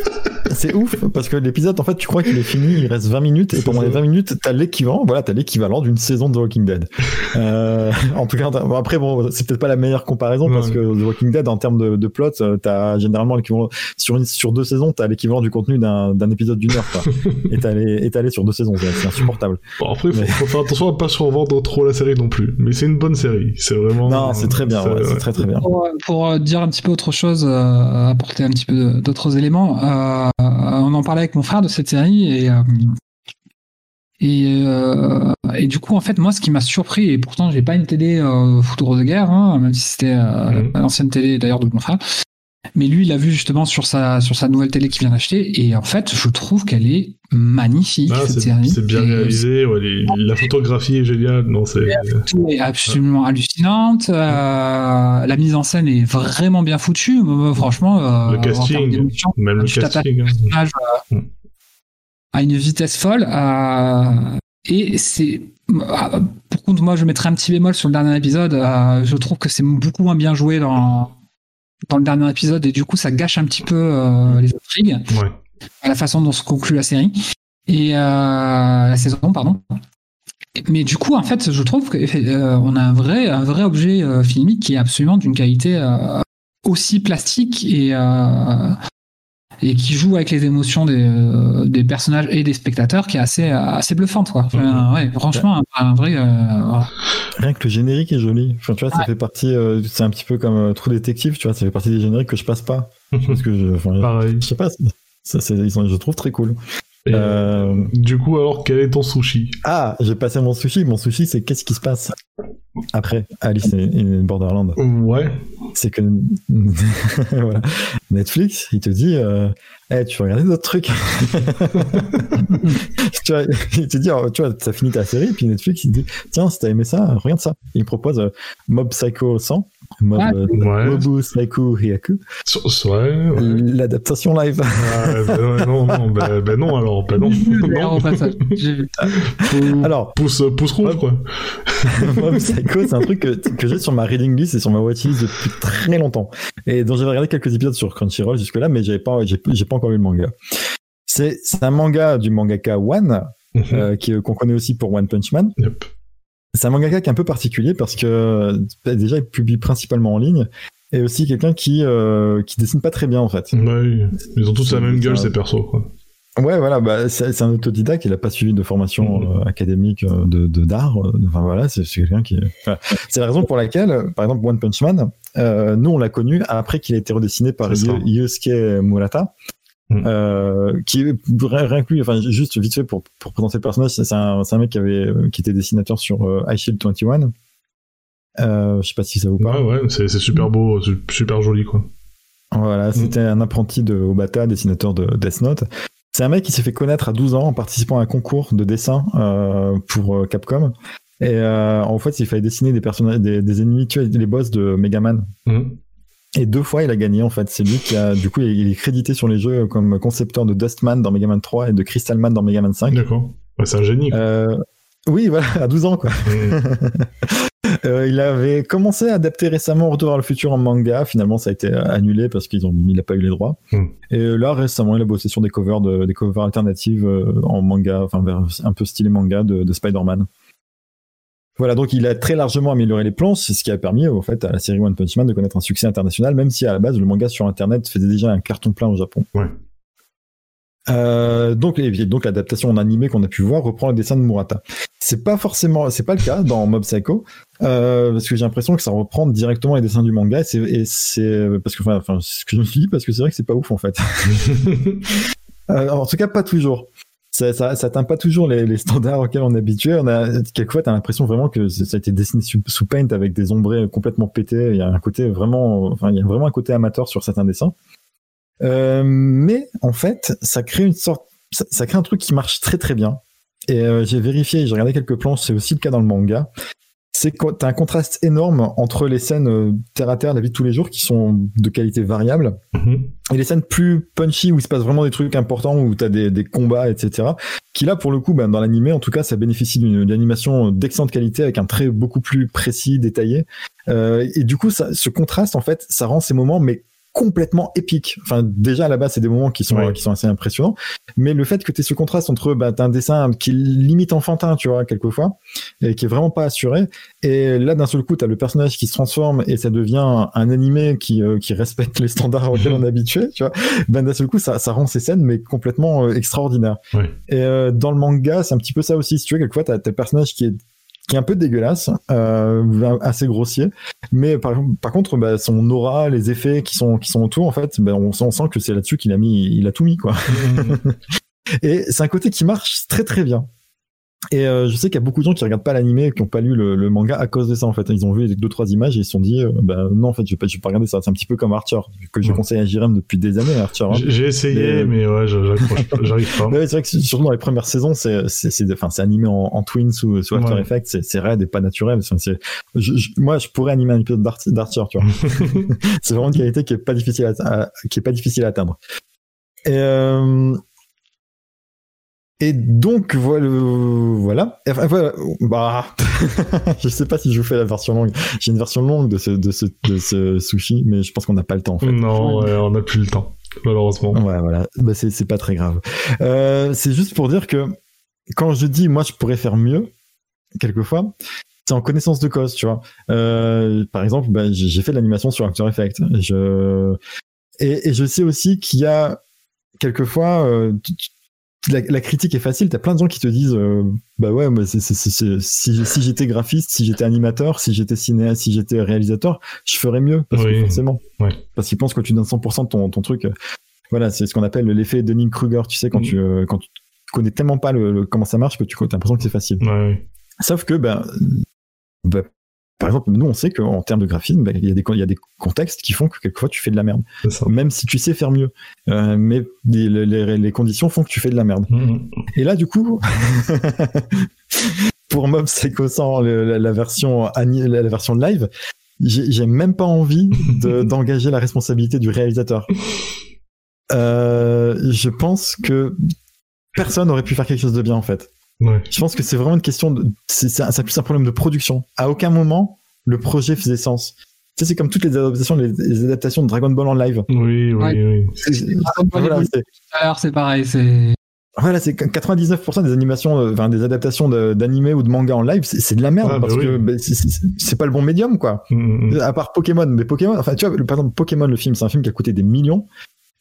C'est ouf parce que l'épisode, en fait, tu crois qu'il est fini, il reste 20 minutes et pendant les 20 minutes, t'as l'équivalent, voilà, t'as l'équivalent d'une saison de The Walking Dead. Euh, en tout cas, bon, après, bon, c'est peut-être pas la meilleure comparaison parce Ouais. que The Walking Dead, en termes de, de plot, euh, t'as généralement l'équivalent sur une, sur deux saisons, t'as l'équivalent du contenu d'un, d'un épisode d'une heure, quoi. étalé, étalé sur deux saisons, c'est insupportable. Bon, après, faut, Mais- faut faire attention à pas survendre trop la série non plus. Mais c'est une bonne série. C'est vraiment. Non, c'est très bien, ouais, c'est très très bien. Pour, pour, euh, dire un petit peu autre chose, euh, apporter un petit peu d'autres éléments, euh, on en parlait avec mon frère de cette série et euh, et, euh, et du coup en fait moi ce qui m'a surpris et pourtant j'ai pas une télé euh, foudre de guerre hein, même si c'était euh, Mhm. l'ancienne télé d'ailleurs de mon frère mais lui il a vu justement sur sa sur sa nouvelle télé qu'il vient d'acheter et en fait je trouve qu'elle est magnifique Ah, cette c'est série c'est bien Et réalisé. Ouais, les- la photographie est géniale. Non, c'est. tout est absolument hallucinante. euh, la mise en scène est vraiment bien foutue. euh, Franchement, euh, Le casting, Même le casting. hein. euh, Mm. à une vitesse folle. et c'est. Par contre, moi, je mettrais un petit bémol sur le dernier épisode. je trouve que c'est beaucoup moins bien joué dans, dans le dernier épisode et du coup, ça gâche un petit peu euh, les intrigues. Ouais. à la façon dont se conclut la série. Et euh, la saison pardon. Mais du coup en fait je trouve qu'on a un vrai un vrai objet euh, filmique qui est absolument d'une qualité euh, aussi plastique et euh, et qui joue avec les émotions des, euh, des personnages et des spectateurs qui est assez assez bluffante quoi Enfin, ouais, franchement un, un vrai euh, voilà. Rien que le générique est joli. Enfin, tu vois, ça fait partie, euh, c'est un petit peu comme euh, True Detective, tu vois, ça fait partie des génériques que je passe pas. Parce que je, enfin, Pareil. je sais pas, ça, ils sont, je trouve très cool. Et, Euh, Du coup, alors, quel est ton sushi? Ah, j'ai passé mon sushi. Mon sushi, c'est qu'est-ce qui se passe après Alice in Borderland? Ouais. C'est que voilà. Netflix, il te dit, euh, Eh, tu veux regarder d'autres trucs. tu vois, il te dit, oh, tu vois, t'as fini ta série, puis Netflix, il te dit, tiens, si t'as aimé ça, regarde ça. Il propose euh, Mob Psycho 100, Mob, Ouais. Mobu Psycho Hyaku, So- so- ouais, ouais. l'adaptation live. Ah, ben, non, non, ben, ben non, alors, ben non. D'ailleurs, non. Pou- Alors, pouce, pouce rouge, quoi. Mob Psycho, c'est un truc que, que j'ai sur ma reading list et sur ma watchlist depuis très longtemps. Et dont j'avais regardé quelques épisodes sur Crunchyroll jusque-là, mais j'avais pas, j'ai, pas encore lu le manga. C'est, c'est un manga du mangaka One, Mhm. euh, qui, qu'on connaît aussi pour One Punch Man. Yep. C'est un mangaka qui est un peu particulier parce que euh, déjà il publie principalement en ligne et aussi quelqu'un qui euh, qui dessine pas très bien en fait. Ouais, ils ont tous la même gueule, ces persos, quoi. Ouais voilà bah c'est, un autodidacte, il a pas suivi de formation Mhm. euh, académique euh, de, d'art. Enfin voilà c'est, quelqu'un qui. voilà. C'est la raison pour laquelle par exemple One Punch Man, euh, nous on l'a connu après qu'il a été redessiné par Yusuke Murata. Mhm. Euh, qui est rien que lui, enfin juste vite fait pour, pour présenter le personnage, c'est un, un mec qui avait qui était dessinateur sur euh, High Shield 21. Euh, je sais pas si ça vous parle. Ouais, ouais, c'est super beau, su- super joli, quoi. Voilà, c'était un apprenti de Obata, dessinateur de Death Note. C'est un mec qui s'est fait connaître à 12 ans en participant à un concours de dessin euh, pour euh, Capcom. Et euh, en fait, il fallait dessiner des personnages, des, des ennemis, tu vois, les boss de Mega Man. Mhm. Et deux fois, il a gagné en fait. C'est lui qui a, du coup, il est crédité sur les jeux comme concepteur de Dustman dans Mega Man 3 et de Crystal Man dans Mega Man 5. D'accord. C'est un génie. Euh, oui, voilà, à 12 ans quoi. Mhm. Euh, il avait commencé à adapter récemment Retour vers le futur en manga. Finalement, ça a été annulé parce qu'ils ont, il n'a pas eu les droits. Hmm. Et euh, là, récemment, il a bossé sur des covers, de, des covers alternatives en manga, enfin un peu stylé manga de, de Spider-Man. Voilà, donc il a très largement amélioré les plans, c'est ce qui a permis au fait à la série One Punch Man de connaître un succès international, même si à la base le manga sur Internet faisait déjà un carton plein au Japon. Ouais. Euh, donc, et donc l'adaptation en animé qu'on a pu voir reprend le dessin de Murata. C'est pas forcément, c'est pas le cas dans Mob Psycho, euh, parce que j'ai l'impression que ça reprend directement les dessins du manga. Et c'est, parce que, enfin, ce que je me suis dit parce que c'est vrai que c'est pas ouf en fait. Euh, en tout cas, pas toujours. Ça, ça, ça atteint pas toujours les, standards auxquels on est habitué. On a quelquefois, t'as l'impression vraiment que ça a été dessiné sous, sous Paint avec des ombrés complètement pétés. Il y a un côté vraiment, enfin, il y a vraiment un côté amateur sur certains dessins. Euh, mais en fait, ça crée une sorte, ça, crée un truc qui marche très très bien. Et euh, j'ai vérifié, j'ai regardé quelques planches, c'est aussi le cas dans le manga. C'est que t'as un contraste énorme entre les scènes euh, terre à terre, la vie de tous les jours, qui sont de qualité variable, Mhm. et les scènes plus punchy où il se passe vraiment des trucs importants, où t'as des, des combats, etc. Qui là, pour le coup, ben, dans l'animé, en tout cas, ça bénéficie d'une d'une animation d'excellente qualité avec un trait beaucoup plus précis, détaillé. Euh, et du coup, ça, ce contraste, en fait, ça rend ces moments, mais complètement épiques. Enfin, déjà à la base, c'est des moments qui sont Ouais. qui sont assez impressionnants, mais le fait que tu aies ce contraste entre bah, t'as un dessin qui est limite enfantin, tu vois, quelquefois, et qui est vraiment pas assuré, et là d'un seul coup, t'as le personnage qui se transforme et ça devient un, animé qui euh, qui respecte les standards auxquels on est habitué, tu vois. Ben d'un seul coup, ça ça rend ces scènes mais complètement euh, extraordinaires. Ouais. Et euh, dans le manga, c'est un petit peu ça aussi. Si tu veux, quelquefois, t'as t'as le personnage qui est qui est un peu dégueulasse, euh, assez grossier, mais par, par contre, bah, son aura, les effets qui sont qui sont autour, en fait, bah, on, sent- on sent que c'est là-dessus qu'il a mis, il a tout mis quoi. Et c'est un côté qui marche très très bien. Et euh, je sais qu'il y a beaucoup de gens qui regardent pas l'animé qui ont pas lu le, le manga à cause de ça en fait. Ils ont vu deux trois images et ils se sont dit euh, bah non en fait je vais pas je vais pas regarder ça. C'est un petit peu comme Archer que je Ouais. conseille à Jirem depuis des années Archer. hein. J'ai essayé, mais ouais, j'accroche pas, j'arrive pas. Ouais, c'est vrai que surtout dans les premières saisons, c'est c'est c'est enfin c'est animé en, en twin sous sous After Ouais. Effects, c'est c'est raide et pas naturel. Je- je- moi je pourrais animer un épisode d'Art- d'Archer, tu vois. c'est vraiment une qualité qui est pas difficile à, à- qui est pas difficile à atteindre. Et euh, et donc voilà, voilà. Enfin, voilà. Bah, je sais pas si je vous fais la version longue. J'ai une version longue de ce de ce de ce sushi, mais je pense qu'on n'a pas le temps en fait. Non, ouais, on n'a plus le temps, malheureusement. Ouais, voilà. Bah, c'est, pas très grave. Euh, c'est juste pour dire que quand je dis moi je pourrais faire mieux, quelquefois, c'est en connaissance de cause, tu vois. Euh, par exemple, bah, j'ai, fait de l'animation sur After Effects. Je... Et, et je sais aussi qu'il y a quelquefois euh, tu- la, la critique est facile. T'as plein de gens qui te disent euh, bah ouais, mais c'est, c'est, c'est, c'est- si, si j'étais graphiste, si j'étais animateur, si j'étais cinéaste, si j'étais réalisateur, je ferais mieux parce Oui. que forcément, Ouais. parce qu'ils pensent que tu donnes 100% de ton, ton truc. Voilà, c'est ce qu'on appelle l'effet Dunning Kruger. Tu sais quand Mm. tu euh, quand tu connais tellement pas le, le- comment ça marche que tu as l'impression que c'est facile. Ouais, ouais. Sauf que ben ben, par exemple, nous on sait qu'en termes de graphisme, ben, il y a des il y a des contextes qui font que quelquefois tu fais de la merde, même si tu sais faire mieux. Euh, mais les, les, les conditions font que tu fais de la merde. Mhm. Et là, du coup, pour Mob Psycho 100, le- la, la version la, version live, j'ai même pas envie de- d'engager la responsabilité du réalisateur. Euh, je pense que personne n'aurait pu faire quelque chose de bien en fait. Ouais. Je pense que c'est vraiment une question de, c'est c'est plus un problème de production. À aucun moment le projet faisait sens. Tu sais, c'est comme toutes les adaptations, les, les adaptations de Dragon Ball en live. Oui, oui, Ouais. oui. C'est- Dragon Ball Voilà, c'est- pareil. C'est Voilà, c'est que 99% des animations, euh, enfin des adaptations de- d'animés ou de manga en live, c'est de la merde Ah, bah parce oui. que bah, c'est- pas le bon médium quoi. Mhm. À part Pokémon, mais Pokémon, enfin tu vois, par exemple Pokémon le film, c'est un film qui a coûté des millions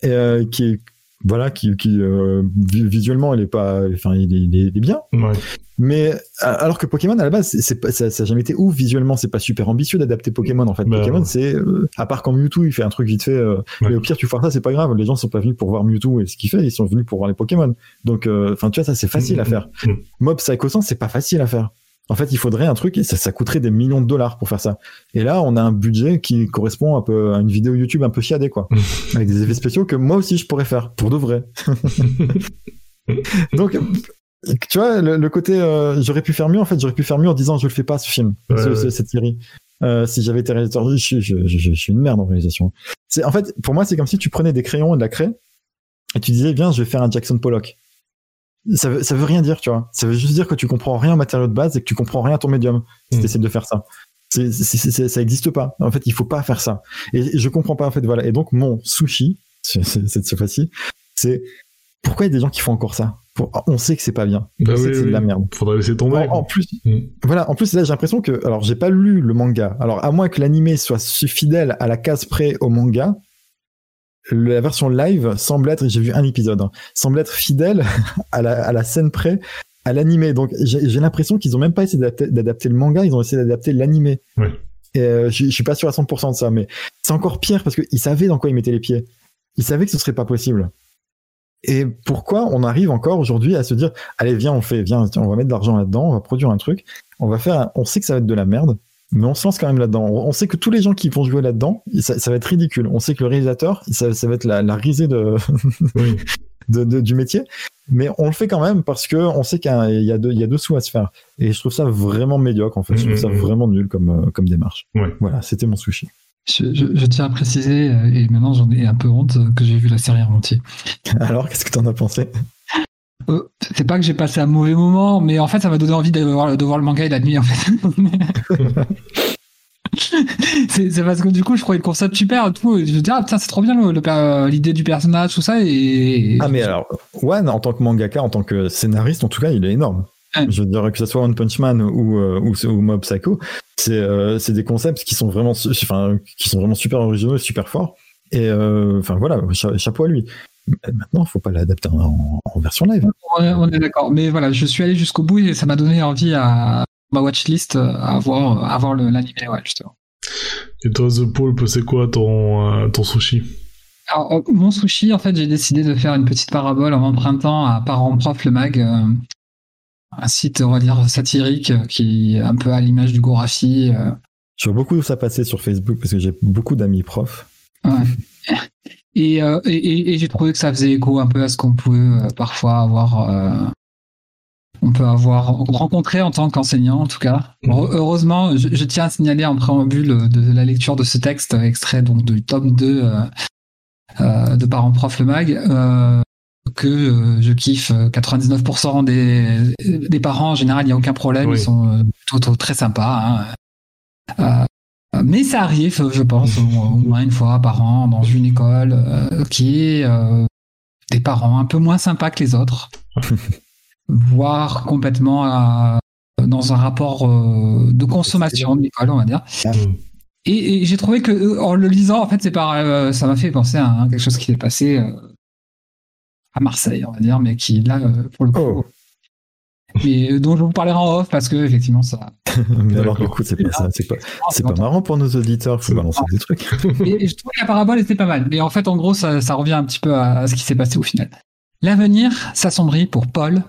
et euh, qui est voilà, qui, qui euh, vi- visuellement il est pas, enfin il est, il est- il est bien, Ouais. mais alors que Pokémon à la base, c'est- pas, ça, ça a jamais été ouf visuellement, c'est pas super ambitieux d'adapter Pokémon en fait. Bah, Pokémon ouais. c'est euh, à part quand Mewtwo il fait un truc vite fait, euh, Ouais. mais au pire tu foires ça c'est pas grave, les gens sont pas venus pour voir Mewtwo et ce qu'il fait, ils sont venus pour voir les Pokémon. Donc euh, enfin tu vois ça c'est facile à Mhm. faire. Mhm. Mob Psycho 100 c'est pas facile à faire. En fait, il faudrait un truc et ça, ça coûterait des millions de dollars pour faire ça. Et là, on a un budget qui correspond un peu à une vidéo YouTube un peu chiadée, quoi. Avec des effets spéciaux que moi aussi je pourrais faire, pour de vrai. Donc, tu vois, le, le côté euh, j'aurais pu faire mieux, en fait, j'aurais pu faire mieux en disant je le fais pas ce film, Ouais, ce- ouais. ce- cette série. Euh, si j'avais été réalisateur, je, suis- je, je- je suis une merde en réalisation. C'est en fait, pour moi, c'est comme si tu prenais des crayons et de la craie et tu disais viens, je vais faire un Jackson Pollock. Ça veut, ça veut rien dire, tu vois. Ça veut juste dire que tu comprends rien au matériau de base et que tu comprends rien à ton médium si Mm. tu essaies de faire ça. C'est, c'est- ça existe pas. En fait, il faut pas faire ça. Et je comprends pas, en fait, voilà. Et donc, mon sushi, cette fois-ci, c'est pourquoi il y a des gens qui font encore ça? Pour- On sait que c'est pas bien. Bah oui, c'est de la merde. Faudrait laisser tomber. En, en plus, Mm. voilà. En plus, là, j'ai l'impression que, alors, j'ai pas lu le manga. Alors, à moins que l'animé soit fidèle à la case près au manga, la version live semble être, j'ai vu un épisode, hein, semble être fidèle à la, à la scène près à l'animé. Donc, j'ai l'impression qu'ils ont même pas essayé d'adapter- le manga, ils ont essayé d'adapter l'animé. Et euh, je je suis pas sûr à 100% de ça, mais c'est encore pire parce qu'ils savaient dans quoi ils mettaient les pieds. Ils savaient que ce serait pas possible. Et pourquoi on arrive encore aujourd'hui à se dire, allez, viens, on fait, viens, on va mettre de l'argent là-dedans, on va produire un truc, on va faire, un- on sait que ça va être de la merde, mais on se lance quand même là-dedans. On on sait que tous les gens qui vont jouer là-dedans, ça, ça va être ridicule. On sait que le réalisateur, ça, ça va être la, la risée de, Oui. de- de- du métier, mais on le fait quand même parce que on sait qu'il y a, il y a deux, sous à se faire. Et je trouve ça vraiment médiocre, en fait. Je trouve ça Mhm. vraiment nul comme, euh, comme démarche. Ouais. Voilà, c'était mon sushi. Je, je- je tiens à préciser, euh, et maintenant j'en ai un peu honte, euh, que j'ai vu la série en entier. Alors, qu'est-ce que t'en as pensé? C'est pas que j'ai passé un mauvais moment, mais en fait ça m'a donné envie de voir, de voir le manga et la nuit en fait. c'est parce que du coup, je trouvais le concept super. Tout, je me dis, ah putain, c'est trop bien per- l'idée du personnage, tout ça. Et... Ah, mais alors, One, en tant que mangaka, en tant que scénariste, en tout cas, il est énorme. Ouais. Je veux dire, que ce soit One Punch Man ou, euh, ou, ou Mob Psycho, c'est euh, des concepts qui sont vraiment, enfin, qui sont vraiment super originaux et super forts. Et euh, enfin voilà, cha- chapeau à lui. Maintenant, faut pas l'adapter en, en version live. On est, on est d'accord. Mais voilà, je suis allé jusqu'au bout et ça m'a donné envie à ma watchlist euh, à voir, à voir l'animé, ouais, justement. Et toi, The Pulp, c'est quoi ton, euh, ton sushi? Alors, euh, mon sushi, en fait, j'ai décidé de faire une petite parabole en empruntant à Parents Prof le Mag, euh, un site, on va dire, satirique qui est un peu à l'image du Gorafi. euh, Je vois beaucoup ça passer sur Facebook parce que j'ai beaucoup d'amis profs. Ouais. Et, euh, et, et- et j'ai trouvé que ça faisait écho un peu à ce qu'on peut euh, parfois avoir. euh, on peut avoir rencontré en tant qu'enseignant, en tout cas. Mhm. Heure- Heureusement, je, je tiens à signaler en préambule de la lecture de ce texte, extrait donc du tome 2 euh, euh, de Parents Prof le Mag, euh, que je kiffe. 99% des, des parents, en général, il n'y a aucun problème, Oui. ils sont plutôt très sympas. hein. Mais ça arrive, je pense, au, au moins une fois par an dans une école euh, qui est euh, des parents un peu moins sympas que les autres, voire complètement euh, dans un rapport euh, de consommation de l'école, on va dire. Mm. Et, et j'ai trouvé que en le lisant, en fait, c'est euh, ça m'a fait penser à hein, quelque chose qui s'est passé à Marseille, on va dire, mais qui là, pour le coup, Oh. Et dont je vous parlerai en off parce que effectivement ça. Mais alors, coup, c'est pas ça. C'est pas, c'est pas marrant pour nos auditeurs. Faut balancer des trucs. Et, et je trouve que la parabole était pas mal. Mais en fait, en gros, ça, ça revient un petit peu à, à ce qui s'est passé au final. L'avenir s'assombrit pour Paul,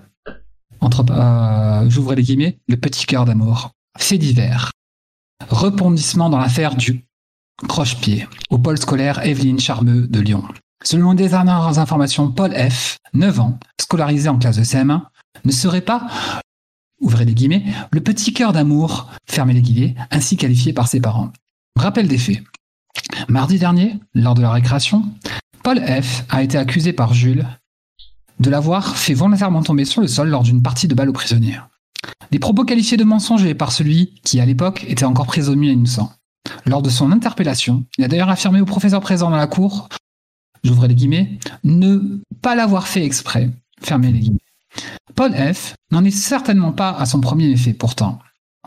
entre, euh, j'ouvre les guillemets, le petit cœur d'amour. Fait divers. Rebondissement dans l'affaire du croche-pied au pôle scolaire Evelyne Charmeux de Lyon. Selon des dernières informations, Paul F., 9 ans, scolarisé en classe de CM1, ne serait pas, ouvrez les guillemets, le petit cœur d'amour, fermez les guillemets, ainsi qualifié par ses parents. Rappel des faits. Mardi dernier, lors de la récréation, Paul F. a été accusé par Jules de l'avoir fait volontairement tomber sur le sol lors d'une partie de balle aux prisonniers. Des propos qualifiés de mensongers par celui qui, à l'époque, était encore présumé innocent. Lors de son interpellation, il a d'ailleurs affirmé au professeur présent dans la cour, j'ouvrais les guillemets, ne pas l'avoir fait exprès, fermez les guillemets. Paul F. n'en est certainement pas à son premier effet pourtant.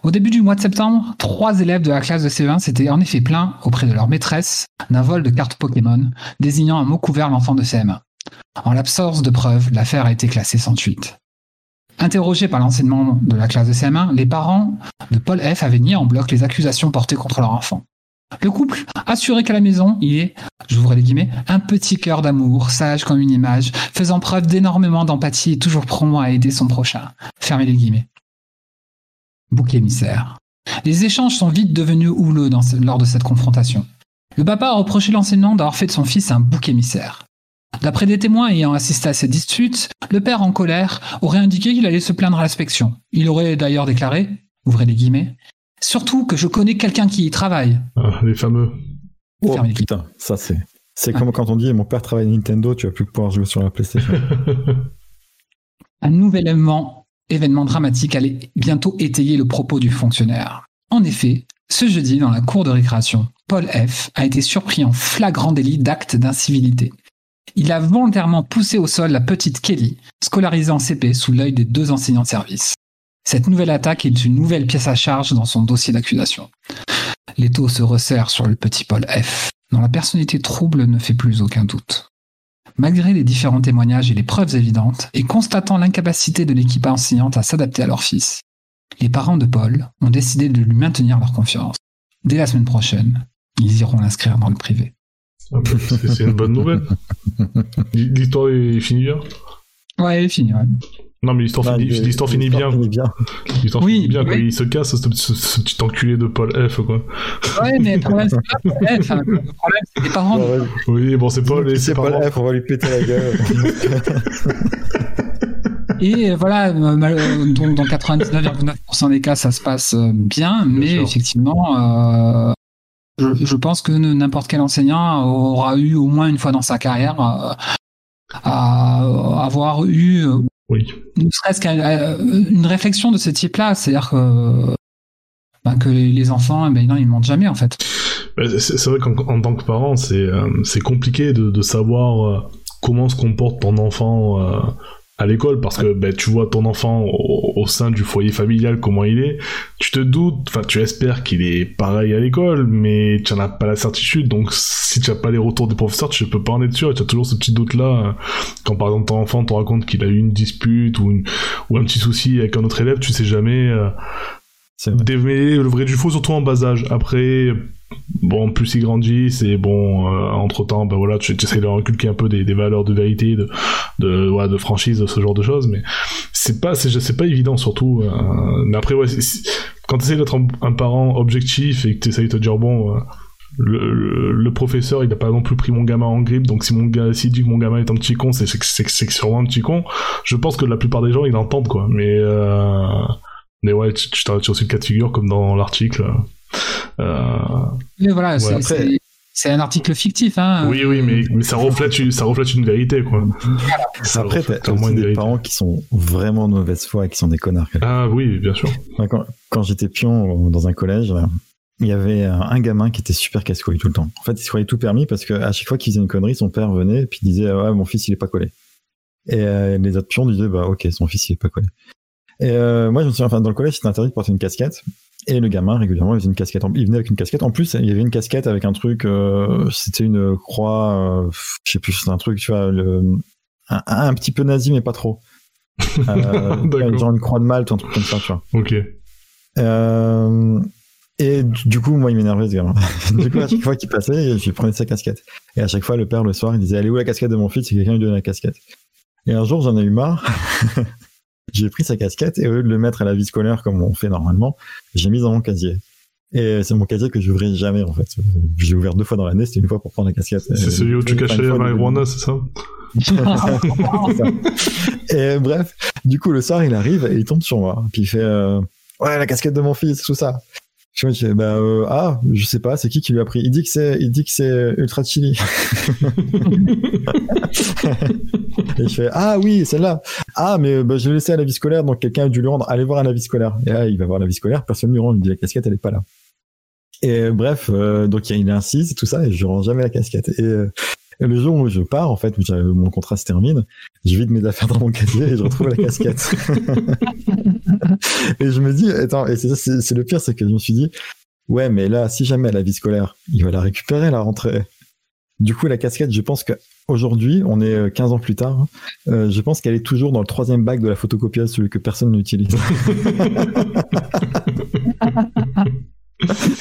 Au début du mois de septembre, trois élèves de la classe de CE1 s'étaient en effet plaints auprès de leur maîtresse d'un vol de cartes Pokémon désignant un mot couvert l'enfant de CM1. En l'absence de preuves, l'affaire a été classée sans suite. Interrogés par l'enseignement de la classe de CM1, les parents de Paul F avaient nié en bloc les accusations portées contre leur enfant. Le couple assurait qu'à la maison, il est, j'ouvre les guillemets, un petit cœur d'amour, sage comme une image, faisant preuve d'énormément d'empathie et toujours prompt à aider son prochain. Fermez les guillemets. Bouc émissaire. Les échanges sont vite devenus houleux lors de cette confrontation. Le papa a reproché l'enseignant d'avoir fait de son fils un bouc émissaire. D'après des témoins ayant assisté à cette dispute, le père en colère aurait indiqué qu'il allait se plaindre à l'inspection. Il aurait d'ailleurs déclaré, ouvrez les guillemets, surtout que je connais quelqu'un qui y travaille. Ah, les fameux. Oh putain, ça c'est. C'est Ah. comme quand on dit mon père travaille à Nintendo, tu vas plus pouvoir jouer sur la PlayStation. Un nouvel événement, événement dramatique allait bientôt étayer le propos du fonctionnaire. En effet, ce jeudi, dans la cour de récréation, Paul F. a été surpris en flagrant délit d'acte d'incivilité. Il a volontairement poussé au sol la petite Kelly, scolarisée en CP sous l'œil des deux enseignants de service. Cette nouvelle attaque est une nouvelle pièce à charge dans son dossier d'accusation. L'étau se resserre sur le petit Paul F., dont la personnalité trouble ne fait plus aucun doute. Malgré les différents témoignages et les preuves évidentes, et constatant l'incapacité de l'équipe enseignante à s'adapter à leur fils, les parents de Paul ont décidé de lui maintenir leur confiance. Dès la semaine prochaine, ils iront l'inscrire dans le privé. Ah, bah, c'est une bonne nouvelle. L'histoire est finie bien Ouais, il est fini. ouais. Non, mais l'histoire Bah, finit, le- l'histoire finit bien. finit bien. L'histoire Oui, finit bien quand oui. il se casse, ce, ce- ce petit enculé de Paul F. Quoi. Ouais, mais le problème, c'est pas Paul F, hein. Le problème, c'est les parents. Ouais, Oui, bon, c'est Paul et c'est le F, on va lui péter la gueule. Et voilà, donc dans 99,9% des cas, ça se passe euh, bien, mais sûr. effectivement, euh, je, je pense que n'importe quel enseignant aura eu au moins une fois dans sa carrière euh, à avoir eu euh, Oui. ne serait-ce qu'une réflexion de ce type-là, c'est-à-dire que ben, que les, enfants, eh ben non, ils mentent jamais en fait. Bah, C'est vrai qu'en en tant que parent, c'est euh, compliqué de, de savoir euh, comment se comporte ton enfant euh, à l'école parce que ben, tu vois ton enfant au, sein du foyer familial comment il est, tu te doutes, enfin tu espères qu'il est pareil à l'école, mais tu n'en as pas la certitude. Donc si tu n'as pas les retours des professeurs, tu peux pas en être sûr. Tu as toujours ce petit doute là quand par exemple ton enfant te raconte qu'il a eu une dispute ou, une, ou un petit souci avec un autre élève, tu sais jamais. euh, vrai. démêler le vrai du faux, surtout en bas âge. Après, bon, plus ils grandissent et bon, entre temps, ben voilà, tu essaies de leur inculquer un peu des, valeurs de vérité, de, de, ouais, de franchise, ce genre de choses, mais c'est pas, c'est, pas évident surtout. euh, mais après, ouais, quand tu essaies d'être un, parent objectif et que tu essaies de te dire, bon, euh, le, le, le professeur, il a pas non plus pris mon gamin en grippe, donc si mon gars, s'il dit que mon gamin est un petit con, c'est, que- c'est, sûrement un petit con. Je pense que la plupart des gens, ils l'entendent, quoi. Mais, euh, mais ouais, tu, tu t'as tu as aussi le cas de figure, comme dans l'article. Euh, Mais voilà, c'est- après- c'est c'est un article fictif. Hein. oui, oui, mais, mais ça reflète, une- ça reflète une vérité, quoi. Ça Après, reflète t'as aussi une des vérité. parents qui sont vraiment de mauvaise foi et qui sont des connards. Ah oui, bien sûr. Quand, quand j'étais pion dans un collège, là, il y avait un, gamin qui était super casse-couille tout le temps. En fait, il se croyait tout permis parce qu'à chaque fois qu'il faisait une connerie, son père venait et puis disait ouais mon fils il est pas collé. Et euh, les autres pions disaient bah ok son fils il est pas collé. Et euh, moi je me souviens, enfin dans le collège c'était interdit de porter une casquette. Et le gamin régulièrement il faisait une casquette. en- Il venait avec une casquette. En plus il y avait une casquette avec un truc, euh, c'était une croix, euh, je sais plus, c'était un truc tu vois, le, un, un petit peu nazi mais pas trop. Euh, genre une croix de Malte, un truc comme ça, tu vois. Ok. Euh, et du coup, moi, il m'énervait, ce gamin. du coup, à chaque fois qu'il passait, je lui prenais sa casquette. Et à chaque fois, le père, le soir, il disait, allez où la casquette de mon fils? Et quelqu'un lui donnait la casquette. Et un jour, j'en ai eu marre. j'ai pris sa casquette et au lieu de le mettre à la vie scolaire comme on fait normalement, j'ai mis dans mon casier. Et c'est mon casier que j'ouvrais jamais, en fait. J'ai ouvert deux fois dans l'année, c'était une fois pour prendre la casquette. C'est celui où tu cachais la marijuana, c'est ça Et bref, du coup, le soir, il arrive et il tombe sur moi. Puis il fait euh, Ouais, la casquette de mon fils, tout ça. Je me dis, bah, euh, ah, je sais pas, c'est qui qui lui a pris? Il dit que c'est, il dit que c'est Ultra Chili. et je fais, ah oui, celle-là. Ah, mais bah, je l'ai laissé à la vie scolaire, donc quelqu'un a dû lui rendre, allez voir à la vie scolaire. Et là, il va voir la vie scolaire, personne lui rend, il me dit, la casquette, elle est pas là. Et bref, euh, donc il insiste et tout ça, et je rends jamais la casquette. Et euh, le jour où je pars, en fait, où mon contrat se termine, je vide mes affaires dans mon casier et je retrouve la casquette. et je me dis, attends, et c'est le pire, c'est que je me suis dit, ouais, mais là, si jamais la vie scolaire, il va la récupérer, la rentrée. Du coup, la casquette, je pense que aujourd'hui, on est euh, 15 ans plus tard, euh, je pense qu'elle est toujours dans le troisième bac de la photocopieuse, celui que personne n'utilise.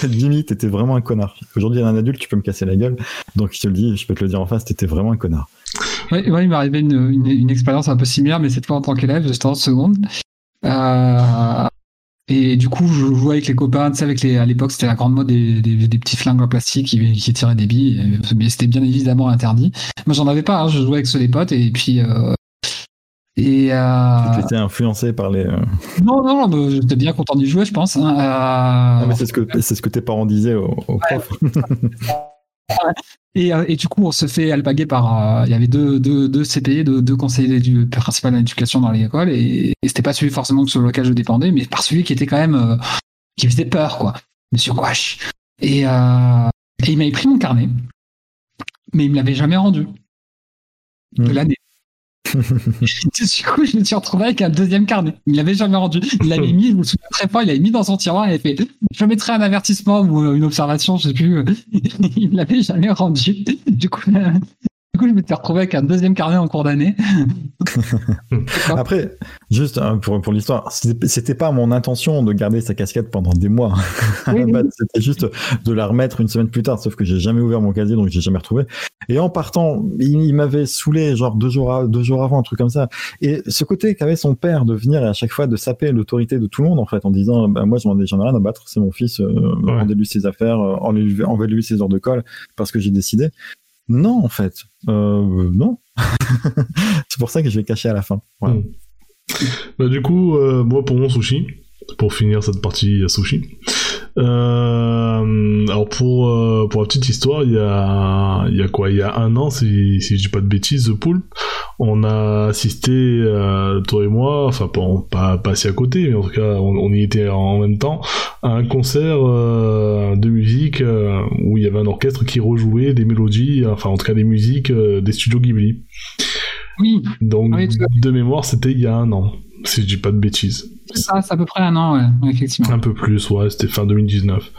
Jimmy, t'étais vraiment un connard. Aujourd'hui, un adulte, tu peux me casser la gueule. Donc, je te le dis, je peux te le dire en face, t'étais vraiment un connard. Ouais, ouais, il m'est arrivé une, expérience un peu similaire, mais cette fois en tant qu'élève, j'étais en seconde. Euh, et du coup, je jouais avec les copains, tu sais, avec les, à l'époque, c'était la grande mode des, petits flingues en plastique qui, qui tiraient des billes, mais c'était bien évidemment interdit. Moi, j'en avais pas, hein, je jouais avec ceux des potes, et puis. Euh, et euh, Tu étais influencé par les. euh, non, non, non, j'étais bien content d'y jouer, je pense. Hein, euh, mais c'est ce que c'est ce que tes parents disaient aux, aux profs. Et, euh, et du coup, on se fait alpaguer par. euh, Il y avait deux, deux, deux CPE, deux, deux conseillers du principal d'éducation dans l'école, et, et c'était pas celui forcément sur lequel je dépendais, mais par celui qui était quand même. qui faisait peur, quoi. Monsieur Gouache. Et, et il m'avait pris mon carnet, mais il me l'avait jamais rendu. De Mm. l'année. du coup, je me suis retrouvé avec un deuxième carnet. Il l'avait jamais rendu. Il l'avait mis, je me souviens très fort, il l'avait mis dans son tiroir et fait Je mettrai un avertissement ou une observation, je sais plus. il l'avait jamais rendu. Du coup, euh, du coup, je m'étais retrouvé avec un deuxième carnet en cours d'année. Après, juste hein, pour, pour l'histoire, c'était pas mon intention de garder sa casquette pendant des mois. Oui, base, C'était juste de la remettre une semaine plus tard, sauf que j'ai jamais ouvert mon casier, donc j'ai jamais retrouvé. Et en partant, il, il m'avait saoulé, genre deux jours, à- deux jours avant, un truc comme ça. Et ce côté qu'avait son père de venir et à chaque fois de saper l'autorité de tout le monde, en fait, en disant, bah, moi, j'en ai, ai rien à battre, c'est mon fils, euh, Ouais. rendez-lui ses affaires, euh, enlevez- enlevez-lui ses heures de colle, parce que j'ai décidé. Non, en fait, euh, non. c'est pour ça que je vais cacher à la fin. Voilà. Mm. Bah, du coup, euh, moi, pour mon sushi, pour finir cette partie à sushi. Euh, alors pour euh, pour la petite histoire, il y a il y a quoi? Il y a un an, si si je dis pas de bêtises, The Pool, on a assisté euh, toi et moi, enfin pas pas pas assis à côté, mais en tout cas on, on y était en même temps à un concert euh, de musique euh, où il y avait un orchestre qui rejouait des mélodies, enfin en tout cas des musiques euh, des studios Ghibli. Oui, Donc Oui, à de mémoire, c'était il y a un an, si je dis pas de bêtises. c'est ça, c'est à peu près un an, ouais, effectivement. Un peu plus, ouais, c'était fin 2019.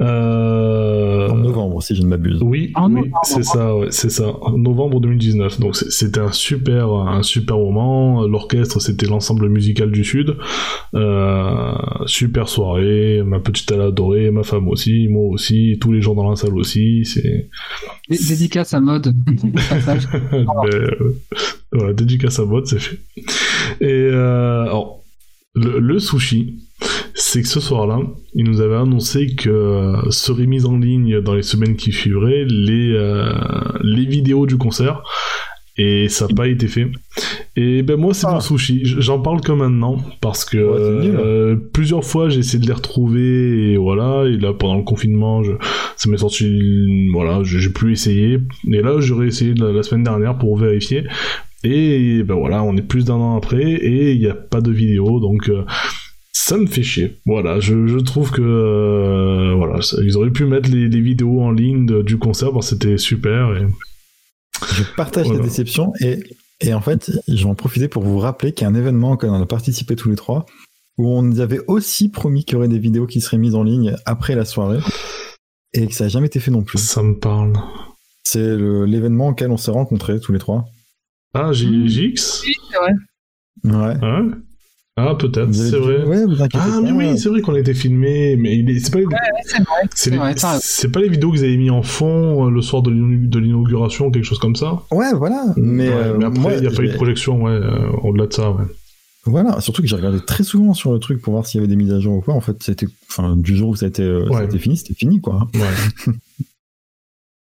Euh... En novembre, si je ne m'abuse. Oui, En oui, novembre. c'est ça, ouais, c'est ça. En Novembre 2019. Donc c'était un super, un super moment. L'orchestre, c'était l'ensemble musical du Sud. Euh, super soirée. Ma petite elle a adoré, ma femme aussi, moi aussi, tous les gens dans la salle aussi. C'est Dé- Dédicace à mode. Ben, euh, voilà, dédicace à mode, c'est fait. Et euh, alors, le, le sushi, c'est que ce soir-là, il nous avait annoncé que euh, seraient mises en ligne dans les semaines qui suivraient les, euh, les vidéos du concert. Et ça n'a pas été fait. Et ben moi c'est Ah. mon sushi. J'en parle que maintenant parce que Ouais, euh, plusieurs fois j'ai essayé de les retrouver et voilà. Et là pendant le confinement, je, ça m'est sorti. Voilà, j'ai j'ai plus essayé. Et là j'aurais essayé la, la semaine dernière pour vérifier. Et ben voilà, on est plus d'un an après et il n'y a pas de vidéo donc. euh, ça me fait chier. Voilà, je, je trouve que euh, voilà, ça- ils auraient pu mettre les, les vidéos en ligne de- du concert parce que c'était super. Et... Je partage Voilà. la déception et, et en fait, je vais en profiter pour vous rappeler qu'il y a un événement auquel on a participé tous les trois où on nous avait aussi promis qu'il y aurait des vidéos qui seraient mises en ligne après la soirée et que ça n'a jamais été fait non plus. Ça me parle. C'est l'événement auquel on s'est rencontrés tous les trois. Ah, Hmm. JX Oui, c'est vrai. Ouais. Ah, ouais ah peut-être, c'est vrai. Ouais, vous inquiétez Ah, pas. mais oui, c'est vrai qu'on a été filmé, mais il est- c'est pas, les- Ouais, c'est vrai. c'est c'est les- vrai, t'as- c'est pas les vidéos que vous avez mis en fond euh, le soir de l'inauguration, quelque chose comme ça? Ouais, voilà. Mais, Ouais, euh, mais après, moi, il n'y a pas eu de projection, ouais, euh, au-delà de ça, ouais. Voilà, surtout que j'ai regardé très souvent sur le truc pour voir s'il y avait des mises à jour ou quoi. En fait, c'était, enfin, du jour où ça a été, euh, ça a été fini, c'était fini, quoi. Ouais.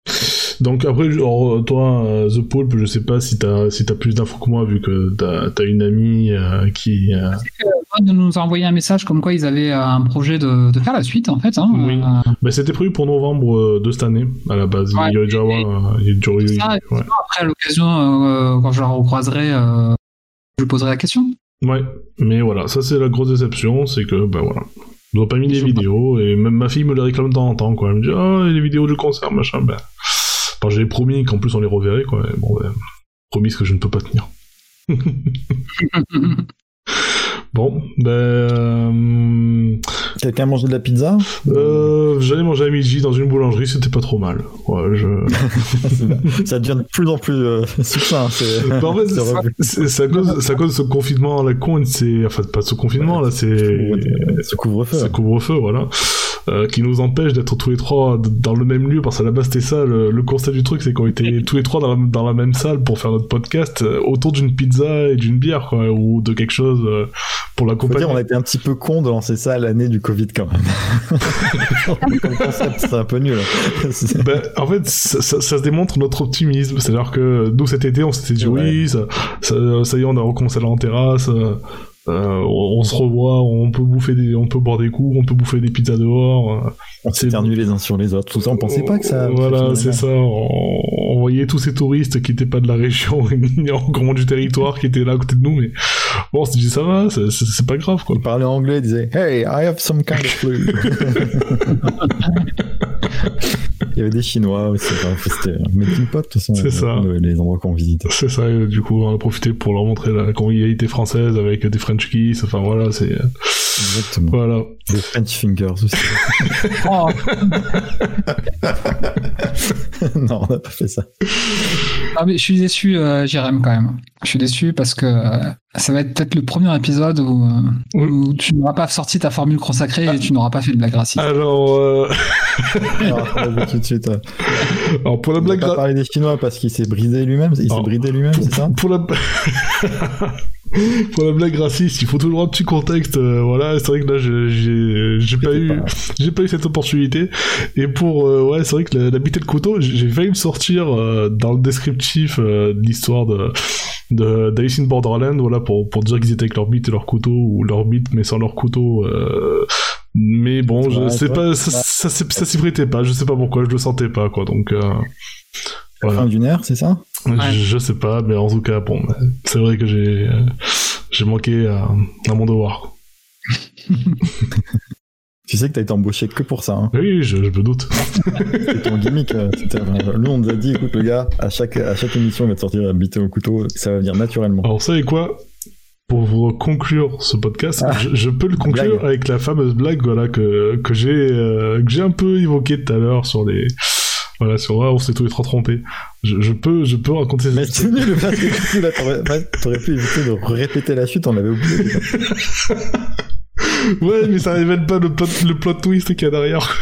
Donc après, alors, toi, euh, The Pulp, je sais pas si t'as si t'as plus d'infos que moi, vu que t'as as une amie euh, qui... euh, Mode nous a envoyé un message comme quoi ils avaient euh, un projet de, de faire la suite en fait. Hein, Oui. Euh, bah, C'était prévu pour novembre euh, de cette année, à la base. Ouais. Il y a déjà... Ouais, eu- ça, ouais. après à l'occasion, euh, quand je la recroiserai, euh, je lui poserai la question. Ouais, mais voilà, ça c'est la grosse déception, c'est que, ben voilà. Ils ont pas mis ont vidéos, et même ma fille me les réclame de temps en temps, quoi. Elle me dit, ah, les vidéos du concert, machin, ben. Enfin, j'avais promis qu'en plus on les reverrait, quoi. Bon, ben, promis que je ne peux pas tenir. Bon, ben. euh, Quelqu'un a mangé de la pizza? euh, J'allais manger à midi dans une boulangerie, c'était pas trop mal. Ouais, je. Ça devient de plus en plus euh, succinct. c'est- Bah, en fait, c'est à cause, de ce confinement à la con, c'est. Enfin, pas de ce confinement, là, c'est. Ce couvre-feu. ce couvre-feu, voilà, euh, qui nous empêche d'être tous les trois dans le même lieu, parce qu'à la base c'était ça, le, le constat du truc, c'est qu'on était tous les trois dans la, dans la même salle pour faire notre podcast, euh, autour d'une pizza et d'une bière, quoi, ou de quelque chose euh, pour Faut l'accompagner. dire, on a été un petit peu con de lancer ça à l'année du Covid quand même. C'est un peu nul. C'est- Ben, en fait, ça, ça- ça se démontre notre optimisme. C'est-à-dire que nous, cet été, on s'était dit Ouais. oui, ça, ça, ça y est, on a recommencé à aller en terrasse. Euh, euh, on, on se revoit, on peut bouffer des, on peut boire des coups, on peut bouffer des pizzas dehors. euh, On s'éternue les uns sur les autres. Tout ça, on pensait pas que ça. Voilà, finalement. c'est ça. On, on voyait tous ces touristes qui étaient pas de la région, encore moins du territoire, qui étaient là à côté de nous, mais bon, on s'est dit ça va, c'est- pas grave, quoi. Il parlait anglais, il disait Hey, I have some kind of flu. il y avait des Chinois aussi. C'était un melting pot, de toute façon. C'est ça. euh, Les endroits qu'on visite. C'est ça, et du coup, on a profité pour leur montrer la convivialité française avec des French kiss, enfin voilà, c'est. Exactement. Voilà. Des French fingers aussi. Oh, non, on n'a pas fait ça. ah, mais je suis déçu, euh, Jérém, quand même. Je suis déçu parce que euh, ça va être peut-être le premier épisode où, euh, Oui. où tu n'auras pas sorti ta formule consacrée et tu n'auras pas fait de blague raciste. Alors, euh, Alors, on va tout de suite. euh, alors pour la On va blague, pas gra- parler des Chinois parce qu'il s'est brisé lui-même. Il s'est bridé lui-même, c'est ça? pour la pour la blague raciste, il faut toujours un petit contexte. euh, voilà, c'est vrai que là, j'ai j'ai pas eu j'ai pas eu cette opportunité. Et pour euh, ouais, c'est vrai que la, la bite et le couteau, j'ai failli le sortir euh, dans le descriptif euh, de l'histoire de de d'Alice in Borderland, voilà, pour, pour dire qu'ils étaient avec leur bite et leur couteau, ou leur bite mais sans leur couteau. euh, mais bon, je Ouais, sais ouais. pas, ça, ça, s'y- ça s'y prêtait pas, je sais pas pourquoi, je le sentais pas, quoi, donc... euh, La voilà. fin d'une ère, c'est ça? Ouais. Je, je sais pas, mais en tout cas, bon, c'est vrai que j'ai euh, j'ai manqué à, à mon devoir. Tu sais que t'as été embauché que pour ça. Hein. Oui, je, je me doute. C'est ton gimmick. euh, euh, Nous, on nous a dit, écoute, le gars, à chaque, à chaque émission, il va te sortir la bite au couteau. Ça va venir naturellement. Alors, vous savez quoi? Pour vous conclure ce podcast, Ah. je, je peux le conclure Blague. avec la fameuse blague voilà, que, que j'ai euh, j'ai un peu évoquée tout à l'heure sur les. Voilà, sur ah, on s'est tous les trois trompés. Je, je, peux, je peux raconter Mais c'est nul parce que là, ouais, t'aurais pu éviter de répéter la chute, on l'avait oublié. Ouais, mais ça révèle pas le plot, le plot twist qu'il y a derrière.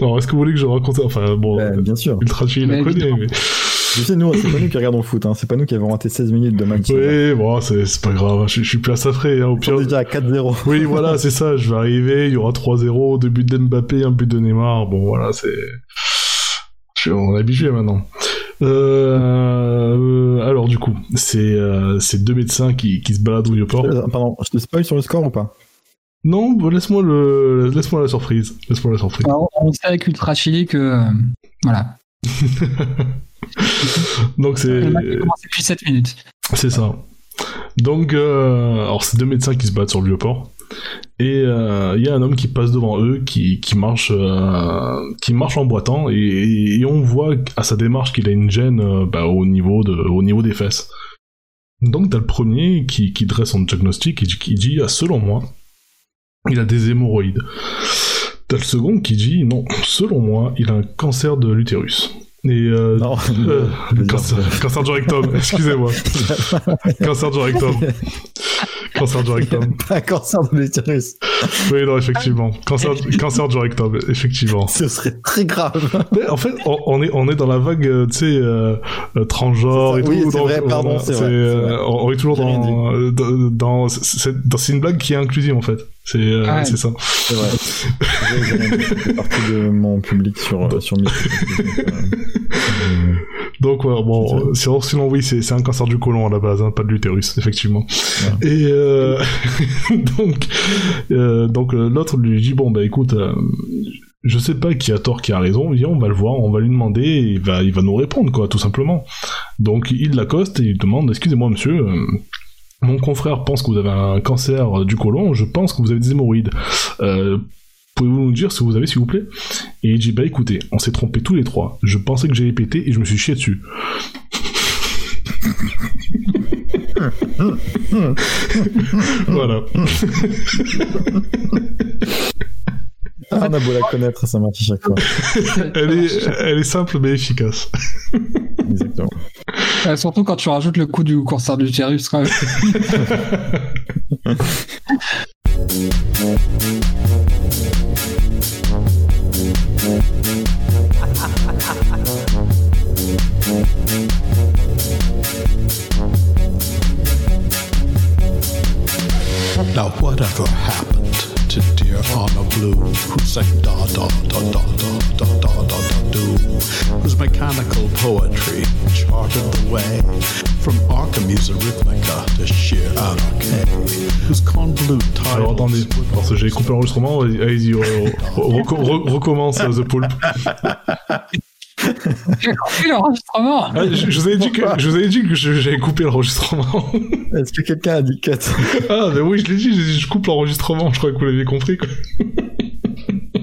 Alors, est-ce que vous voulez que je raconte Enfin, bon, Ouais, bien sûr. Ultra Chill, Mais mais. Tu sais, nous, c'est pas nous qui regardons le foot, hein. c'est pas nous qui avons raté 16 minutes de match. Oui, bon, c'est pas grave, je, je suis plus à ça frais, hein, au On pire. est déjà à 4-0. Oui, voilà, c'est ça, je vais arriver, il y aura 3-0, deux buts d'Mbappé, un but de Neymar, bon, voilà, c'est... Je suis- On est habitué maintenant. Euh, euh, alors, du coup, c'est euh, c'est deux médecins qui, qui se baladent au Vieux-Port. Pardon, je te spoil sur le score ou pas? Non, laisse-moi le... laisse-moi la surprise. Laisse-moi la surprise. Alors, on sait avec Ultra Chili que. euh, voilà. Donc, c'est... Le match a commencé depuis 7 minutes. C'est ça. Donc, euh, alors c'est deux médecins qui se battent sur le Vieux-Port. Et euh, il y a un homme qui passe devant eux, qui, qui marche, euh, qui marche en boitant, et, et on voit à sa démarche qu'il a une gêne euh, bah, au niveau de, au niveau des fesses. Donc t'as le premier qui, qui dresse son diagnostic et qui dit ah, selon moi, il a des hémorroïdes. T'as le second qui dit non, selon moi, il a un cancer de l'utérus. Et euh, Non. euh, le- cancer, cancer du rectum, excusez-moi. Cancer du rectum. Cancer du rectum. Pas cancer de l'utérus. Oui, non, effectivement. Cancer, cancer du rectum, effectivement. Ce serait très grave. Mais en fait, on, on est, on est dans la vague, euh, tu sais, euh, euh, transgenre et tout. Oui, c'est vrai, pardon, c'est vrai, euh, vrai. on on est toujours dans, dans, dans- c'est une blague qui est inclusive, en fait. C'est, euh, c'est ça. C'est vrai. J'ai- partie de mon public sur, euh, sur Mythic. Euh, Donc, ouais, C'est bon, sinon, oui, c'est, un cancer du côlon à la base, hein, pas de l'utérus, effectivement. Ouais. Et euh, donc, euh, donc euh, l'autre lui dit bon bah écoute, euh, je sais pas qui a tort, qui a raison. Viens, on va le voir, on va lui demander, et il va, il va nous répondre quoi, tout simplement. Donc il l'accoste et il demande excusez-moi monsieur. Mon confrère pense que vous avez un cancer du côlon, je pense que vous avez des hémorroïdes. Euh, Pouvez-vous nous dire ce que vous avez, s'il vous plaît? Et il dit Bah écoutez, on s'est trompés tous les trois. Je pensais que j'allais péter et je me suis chié dessus. voilà. Ah, on a beau la connaître, ça marche à chaque fois. Elle est, elle est simple mais efficace. Exactement. Euh, surtout quand tu rajoutes le coup du cancer de l'utérus. quand même. Now, whatever happened? Anna Blue, who sang da da da da da da da da da do, whose mechanical poetry charted the way? From Archimedes Arithmica to sheer anarchy, whose convolute Alors attendez, parce que j'ai coupé l'enregistrement, allez- allez-y, re- re- reco- re- recommence euh, The Poulp. J'ai coupé l'enregistrement. Ah, je, je vous avais dit que, je vous avais dit que j'avais coupé l'enregistrement. Est-ce que quelqu'un a dit cut ah, mais oui, je l'ai dit, j'ai dit, je coupe l'enregistrement, je crois que vous l'aviez compris. Quoi.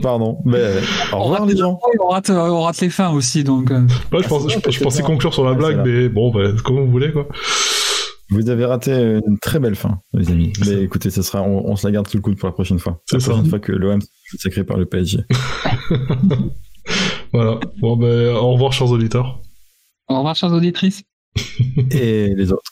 Pardon. Mais, euh, au revoir les gens. On rate, on rate les fins aussi, donc. euh, Ouais, je, pense- je- je pensais conclure sur la Ouais, blague, mais bon, bah, comme vous voulez, quoi. Vous avez raté une très belle fin, les amis. Mais écoutez, ce sera, on, on se la garde sous le coude pour la prochaine fois. C'est la ça. prochaine fois que l'OM se sacré par le PSG. Voilà. Bon, ben, au revoir, chers auditeurs. Au revoir, chères auditrices. Et les autres.